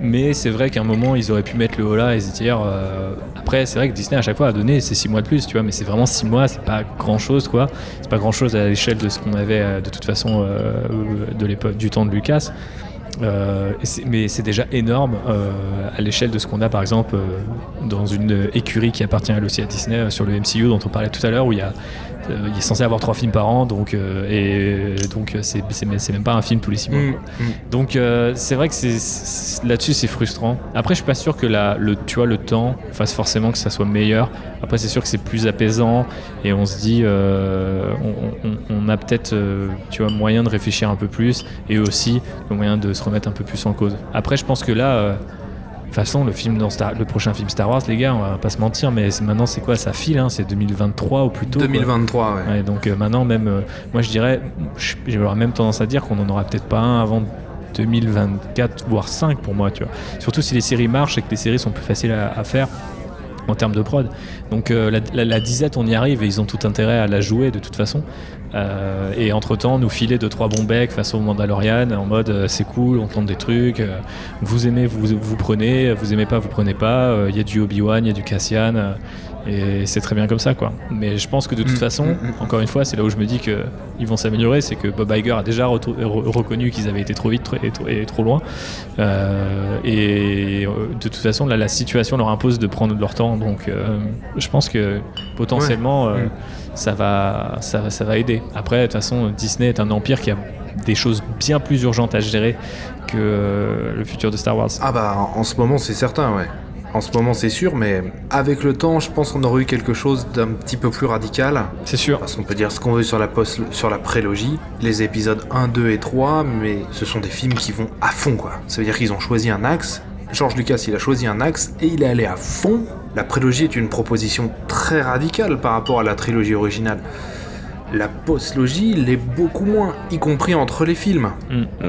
Mais c'est vrai qu'à un moment, ils auraient pu mettre le haut là et se dire. euh, après, c'est vrai que Disney à chaque fois a donné c'est 6 mois de plus, tu vois, mais c'est vraiment 6 mois, c'est pas grand chose, quoi. C'est pas grand chose à l'échelle de ce qu'on avait euh, de toute façon euh, de l'époque du temps de Lucas. Mais c'est déjà énorme à l'échelle de ce qu'on a par exemple dans une écurie qui appartient elle aussi à Disney sur le MCU dont on parlait tout à l'heure où il y a euh, il est censé avoir trois films par an donc euh, et donc euh, c'est c'est même- pas un film tous les six mois Mm, mm. donc euh, c'est vrai que c'est là-dessus c'est frustrant. Après je suis pas sûr que la, le tu vois le temps fasse forcément que ça soit meilleur. Après c'est sûr que c'est plus apaisant et on se dit on, on- on a peut-être tu vois moyen de réfléchir un peu plus et aussi le moyen de se remettre un peu plus en cause. Après je pense que là toute façon, le, film dans Star- le prochain film Star Wars, les gars, on va pas se mentir, mais maintenant c'est quoi Ça file, hein, c'est 2023 ou plus tôt. quoi. 2023, ouais. Ouais, donc euh, maintenant, même, euh, moi je dirais, j'aurais même tendance à dire qu'on en aura peut-être pas un avant 2024, voire 5 pour moi, tu vois. Surtout si les séries marchent et que les séries sont plus faciles à, à faire en termes de prod. Donc euh, la, la- la disette, on y arrive et ils ont tout intérêt à la jouer de toute façon. Euh, et entre temps, nous filer deux trois bons becs face au Mandalorian en mode euh, c'est cool, on tente des trucs. euh, vous aimez, vous, vous prenez. Vous aimez pas, vous prenez pas. Il y a du Obi Wan, il y a du Cassian. et c'est très bien comme ça, quoi. Mais je pense que de toute Mm, façon, mm, mm. encore une fois, c'est là où je me dis que ils vont s'améliorer, c'est que Bob Iger a déjà re- reconnu qu'ils avaient été trop vite trop- et trop, et trop loin. Et de toute façon, là, la situation leur impose de prendre leur temps. Donc, je pense que potentiellement. Ça va, ça, ça va aider. Après, de toute façon, Disney est un empire qui a des choses bien plus urgentes à gérer que euh, le futur de Star Wars. Ah bah en en ce moment c'est certain ouais. En ce moment c'est sûr, mais avec le temps je pense qu'on aurait eu quelque chose d'un petit peu plus radical. C'est sûr. Parce qu'on peut dire ce qu'on veut sur la, post- sur la prélogie, les épisodes 1, 2 et 3, mais ce sont des films qui vont à fond quoi. Ça veut dire qu'ils ont choisi un axe. George Lucas il a choisi un axe et il est allé à fond. La prélogie est une proposition très radicale par rapport à la trilogie originale. La postlogie l'est beaucoup moins, y compris entre les films.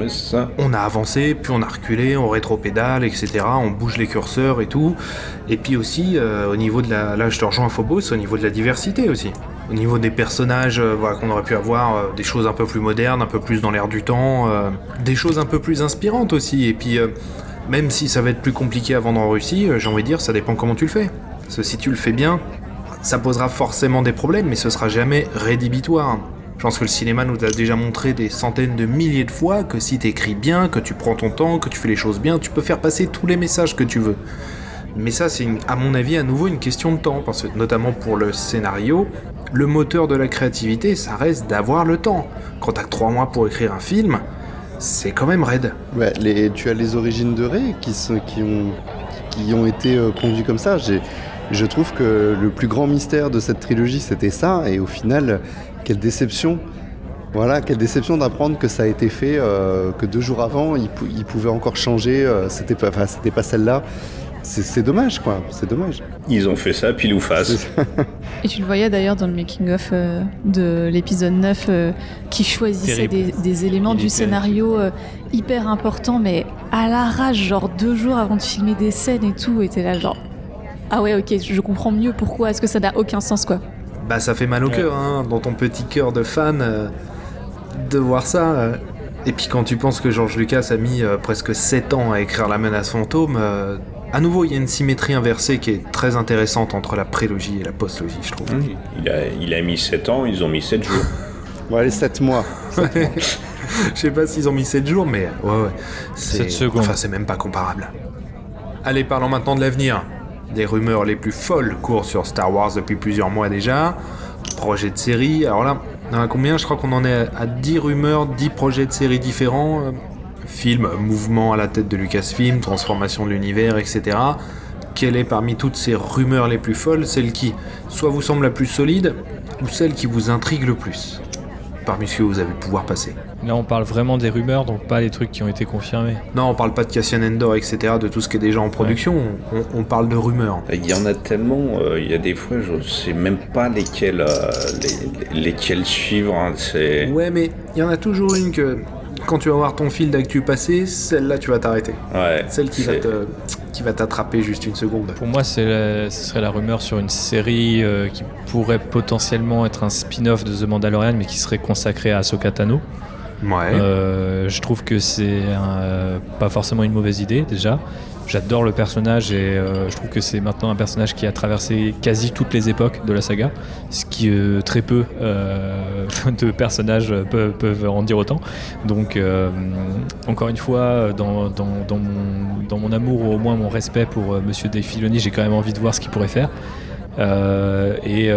Ça. On a avancé, puis on a reculé, on rétropédale, etc. On bouge les curseurs et tout. Et puis aussi, euh, au niveau de la... Là, je te rejoins Phobos, au niveau de la diversité aussi. Au niveau des personnages euh, voilà, qu'on aurait pu avoir, euh, des choses un peu plus modernes, un peu plus dans l'air du temps, des choses un peu plus inspirantes aussi. Et puis, même si ça va être plus compliqué à vendre en Russie, euh, j'ai envie de dire, ça dépend comment tu le fais. Parce que si tu le fais bien, ça posera forcément des problèmes, mais ce sera jamais rédhibitoire. Je pense que le cinéma nous a déjà montré des centaines de milliers de fois que si t'écris bien, que tu prends ton temps, que tu fais les choses bien, tu peux faire passer tous les messages que tu veux. Mais ça, c'est à mon avis à nouveau une question de temps, parce que notamment pour le scénario, le moteur de la créativité, ça reste d'avoir le temps. Quand t'as trois mois pour écrire un film, c'est quand même raide. Ouais, tu as les origines de Rey qui, ont, été euh, conduits comme ça. Je trouve que le plus grand mystère de cette trilogie, c'était ça. Et au final, quelle déception. Voilà, quelle déception d'apprendre que ça a été fait, euh, que deux jours avant, il, pou- il pouvait encore changer. euh, c'était pas, pas celle-là. C'est c'est dommage, quoi. C'est dommage. Ils ont fait ça pile ou face. Et tu le voyais d'ailleurs dans le making-of euh, de l'épisode 9 euh, qui choisissait des, éléments Il du scénario euh, hyper importants, mais à l'arrache, genre deux jours avant de filmer des scènes et tout, et t'es là genre... Ah ouais, ok, je comprends mieux pourquoi, est-ce que ça n'a aucun sens quoi. Bah ça fait mal au Ouais. cœur, hein, dans ton petit cœur de fan, euh, de voir ça. euh. Et puis quand tu penses que George Lucas a mis euh, presque 7 ans à écrire La menace fantôme, euh, à nouveau il y a une symétrie inversée qui est très intéressante entre la prélogie et la postlogie, je trouve. Il a, il a mis 7 ans, ils ont mis 7 jours. Bon, allez, 7 mois. Je sais pas s'ils ont mis 7 jours, mais ouais, ouais. C'est... Sept secondes. Enfin, c'est même pas comparable. Allez, parlons maintenant de l'avenir. Des rumeurs les plus folles courent sur Star Wars depuis plusieurs mois déjà. Projet de série. Alors là, on en a combien Je crois qu'on en est à 10 rumeurs, 10 projets de série différents. Film, mouvement à la tête de Lucasfilm, transformation de l'univers, etc. Quelle est parmi toutes ces rumeurs les plus folles celle qui soit vous semble la plus solide ou celle qui vous intrigue le plus? Parmi ce que vous avez pu voir passer. Là, on parle vraiment des rumeurs, donc pas les trucs qui ont été confirmés. Non, on parle pas de Cassian Endor, etc., de tout ce qui est déjà en production, on, on parle de rumeurs. Il y en a tellement, euh, il y a des fois, je sais même pas lesquels, euh, les- lesquels suivre. hein, c'est... Ouais, mais il y en a toujours une que, quand tu vas voir ton fil d'actu passé, celle-là tu vas t'arrêter. Ouais, Celle qui va te, qui va t'attraper juste une seconde. Pour moi, c'est la- ce serait la rumeur sur une série euh, qui pourrait potentiellement être un spin-off de The Mandalorian, mais qui serait consacrée à Ahsoka Tano. Ouais. Euh, je trouve que c'est un- pas forcément une mauvaise idée déjà. J'adore le personnage et euh, je trouve que c'est maintenant un personnage qui a traversé quasi toutes les époques de la saga, ce qui euh, très peu euh, de personnages peuvent, en dire autant. Donc encore une fois, dans, mon, amour ou au moins mon respect pour Monsieur Dave Filoni, j'ai quand même envie de voir ce qu'il pourrait faire. Et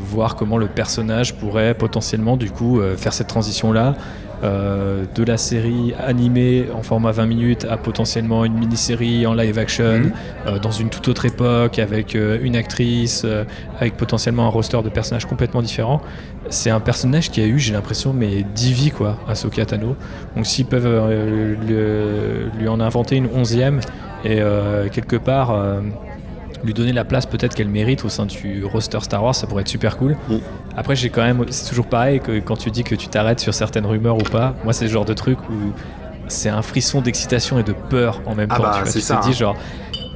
voir comment le personnage pourrait potentiellement du coup faire cette transition là de la série animée en format 20 minutes à potentiellement une mini-série en live action Mhm. euh, dans une toute autre époque avec euh, une actrice euh, avec potentiellement un roster de personnages complètement différents c'est un personnage qui a eu j'ai l'impression mais 10 vies quoi Ahsoka Tano donc s'ils peuvent euh, le- lui en inventer une onzième et euh, quelque part euh, lui donner la place peut-être qu'elle mérite au sein du roster Star Wars, ça pourrait être super cool. Mm. Après, j'ai quand même, c'est toujours pareil que quand tu dis que tu t'arrêtes sur certaines rumeurs ou pas. Moi, c'est le genre de truc où c'est un frisson d'excitation et de peur en même Ah temps. bah, tu vois. Tu ça, te dis hein. genre,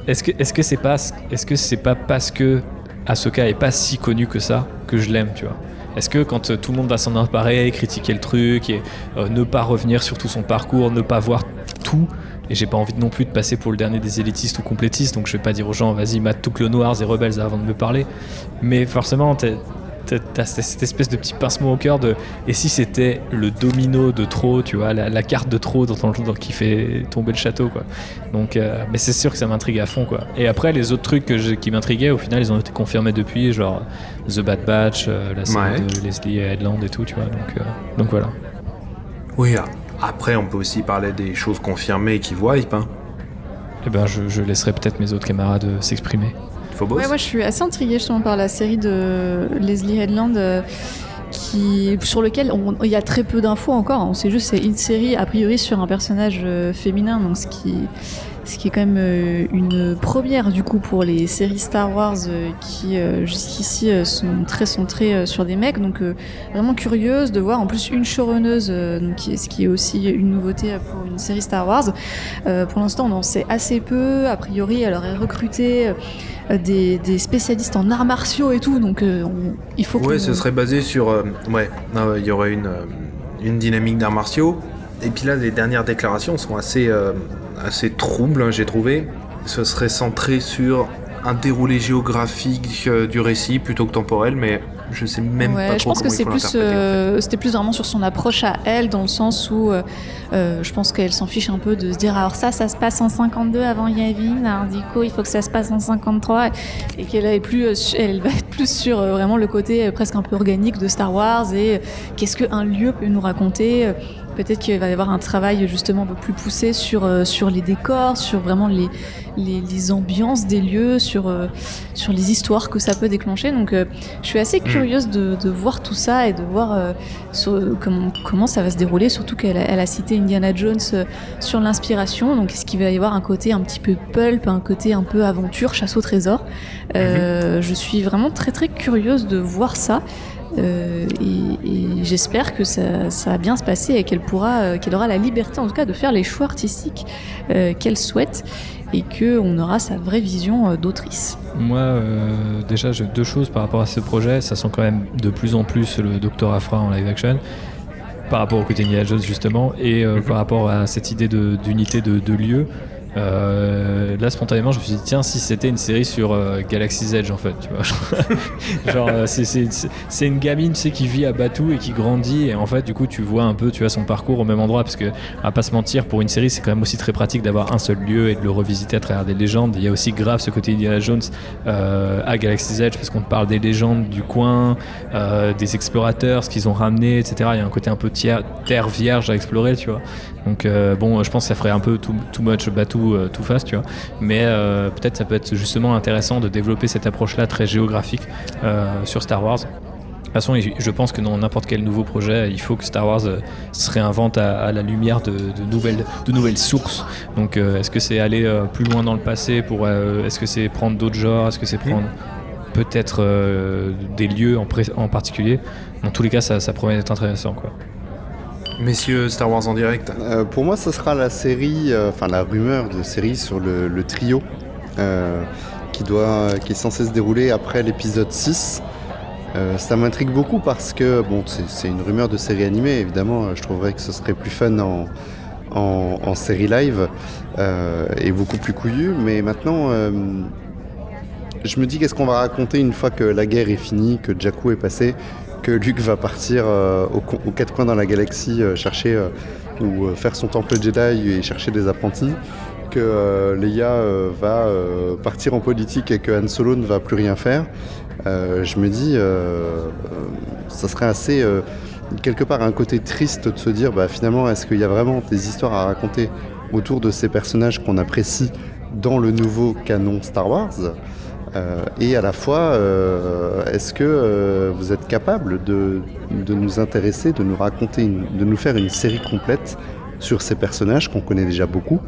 est-ce que est-ce que c'est pas est-ce que c'est pas parce que Ahsoka est pas si connue que ça que je l'aime, tu vois? Est-ce que quand euh, tout le monde va s'en emparer, critiquer le truc et euh, ne pas revenir sur tout son parcours, ne pas voir tout, et j'ai pas envie non plus de passer pour le dernier des élitistes ou complétistes, donc je vais pas dire aux gens vas-y mate tout Clone Wars et Rebels avant de me parler. Mais forcément, t'as- cette espèce de petit pincement au cœur de et si c'était le domino de trop, tu vois, la, la carte de trop dans, dans- dans- qui fait tomber le château, quoi. Donc, euh, mais c'est sûr que ça m'intrigue à fond, quoi. Et après, les autres trucs que qui m'intriguaient, au final, ils ont été confirmés depuis, genre The Bad Batch, euh, la série Ouais. de Leslie Headland et tout, tu vois. Donc, euh, donc voilà. Oui, après, on peut aussi parler des choses confirmées qui wipe, hein. Eh ben, je, je laisserai peut-être mes autres camarades euh, s'exprimer. Phobos Ouais, moi je suis assez intriguée justement par la série de Leslie Headland. euh, qui, sur lequel il y a très peu d'infos encore. On sait juste que c'est une série a priori sur un personnage euh, féminin, donc ce qui, ce qui est quand même euh, une première du coup pour les séries Star Wars euh, qui euh, jusqu'ici sont très centrées sur des mecs. Donc vraiment curieuse de voir en plus une showrunneuse, donc ce qui est aussi une nouveauté pour une série Star Wars. Pour l'instant, on en sait assez peu. A priori, elle aurait recruté des, des spécialistes en arts martiaux et tout, donc on- il faut Ouais, qu'on- ce serait basé sur. euh, ouais, il y aurait une, une dynamique d'arts martiaux. Et puis là, les dernières déclarations sont assez, euh, assez troubles, hein, j'ai trouvé. Ce serait centré sur un déroulé géographique euh, du récit plutôt que temporel, mais je sais même Ouais, pas je pense que comment il c'est faut plus, l'interpréter, en fait. euh, c'était plus vraiment sur son approche à elle, dans le sens où euh, je pense qu'elle s'en fiche un peu de se dire alors ça, ça se passe en 52 avant Yavin, alors du coup il faut que ça se passe en 53, et qu'elle est plus, su- elle va être plus sur euh, vraiment le côté presque un peu organique de Star Wars et qu'est-ce qu'un lieu peut nous raconter. Peut-être qu'il va y avoir un travail justement un peu plus poussé sur, euh, sur les décors, sur vraiment les, les, les ambiances des lieux, sur, euh, sur les histoires que ça peut déclencher. Donc euh, je suis assez curieuse de, de voir tout ça et de voir sur- comment, comment ça va se dérouler, surtout qu'elle a, elle a cité Indiana Jones sur l'inspiration. Donc est-ce qu'il va y avoir un côté un petit peu pulp, un côté un peu aventure, chasse au trésor? Euh, Je suis vraiment très très curieuse de voir ça. Euh, et, et j'espère que ça, ça va bien se passer et qu'elle pourra, euh, qu'elle aura la liberté en tout cas de faire les choix artistiques euh, qu'elle souhaite et que on aura sa vraie vision euh, d'autrice. Moi, euh, déjà, j'ai deux choses par rapport à ce projet. Ça sent quand même de plus en plus le Docteur Afra en live action, par rapport au côté Indiana Jones, justement, et euh, par rapport à cette idée de- d'unité de, de lieu. Euh, là, spontanément, je me suis dit, tiens, si c'était une série sur euh, Galaxy's Edge, en fait, tu vois. Genre, euh, c'est- une gamine, qui vit à Batuu et qui grandit, et en fait, du coup, tu vois un peu, tu vois, son parcours au même endroit, parce que, à pas se mentir, pour une série, c'est quand même aussi très pratique d'avoir un seul lieu et de le revisiter à travers des légendes. Il y a aussi grave ce côté Indiana Jones à Galaxy's Edge, parce qu'on te parle des légendes du coin, des explorateurs, ce qu'ils ont ramené, etc. Il y a un côté un peu terre vierge à explorer, tu vois. Donc euh, bon, je pense que ça ferait un peu too, too much euh, too fast, tu vois. Mais euh, peut-être ça peut être justement intéressant de développer cette approche-là très géographique sur Star Wars. De toute façon, je pense que dans n'importe quel nouveau projet, il faut que Star Wars se réinvente à, la lumière de, nouvelles, sources. Donc, est-ce que c'est aller plus loin dans le passé pour, est-ce que c'est prendre d'autres genres, est-ce que c'est prendre peut-être des lieux en particulier? Dans tous les cas, ça, ça promet d'être intéressant, quoi. Messieurs, Star Wars en direct. Euh, pour moi, ce sera la série, euh, enfin la rumeur de série sur le, trio euh, qui, doit, qui est censé se dérouler après l'épisode 6. Euh, ça m'intrigue beaucoup parce que, bon, c'est une rumeur de série animée, évidemment, je trouverais que ce serait plus fun en, en, série live et beaucoup plus couillu, mais maintenant, je me dis qu'est-ce qu'on va raconter une fois que la guerre est finie, que Jakku est passé, que Luke va partir euh, aux, quatre coins dans la galaxie euh, chercher euh, ou faire son temple Jedi et chercher des apprentis, que Leia va partir en politique et que Han Solo ne va plus rien faire. Je me dis, ça serait assez quelque part un côté triste de se dire, bah, finalement, est-ce qu'il y a vraiment des histoires à raconter autour de ces personnages qu'on apprécie dans le nouveau canon Star Wars? Euh, et à la fois, euh, est-ce que euh, vous êtes capable de, de nous intéresser, de nous raconter, une- de nous faire une série complète sur ces personnages qu'on connaît déjà beaucoup,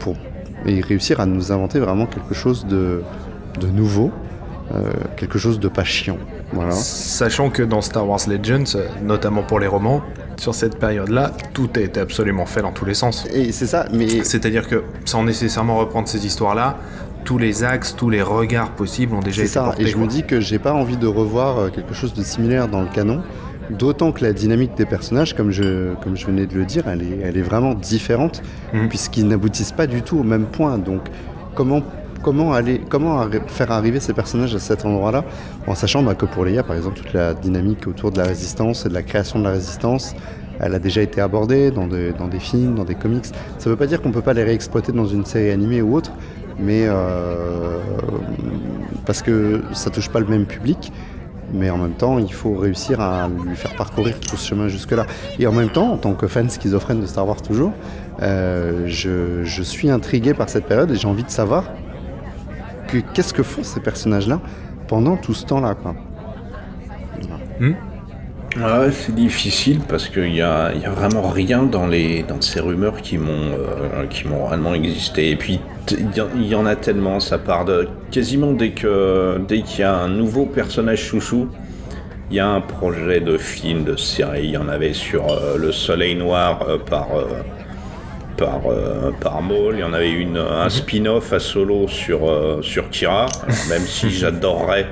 pour et réussir à nous inventer vraiment quelque chose de, de nouveau, quelque chose de pas chiant. Voilà. Sachant que dans Star Wars Legends, notamment pour les romans, sur cette période-là, tout a été absolument fait dans tous les sens. Et c'est ça, mais C'est-à-dire que, sans nécessairement reprendre ces histoires-là, tous les axes, tous les regards possibles ont déjà été ça, portés. et je me dis que j'ai pas envie de revoir euh, quelque chose de similaire dans le canon, d'autant que la dynamique des personnages, comme je, comme je venais de le dire, elle est, elle est vraiment différente, Mhm. puisqu'ils n'aboutissent pas du tout au même point. Donc, comment, comment, aller, comment arri- faire arriver ces personnages à cet endroit-là, en sachant bah, que pour Leia, par exemple, toute la dynamique autour de la résistance et de la création de la résistance, elle a déjà été abordée dans, des- dans des films, dans des comics. Ça veut pas dire qu'on peut pas les réexploiter dans une série animée ou autre, mais euh, parce que ça touche pas le même public. Mais en même temps, il faut réussir à lui faire parcourir tout ce chemin jusque-là. Et en même temps, en tant que fan schizophrène de Star Wars toujours, euh, je, suis intrigué par cette période et j'ai envie de savoir que qu'est-ce que font ces personnages-là pendant tout ce temps-là. Ouais, c'est difficile parce qu'il y a, y a vraiment rien dans, les, dans ces rumeurs qui m'ont euh, qui m'ont réellement existé. Et puis il y, en- il y en a tellement, ça part de quasiment dès que dès qu'il y a un nouveau personnage chouchou, il y a un projet de film, de série. Il y en avait sur euh, le Soleil Noir euh, par euh, par euh, par Maul. Il y en avait une un spin-off à solo sur euh, sur Kira. Alors, même si j'adorerais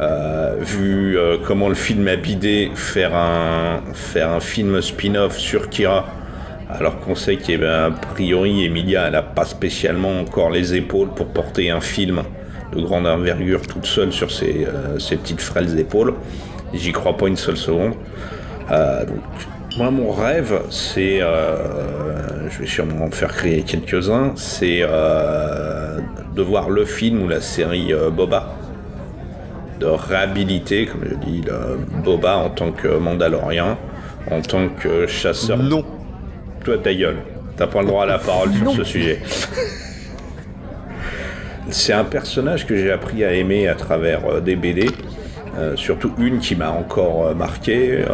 euh, vu euh, comment le film a bidé, faire un, faire un film spin-off sur Kira, alors qu'on sait qu'a priori Emilia, elle n'a pas spécialement encore les épaules pour porter un film de grande envergure toute seule sur ses, euh, petites frêles épaules. J'y crois pas une seule seconde. Moi, mon rêve, c'est, je vais sûrement en faire créer quelques-uns, c'est de voir le film ou la série Boba de réhabiliter, comme je dis, le Boba en tant que Mandalorien, en tant que chasseur. Non. Toi, ta gueule. T'as pas le droit à la parole sur ce sujet. C'est un personnage que j'ai appris à aimer à travers euh, des BD. euh, surtout une qui m'a encore euh, marqué,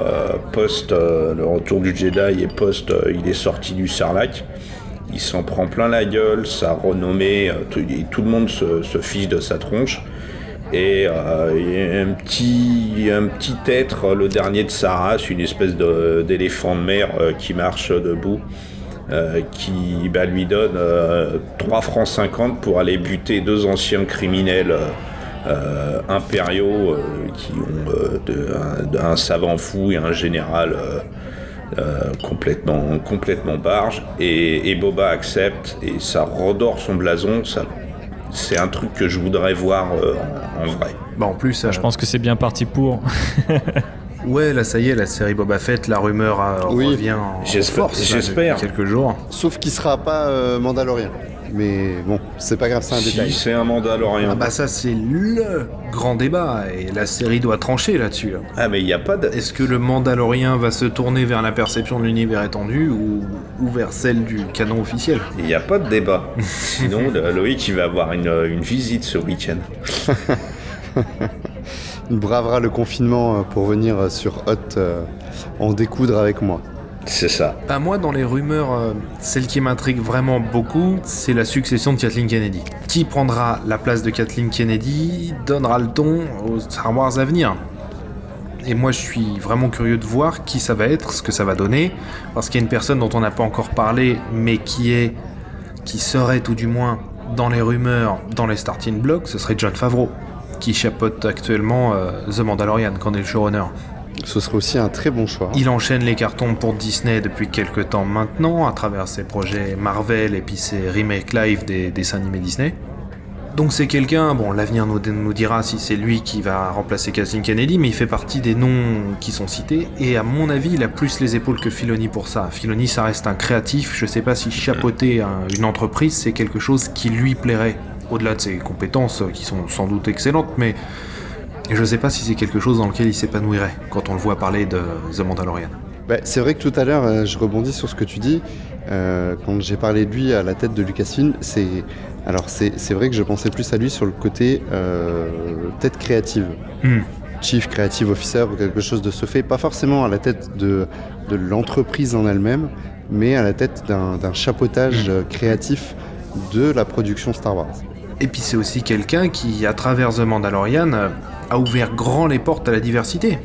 post le retour du Jedi et post il est sorti du Sarlacc. Il s'en prend plein la gueule, sa renommée, tout, tout le monde se, se fiche de sa tronche. Et euh, un petit, un petit être, le dernier de sa race, une espèce d'éléphant de, mer euh, qui marche debout, euh, qui bah, lui donne euh, 3 francs 50 pour aller buter deux anciens criminels impériaux qui ont un, savant fou et un général complètement, barge. Et, Boba accepte et ça redore son blason. C'est un truc que je voudrais voir euh, en, vrai. Bah en plus, euh, Je pense que c'est bien parti pour. ouais, là ça y est, la série Boba Fett, la rumeur euh, Oui. revient en J'espère- force j'espère. quelques jours. Sauf qu'il sera pas euh, Mandalorien. Mais bon, c'est pas grave, c'est un Si détail. c'est un Mandalorien. Ah bah ça c'est le grand débat et la série doit trancher là-dessus. là. Ah, mais il n'y a pas de. Est-ce que le Mandalorien va se tourner vers la perception de l'univers étendu ou, ou vers celle du canon officiel? Il n'y a pas de débat. Sinon, Loïc, il va avoir une, une visite ce week-end. Il bravera le confinement euh, pour venir euh, sur Hot euh, en découdre avec moi. C'est ça. Bah moi, dans les rumeurs, euh, celle qui m'intrigue vraiment beaucoup, c'est la succession de Kathleen Kennedy. Qui prendra la place de Kathleen Kennedy donnera le ton aux Star à venir. Et moi, je suis vraiment curieux de voir qui ça va être, ce que ça va donner, parce qu'il y a une personne dont on n'a pas encore parlé, mais qui est, qui serait tout du moins dans les rumeurs, dans les starting blocks, ce serait John Favreau. qui chapeaute actuellement euh, The Mandalorian, quand est le showrunner. Ce serait aussi un très bon choix. Il enchaîne les cartons pour Disney depuis quelques temps maintenant, à travers ses projets Marvel et puis ses remakes live des dessins animés Disney. Donc c'est quelqu'un, bon l'avenir nous, dira si c'est lui qui va remplacer Kathleen Kennedy, mais il fait partie des noms qui sont cités, et à mon avis il a plus les épaules que Filoni pour ça. Filoni ça reste un créatif, je sais pas si chapeauter un- une entreprise c'est quelque chose qui lui plairait, au-delà de ses compétences qui sont sans doute excellentes, mais je sais pas si c'est quelque chose dans lequel il s'épanouirait quand on le voit parler de The Mandalorian. Bah, c'est vrai que tout à l'heure, euh, je rebondis sur ce que tu dis. Euh, quand j'ai parlé de lui à la tête de Lucasfilm, c'est alors c'est c'est vrai que je pensais plus à lui sur le côté euh, tête créative, Hmm. chief creative officer ou quelque chose de ce fait, pas forcément à la tête de, de l'entreprise en elle-même, mais à la tête d'un d'un chapeautage euh, créatif de la production Star Wars. Et puis c'est aussi quelqu'un qui, à travers The Mandalorian, a ouvert grand les portes à la diversité,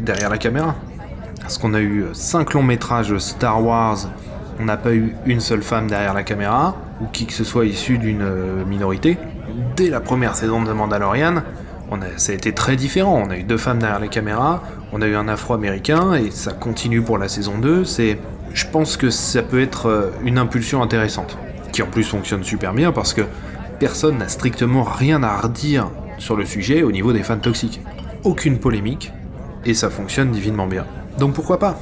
derrière la caméra. Parce qu'on a eu euh, cinq longs métrages Star Wars, on n'a pas eu une seule femme derrière la caméra, ou qui que ce soit issu d'une euh, minorité. Dès la première saison de Mandalorian, on a, ça a été très différent. On a eu deux femmes derrière la caméra, on a eu un afro-américain, et ça continue pour la saison 2. C'est, je pense que ça peut être euh, une impulsion intéressante, qui en plus fonctionne super bien parce que personne n'a strictement rien à redire sur le sujet au niveau des fans toxiques. Aucune polémique, et ça fonctionne divinement bien. Donc pourquoi pas?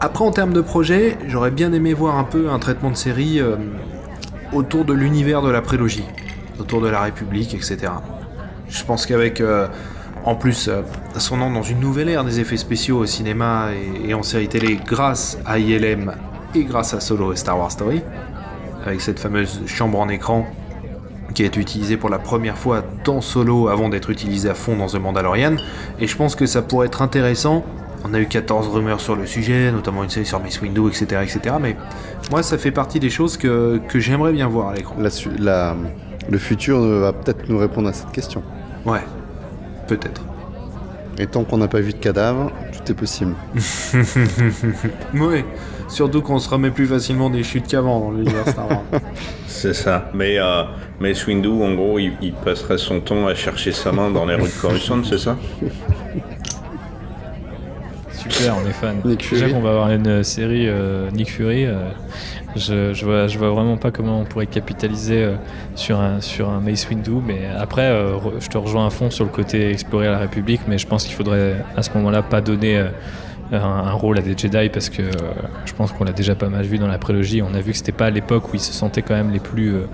Après en termes de projet, j'aurais bien aimé voir un peu un traitement de série euh, autour de l'univers de la prélogie, autour de la République, etc. Je pense qu'avec euh, en plus euh, son nom dans une nouvelle ère des effets spéciaux au cinéma et, et en série télé grâce à ILM et grâce à Solo et Star Wars Story, avec cette fameuse chambre en écran qui est utilisée pour la première fois dans Solo avant d'être utilisée à fond dans The Mandalorian. Et je pense que ça pourrait être intéressant. On a eu 14 rumeurs sur le sujet, notamment une série sur Mace Windu, etc., etc. Mais moi, ça fait partie des choses que, que j'aimerais bien voir à l'écran. La su- la- le futur va peut-être nous répondre à cette question. Ouais, peut-être. Et tant qu'on n'a pas vu de cadavre, tout est possible. ouais, surtout qu'on se remet plus facilement des chutes qu'avant dans l'univers Star Wars. C'est ça. Mais, euh, mais Swindu, en gros, il, il passerait son temps à chercher sa main dans les rues de Coruscant, c'est ça? Super, on est fan. Déjà qu'on va avoir une série euh, Nick Fury, euh, je, je, vois, je vois vraiment pas comment on pourrait capitaliser euh, sur, un, sur un Mace Windu. Mais après, euh, je te rejoins à fond sur le côté explorer la République, mais je pense qu'il faudrait à ce moment-là pas donner euh, un, rôle à des Jedi parce que euh, je pense qu'on l'a déjà pas mal vu dans la prélogie. On a vu que c'était pas à l'époque où ils se sentaient quand même les plus. euh,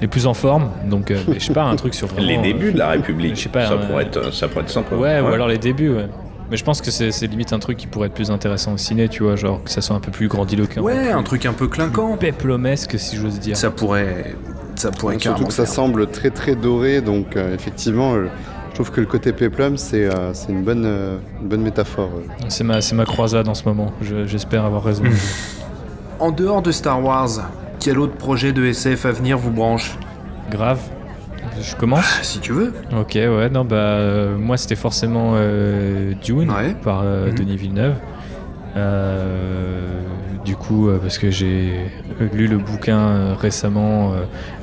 les plus en forme, donc euh, je sais pas, un truc sur vraiment, Les débuts de la République. je sais pas, ça, pourrait être, ça pourrait être sympa. Ouais, ou alors les débuts, ouais. Mais je pense que c'est limite un truc qui pourrait être plus intéressant au ciné, tu vois, genre que ça soit un peu plus grandiloquent. ouais, un truc un peu clinquant. Peplomesque, si j'ose dire. Ça pourrait, ça pourrait Surtout que ça semble très très doré, donc euh, effectivement, euh, je trouve que le côté péplum, c'est euh, c'est une, bonne, euh, une bonne métaphore. euh. C'est ma, c'est ma croisade en ce moment. Je- J'espère avoir raison. En dehors de Star Wars, quel autre projet de SF à venir vous branche? Grave. Je commence Si tu veux. Ok, ouais, non, bah, euh, moi c'était forcément euh, Dune Ouais. par euh, Mhm. Denis Villeneuve. Euh, du coup, euh, parce que j'ai lu le bouquin euh, récemment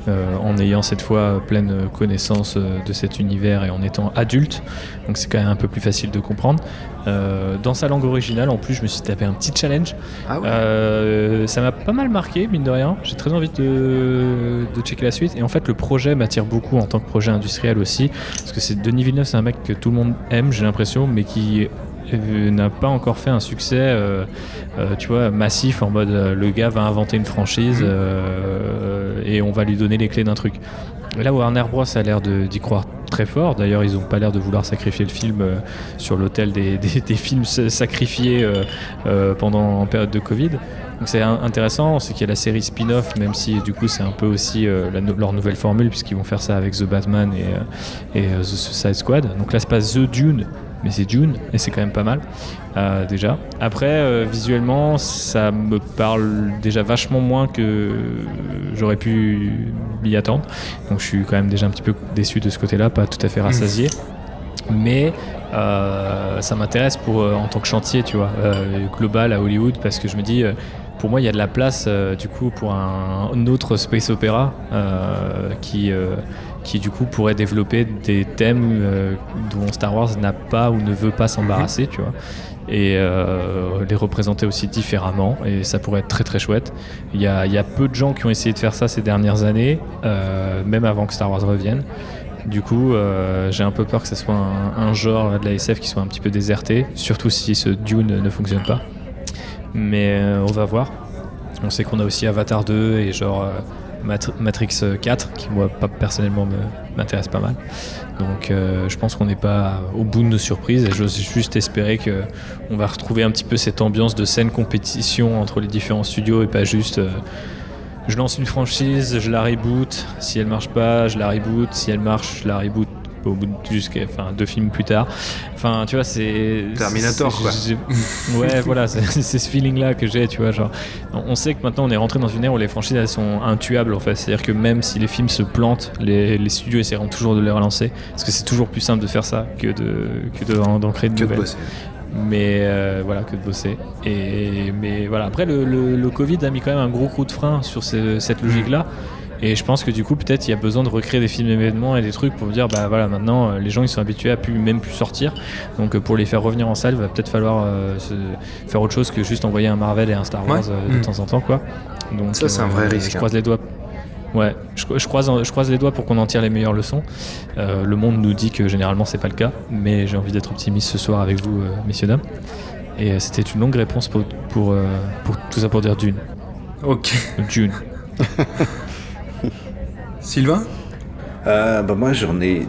euh, en ayant cette fois pleine connaissance de cet univers et en étant adulte, donc c'est quand même un peu plus facile de comprendre. Dans sa langue originale, en plus, je me suis tapé un petit challenge. Ah ouais. Ça m'a pas mal marqué, mine de rien. J'ai très envie de, de checker la suite. Et en fait, le projet m'attire beaucoup en tant que projet industriel aussi. Parce que c'est Denis Villeneuve, c'est un mec que tout le monde aime, j'ai l'impression, mais qui n'a pas encore fait un succès, euh, euh, tu vois, massif en mode euh, le gars va inventer une franchise euh, et on va lui donner les clés d'un truc. Là, Warner Bros a l'air d'y croire très fort. D'ailleurs, ils n'ont pas l'air de vouloir sacrifier le film sur l'autel des, des- des films sacrifiés pendant en période de Covid. Donc c'est intéressant, c'est qu'il y a la série spin-off, même si du coup c'est un peu aussi euh, la leur nouvelle formule, puisqu'ils vont faire ça avec The Batman et, euh, et euh, The Suicide Squad. Donc là c'est pas The Dune, mais c'est Dune, et c'est quand même pas mal euh, déjà. Après, euh, visuellement, ça me parle déjà vachement moins que j'aurais pu m'y attendre. Donc je suis quand même déjà un petit peu déçu de ce côté-là, pas tout à fait rassasié. Mais euh, ça m'intéresse pour en tant que chantier, tu vois, global à Hollywood, parce que je me dis, pour moi, il y a de la place du coup pour un, autre space opéra qui, qui du coup pourrait développer des thèmes euh, dont Star Wars n'a pas ou ne veut pas s'embarrasser, tu vois, et euh, les représenter aussi différemment. Et ça pourrait être très très chouette. Il y a, il y a peu de gens qui ont essayé de faire ça ces dernières années, euh, même avant que Star Wars revienne. Du coup, j'ai un peu peur que ce soit un, un genre de la SF qui soit un petit peu déserté, surtout si ce Dune ne fonctionne pas. Mais on va voir. On sait qu'on a aussi Avatar 2 et genre Mat- Matrix 4, qui moi pas, personnellement me- m'intéresse pas mal. Donc euh, je pense qu'on n'est pas au bout de nos surprises et j'ose juste espérer que on va retrouver un petit peu cette ambiance de saine compétition entre les différents studios et pas juste euh, je lance une franchise, je la reboot, si elle marche pas, je la reboot, si elle marche, je la reboot au bout de jusqu'à enfin deux films plus tard. Enfin, tu vois, c'est Terminator, c'est- quoi. Ouais, voilà, c'est c'est ce feeling là que j'ai, tu vois, genre. On sait que maintenant on est rentré dans une ère où les franchises elles sont intuables en fait, c'est-à-dire que même si les films se plantent, les, les studios essaieront toujours de les relancer. Parce que c'est toujours plus simple de faire ça que de que de- d'en créer de Que de nouvelles. bosser. mais euh, voilà que de bosser. Et mais voilà. Après le, le- le Covid a mis quand même un gros coup de frein sur ce- cette logique là et je pense que du coup peut-être il y a besoin de recréer des films événements et des trucs pour dire bah voilà maintenant euh, les gens ils sont habitués à plus même plus sortir donc euh, pour les faire revenir en salle il va peut-être falloir euh, se- faire autre chose que juste envoyer un Marvel et un Star Wars Ouais. euh, de Mm. temps en temps quoi donc Ça, c'est un vrai risque, je hein. croise les doigts Ouais, je, je croise, je croise les doigts pour qu'on en tire les meilleures leçons. Euh, le monde nous dit que généralement c'est pas le cas, mais j'ai envie d'être optimiste ce soir avec vous, euh, messieurs dames. Et euh, c'était une longue réponse pour, pour, euh, pour tout ça pour dire Dune. Ok. Dune. Sylvain Euh, bah moi j'en ai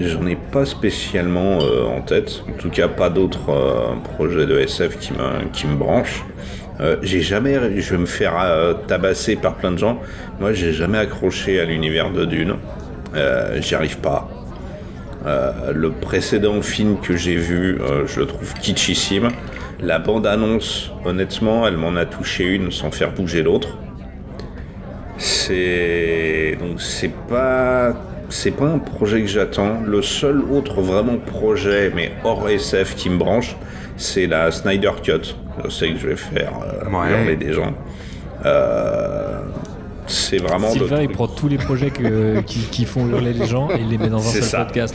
j'en ai pas spécialement euh, en tête. En tout cas pas d'autres euh, projets de SF qui me qui me branchent. Euh, j'ai jamais je vais me faire tabasser par plein de gens. Moi j'ai jamais accroché à l'univers de Dune. J'y arrive pas. Le précédent film que j'ai vu, je le trouve kitschissime. La bande-annonce, honnêtement, elle m'en a touché une sans faire bouger l'autre. C'est donc c'est pas c'est pas un projet que j'attends. Le seul autre vraiment projet, mais hors SF qui me branche, c'est la Snyder Cut. Je sais que je vais faire euh, Ouais. hurler des gens. Euh, c'est vraiment le Sylvain, il prend tous les projets que- qui, qui font hurler les gens et il les met dans un seul ça. podcast.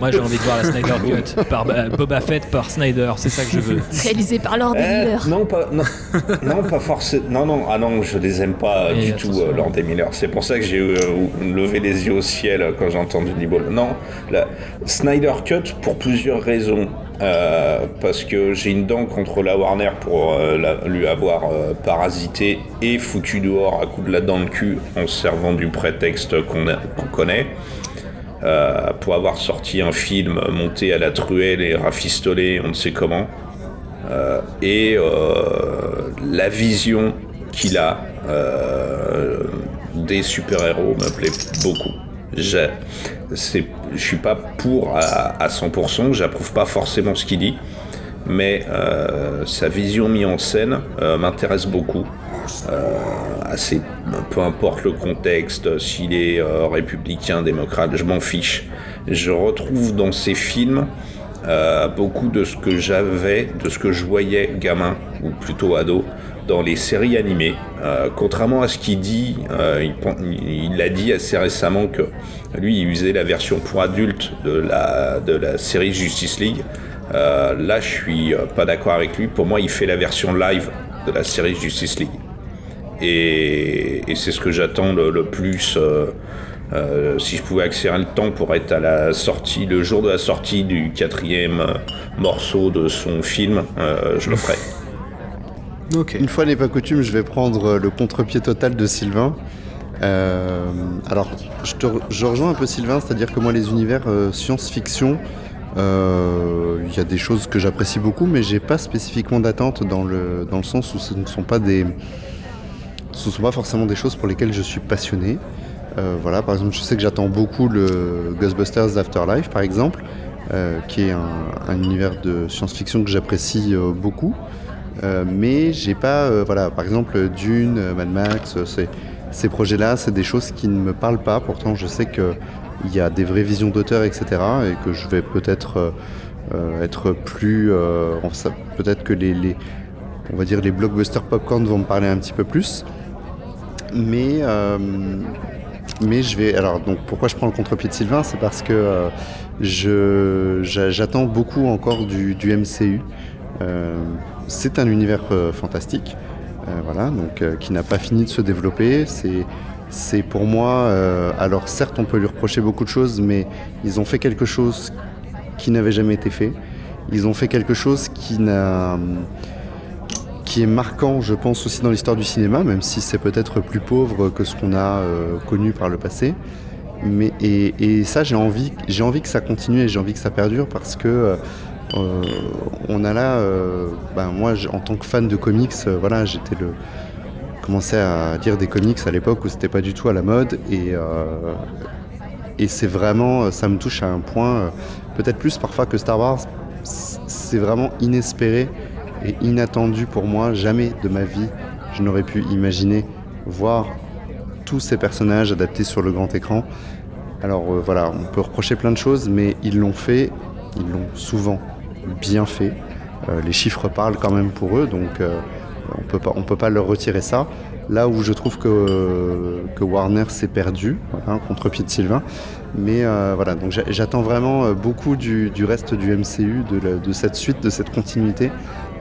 Moi j'ai envie de voir la Snyder Cut par euh, Boba Fett par Snyder, c'est ça que je veux. Réalisé par Lord Eh, Miller. non, pas, non, non, pas forcément. Non, non, ah non, je les aime pas euh, Et du tout, euh, Lord Miller. C'est pour ça que j'ai euh, levé les yeux au ciel euh, quand j'ai entendu Nibble. Non, la Snyder Cut pour plusieurs raisons. Euh, parce que j'ai une dent contre la Warner pour euh, lui avoir euh, parasité et foutu dehors à coup de la dent de cul en se servant du prétexte qu'on connaît. Euh, pour avoir sorti un film monté à la truelle et rafistolé, on ne sait comment. Et la vision qu'il a des super-héros me plaît beaucoup. C'est- je suis pas pour à, à 100%, j'approuve pas forcément ce qu'il dit, mais euh, sa vision mise en scène euh, m'intéresse beaucoup. Euh, assez, peu importe le contexte, s'il est républicain, démocrate, je m'en fiche. Je retrouve dans ces films beaucoup de ce que j'avais, de ce que je voyais gamin, ou plutôt ado, dans les séries animées. Euh, contrairement à ce qu'il dit, euh, il a dit assez récemment que lui, il usait la version pour adultes de la, de la série Justice League. Euh, là, je suis pas d'accord avec lui. Pour moi, il fait la version live de la série Justice League. Et, et c'est ce que j'attends le, le plus. euh, si je pouvais accélérer le temps pour être à la sortie, le jour de la sortie du quatrième morceau de son film, euh, je le ferais. Une fois n'est pas coutume, je vais prendre euh, le contre-pied total de Sylvain. Euh, alors, je, rejoins un peu Sylvain, c'est-à-dire que moi, les univers euh, science-fiction, il y a des choses que j'apprécie beaucoup, mais j'ai pas spécifiquement d'attente dans le, dans le sens où ce ne sont pas des, ce sont pas forcément des choses pour lesquelles je suis passionné. Voilà, par exemple, je sais que j'attends beaucoup le Ghostbusters Afterlife, par exemple, qui est un, un univers de science-fiction que j'apprécie beaucoup. Euh, mais j'ai pas, euh, voilà, par exemple Dune, euh, Mad Max, ces projets-là, c'est des choses qui ne me parlent pas. Pourtant, je sais qu'il y a des vraies visions d'auteur, etc. Et que je vais peut-être être plus. peut-être que les, on va dire les blockbusters popcorn vont me parler un petit peu plus. Mais, mais je vais. Alors, donc, pourquoi je prends le contre-pied de Sylvain? C'est parce que je, j'a- j'attends beaucoup encore du, MCU. C'est un univers euh, fantastique, euh, voilà, donc euh, qui n'a pas fini de se développer. C'est, c'est pour moi. alors, certes, on peut lui reprocher beaucoup de choses, mais ils ont fait quelque chose qui n'avait jamais été fait. Ils ont fait quelque chose qui n'a qui est marquant, je pense, aussi dans l'histoire du cinéma, même si c'est peut-être plus pauvre que ce qu'on a connu par le passé. Mais, et, ça, j'ai envie, j'ai envie que ça continue et j'ai envie que ça perdure parce que euh, on a là, euh, ben, moi, en tant que fan de comics, euh, voilà, j'étais le commençais à lire des comics à l'époque où c'était pas du tout à la mode et et c'est vraiment, ça me touche à un point, peut-être plus parfois que Star Wars. C'est vraiment inespéré et inattendu pour moi. Jamais de ma vie, je n'aurais pu imaginer voir tous ces personnages adaptés sur le grand écran. Alors voilà, on peut reprocher plein de choses, mais ils l'ont fait, ils l'ont souvent bien fait. Euh, les chiffres parlent quand même pour eux, donc euh, on on peut pas leur retirer ça. Là où je trouve que, que Warner s'est perdu, voilà, contre-pied de Sylvain. Mais euh, voilà, donc j'a- j'attends vraiment beaucoup du, du reste du MCU, de, de cette suite, de cette continuité.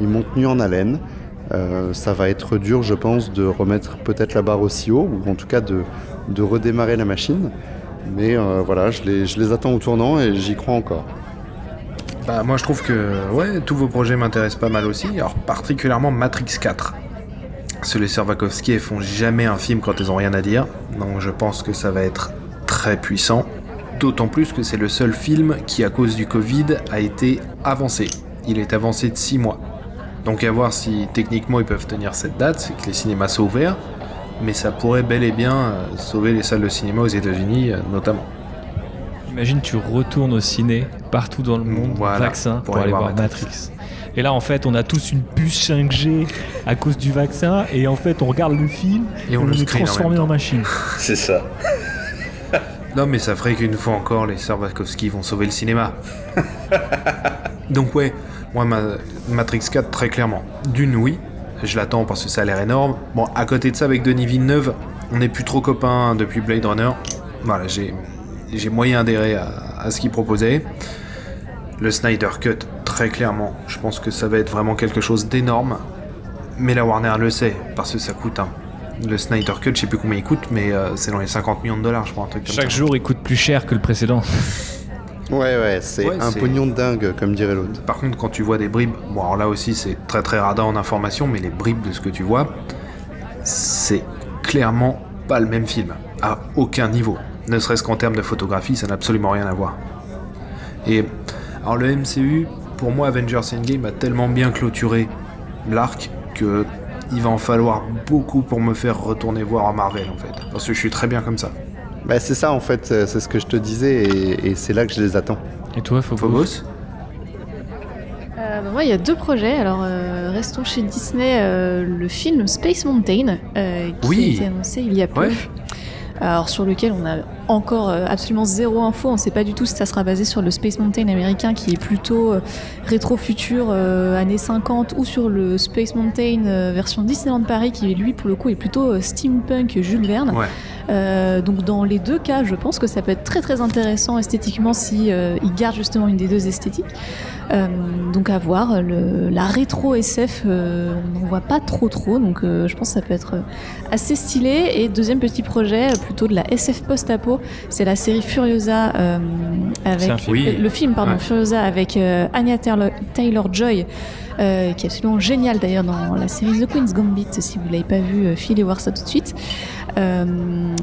Ils m'ont tenu en haleine. Ça va être dur, je pense, de remettre peut-être la barre aussi haut, ou en tout cas de, de redémarrer la machine. Mais voilà, je les, je les attends au tournant et j'y crois encore. Bah, moi je trouve que ouais, tous vos projets m'intéressent pas mal aussi, alors particulièrement Matrix 4. Ceux les sœurs Wachowski, font jamais un film quand elles ont rien à dire, donc je pense que ça va être très puissant. D'autant plus que c'est le seul film qui, à cause du Covid, a été avancé. Il est avancé de 6 mois. Donc à voir si techniquement ils peuvent tenir cette date, c'est que les cinémas sont ouverts, mais ça pourrait bel et bien euh, sauver les salles de cinéma aux États-Unis euh, notamment. Imagine, tu retournes au ciné partout dans le monde, Voilà, vaccin, pour, aller voir Matrix. Et là, en fait, on a tous une puce 5G à cause du vaccin, et en fait, on regarde le film Et on on le est en transformé en machine. C'est ça. Non, mais ça ferait qu'une fois encore, les sœurs Wachowski vont sauver le cinéma. Donc ouais, moi, ma- Matrix 4, très clairement. D'une, oui, je l'attends parce que ça a l'air énorme. Bon, à côté de ça, avec Denis Villeneuve, on n'est plus trop copains depuis Blade Runner. Voilà, j'ai j'ai moyen adhéré à, à ce qu'il proposait. Le Snyder Cut, très clairement, je pense que ça va être vraiment quelque chose d'énorme. Mais la Warner le sait, parce que ça coûte un... Le Snyder Cut, je sais plus combien il coûte, mais euh, c'est dans les 50 millions de dollars, je crois, un truc comme ça. Chaque jour, il coûte plus cher que le précédent. Ouais, ouais, c'est Ouais, un pognon de dingue, comme dirait l'autre. Par contre, quand tu vois des bribes, bon alors là aussi c'est très très radin en information, mais les bribes de ce que tu vois, c'est clairement pas le même film, à aucun niveau. Ne serait-ce qu'en termes de photographie, ça n'a absolument rien à voir. Et alors le MCU, pour moi, Avengers Endgame a tellement bien clôturé l'arc que il va en falloir beaucoup pour me faire retourner voir en Marvel en fait, parce que je suis très bien comme ça. Bah, c'est ça, en fait, c'est c'est ce que je te disais, et, et c'est là que je les attends. Et toi, Phobos, Phobos Euh, bah, moi, il y a deux projets. Alors, euh, restons chez Disney. euh, le film Space Mountain, euh, qui Oui. a été annoncé il y a peu. Ouais. Alors, sur lequel on a encore euh, absolument zéro info. On ne sait pas du tout si ça sera basé sur le Space Mountain américain, qui est plutôt euh, rétro-futur, euh, années 50, ou sur le Space Mountain euh, version Disneyland Paris, qui lui, pour le coup, est plutôt euh, steampunk Jules Verne. Ouais. Donc dans les deux cas, je pense que ça peut être très très intéressant esthétiquement si ils gardent justement une des deux esthétiques. Donc à voir, le- la rétro SF, on n'en voit pas trop trop, donc je pense que ça peut être assez stylé. Et deuxième petit projet, plutôt de la SF post-apo, c'est la série Furiosa euh, avec film. Oui. le film pardon Ouais. Furiosa avec euh, Anya Taylor Joy. euh, qui est absolument génial d'ailleurs dans la série The Queen's Gambit. Si vous l'avez pas vu, euh, filez voir ça tout de suite. Euh,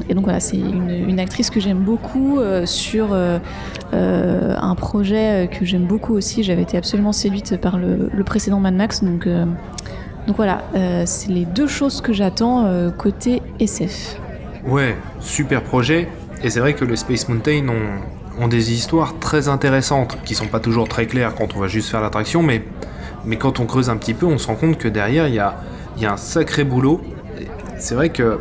et donc voilà, c'est une, une actrice que j'aime beaucoup euh, sur euh, euh, un projet que j'aime beaucoup aussi. J'avais été absolument séduite par le, le précédent Mad Max. Donc, euh, donc voilà, euh, c'est les deux choses que j'attends euh, côté SF. Ouais, super projet. Et c'est vrai que les Space Mountain ont, ont des histoires très intéressantes, qui sont pas toujours très claires quand on va juste faire l'attraction, mais, mais quand on creuse un petit peu, on se rend compte que derrière, il y a, y a un sacré boulot. C'est vrai que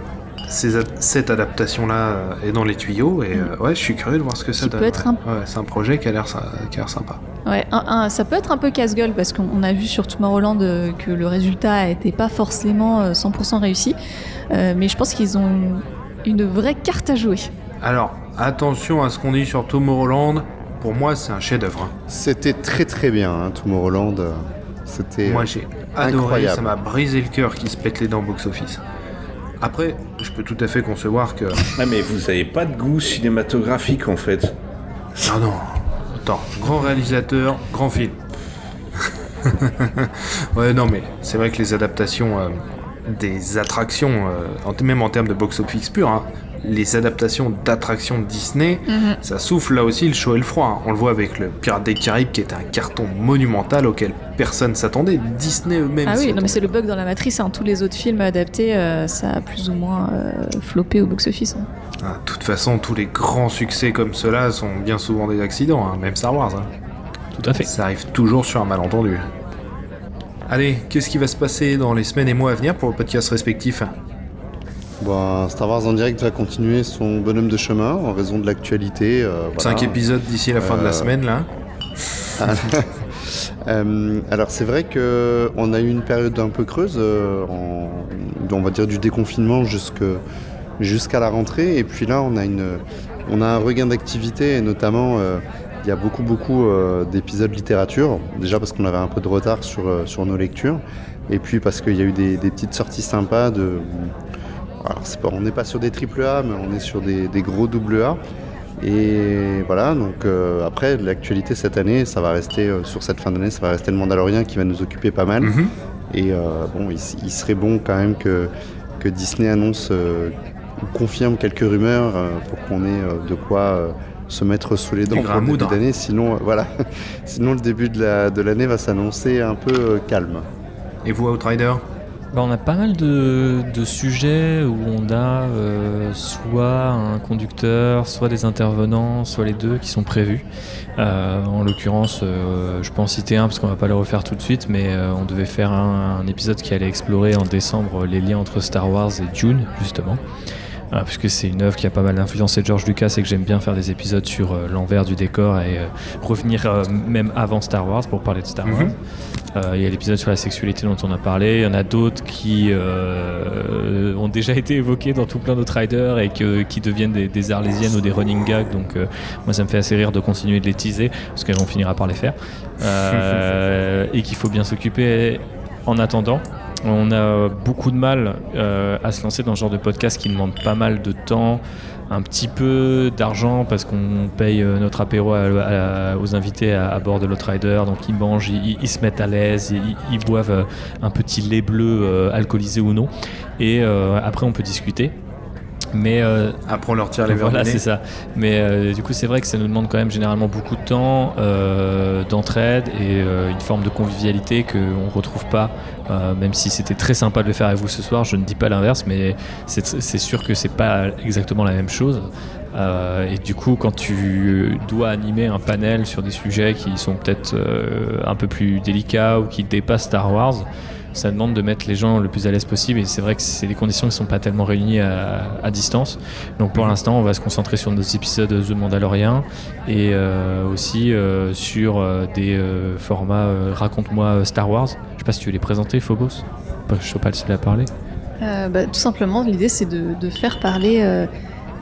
ces cette adaptation-là euh, est dans les tuyaux et euh, ouais, je suis curieux de voir ce que ça Qui donne. peut être ouais. un- Ouais, c'est un projet qui a l'air sy- qui a l'air sympa. Ouais, un- un- ça peut être un peu casse-gueule parce qu'on on a vu sur Tomorrowland euh, que le résultat n'était pas forcément euh, 100% réussi. Euh, mais je pense qu'ils ont une, une vraie carte à jouer. Alors, attention à ce qu'on dit sur Tomorrowland. Pour moi, c'est un chef-d'œuvre. hein. C'était très très bien, hein, Tomorrowland. euh, C'était. Moi, j'ai adoré. incroyable. Ça m'a brisé le cœur qui se pète les dents au box-office. Après, je peux tout à fait concevoir que. Ah, mais vous avez pas de goût cinématographique en fait. Ah non. Attends, grand réalisateur, grand film. ouais, non, mais c'est vrai que les adaptations euh, des attractions, euh, en- même en termes de box-office pur, hein, les adaptations d'attractions Disney, ça souffle là aussi le chaud et le froid. On le voit avec le Pirate des Caraïbes qui est un carton monumental auquel personne s'attendait. Disney eux-mêmes. Ah oui, non, mais c'est le bug dans la matrice. hein. Tous les autres films adaptés, euh, ça a plus ou moins euh, floppé au box-office. hein. Ah, De toute façon, tous les grands succès comme cela sont bien souvent des accidents, hein, même Star Wars. hein. Tout à fait. Ça arrive toujours sur un malentendu. Allez, qu'est-ce qui va se passer dans les semaines et mois à venir pour le podcast respectif? Bon, Star Wars en direct va continuer son bonhomme de chemin en raison de l'actualité. euh, voilà. 5 épisodes d'ici la fin de la Euh, semaine, là. Euh, alors c'est vrai que on a eu une période un peu creuse, en, on va dire du déconfinement jusqu'à la rentrée, et puis là on a une, on a un regain d'activité, et notamment il y a beaucoup beaucoup d'épisodes littérature, déjà parce qu'on avait un peu de retard sur, sur nos lectures, et puis parce qu'il y a eu des, des petites sorties sympas de, alors c'est pas, on n'est pas sur des triple A, mais on est sur des, des gros double A. Et voilà, donc euh, après, l'actualité cette année, ça va rester, euh, sur cette fin d'année, ça va rester le Mandalorian qui va nous occuper pas mal. Mhm. Et euh, bon, il, il serait bon quand même que, que Disney annonce ou confirme quelques rumeurs pour qu'on ait de quoi se mettre sous les dents pour le début d'année. Sinon, voilà. Sinon, le début de la- de l'année va s'annoncer un peu calme. Et vous, Outrider? Bah, on a pas mal de, sujets où on a euh, soit un conducteur, soit des intervenants, soit les deux qui sont prévus. Euh, en l'occurrence, euh, je peux en citer un parce qu'on va pas le refaire tout de suite, mais on devait faire un, un épisode qui allait explorer en décembre les liens entre Star Wars et Dune, justement. Euh, puisque c'est une œuvre qui a pas mal influencé George Lucas et que j'aime bien faire des épisodes sur euh, l'envers du décor et euh, revenir euh, même avant Star Wars pour parler de Star Mhm. Wars. Il y a l'épisode sur la sexualité dont on a parlé. Il y en a d'autres qui ont déjà été évoqués dans tout plein d'autres riders et que, qui deviennent des, des arlésiennes ou des running gags. Donc moi ça me fait assez rire de continuer de les teaser parce qu'on finira par les faire. Et qu'il faut bien s'occuper en attendant. On a beaucoup de mal euh, à se lancer dans ce genre de podcast qui demande pas mal de temps, un petit peu d'argent parce qu'on paye euh, notre apéro aux invités à, bord de l'Outrider, donc ils mangent, ils, se mettent à l'aise, ils, boivent euh, un petit lait bleu alcoolisé ou non, et après on peut discuter. Mais euh, Après, on leur tire les verres voilà, c'est ça. Mais euh, du coup, c'est vrai que ça nous demande quand même généralement beaucoup de temps, euh, d'entraide et euh, une forme de convivialité qu'on ne retrouve pas. même si c'était très sympa de le faire avec vous ce soir, je ne dis pas l'inverse, mais c'est c'est sûr que c'est pas exactement la même chose. Euh, et du coup, quand tu dois animer un panel sur des sujets qui sont peut-être euh, un peu plus délicats ou qui dépassent Star Wars, ça demande de mettre les gens le plus à l'aise possible et c'est vrai que c'est des conditions qui ne sont pas tellement réunies à, à distance. Donc pour l'instant, on va se concentrer sur nos épisodes The Mandalorian et euh, aussi euh, sur euh, des euh, formats euh, Raconte-moi Star Wars. Je sais pas si tu veux les présenter, Phobos Je suis pas le seul à parler. Euh, bah, tout simplement, l'idée c'est de, de faire parler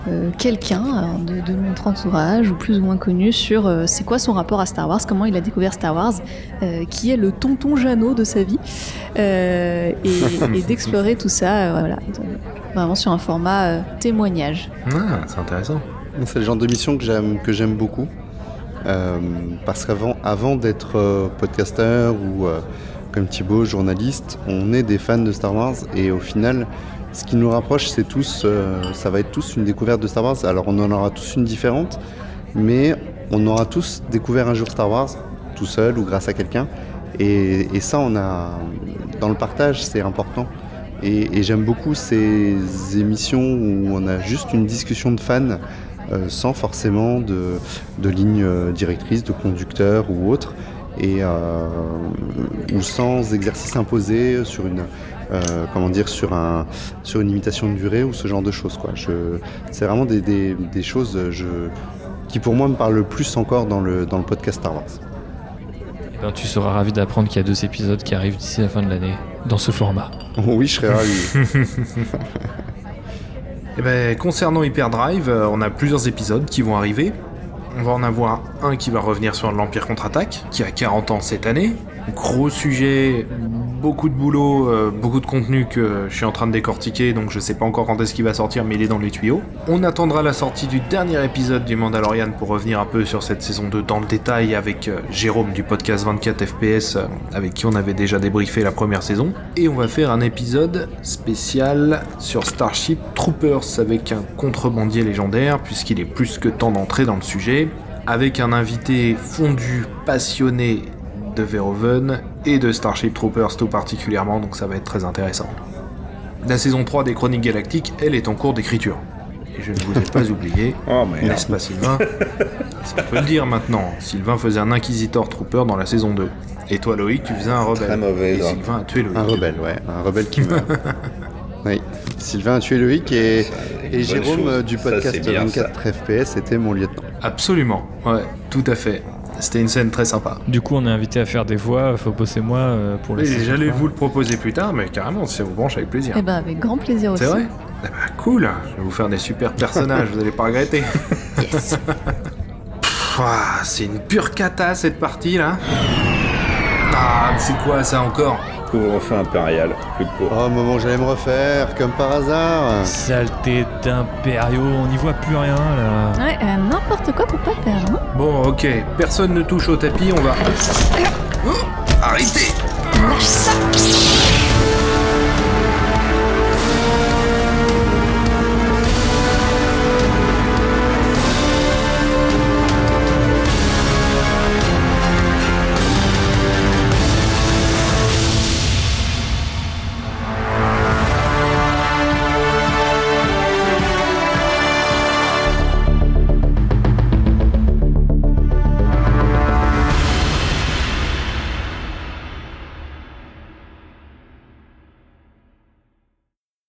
euh, euh, quelqu'un alors, de, de notre entourage ou plus ou moins connu sur euh, c'est quoi son rapport à Star Wars, comment il a découvert Star Wars, euh, qui est le tonton Jeannot de sa vie, euh, et, et d'explorer tout ça, euh, voilà, vraiment sur un format euh, témoignage. Ah, c'est intéressant. C'est le genre d'émission que j'aime que j'aime beaucoup Euh, parce qu'avant avant d'être euh, podcasteur ou euh, comme Thibaut journaliste, on est des fans de Star Wars et au final, ce qui nous rapproche, c'est tous, euh, ça va être tous une découverte de Star Wars. Alors on en aura tous une différente, mais on aura tous découvert un jour Star Wars, tout seul ou grâce à quelqu'un. Et, ça, on a dans le partage, c'est important. Et, j'aime beaucoup ces émissions où on a juste une discussion de fans euh, sans forcément de, ligne euh, directrice, de conducteur ou autre, et euh, ou sans exercice imposé sur une, euh, comment dire, sur, un, sur une limitation de durée ou ce genre de choses. Quoi. Je, c'est vraiment des, des, des choses je, qui pour moi me parlent le plus encore dans le, dans le podcast Star Wars. Eh ben, tu seras ravi d'apprendre qu'il y a deux épisodes qui arrivent d'ici la fin de l'année, dans ce format. oui, je serais ravi. Eh ben, concernant Hyperdrive, euh, on a plusieurs épisodes qui vont arriver. On va en avoir un qui va revenir sur l'Empire contre-attaque, qui a 40 ans cette année. Gros sujet, beaucoup de boulot, euh, beaucoup de contenu que je suis en train de décortiquer, donc je sais pas encore quand est-ce qu'il va sortir, mais il est dans les tuyaux. On attendra la sortie du dernier épisode du Mandalorian pour revenir un peu sur cette saison 2 dans le détail avec euh, Jérôme du podcast 24 FPS, euh, avec qui on avait déjà débriefé la première saison. Et on va faire un épisode spécial sur Starship Troopers avec un contrebandier légendaire, puisqu'il est plus que temps d'entrer dans le sujet, avec un invité fondu, passionné de Verhoeven et de Starship Troopers tout particulièrement, donc ça va être très intéressant. La saison 3 des Chroniques Galactiques, elle est en cours d'écriture. Et je ne vous ai pas oublié, Oh n'est-ce pas Sylvain? Ça peut le dire maintenant, Sylvain faisait un Inquisitor Trooper dans la saison 2. Et toi Loïc, tu faisais un rebelle. Très mauvais, Et là. Sylvain a tué Loïc. Un rebelle, ouais, un rebelle qui meurt. oui. Sylvain a tué Loïc et, et Jérôme chose. euh, du podcast c'est bien, 24 FPS était mon lieutenant. Absolument, ouais, tout à fait. C'était une scène très sympa. Du coup, on est invité à faire des voix, Phobos et moi, euh, pour les J'allais vous le proposer plus tard, mais carrément, si ça vous branche avec plaisir. Eh ben, avec grand plaisir aussi. C'est vrai Eh ben, Cool, je vais vous faire des super personnages, vous allez pas regretter. Yes. Pff, ah, c'est une pure cata cette partie là. Ah, c'est quoi ça encore? Couvre-feu impérial, plus de cours. Oh, moment, j'allais me refaire, comme par hasard. Saleté d'impériaux, on n'y voit plus rien là. Ouais, euh, n'importe quoi pour pas perdre. hein. Bon, ok, personne ne touche au tapis, on va. Arrêtez Lâche ça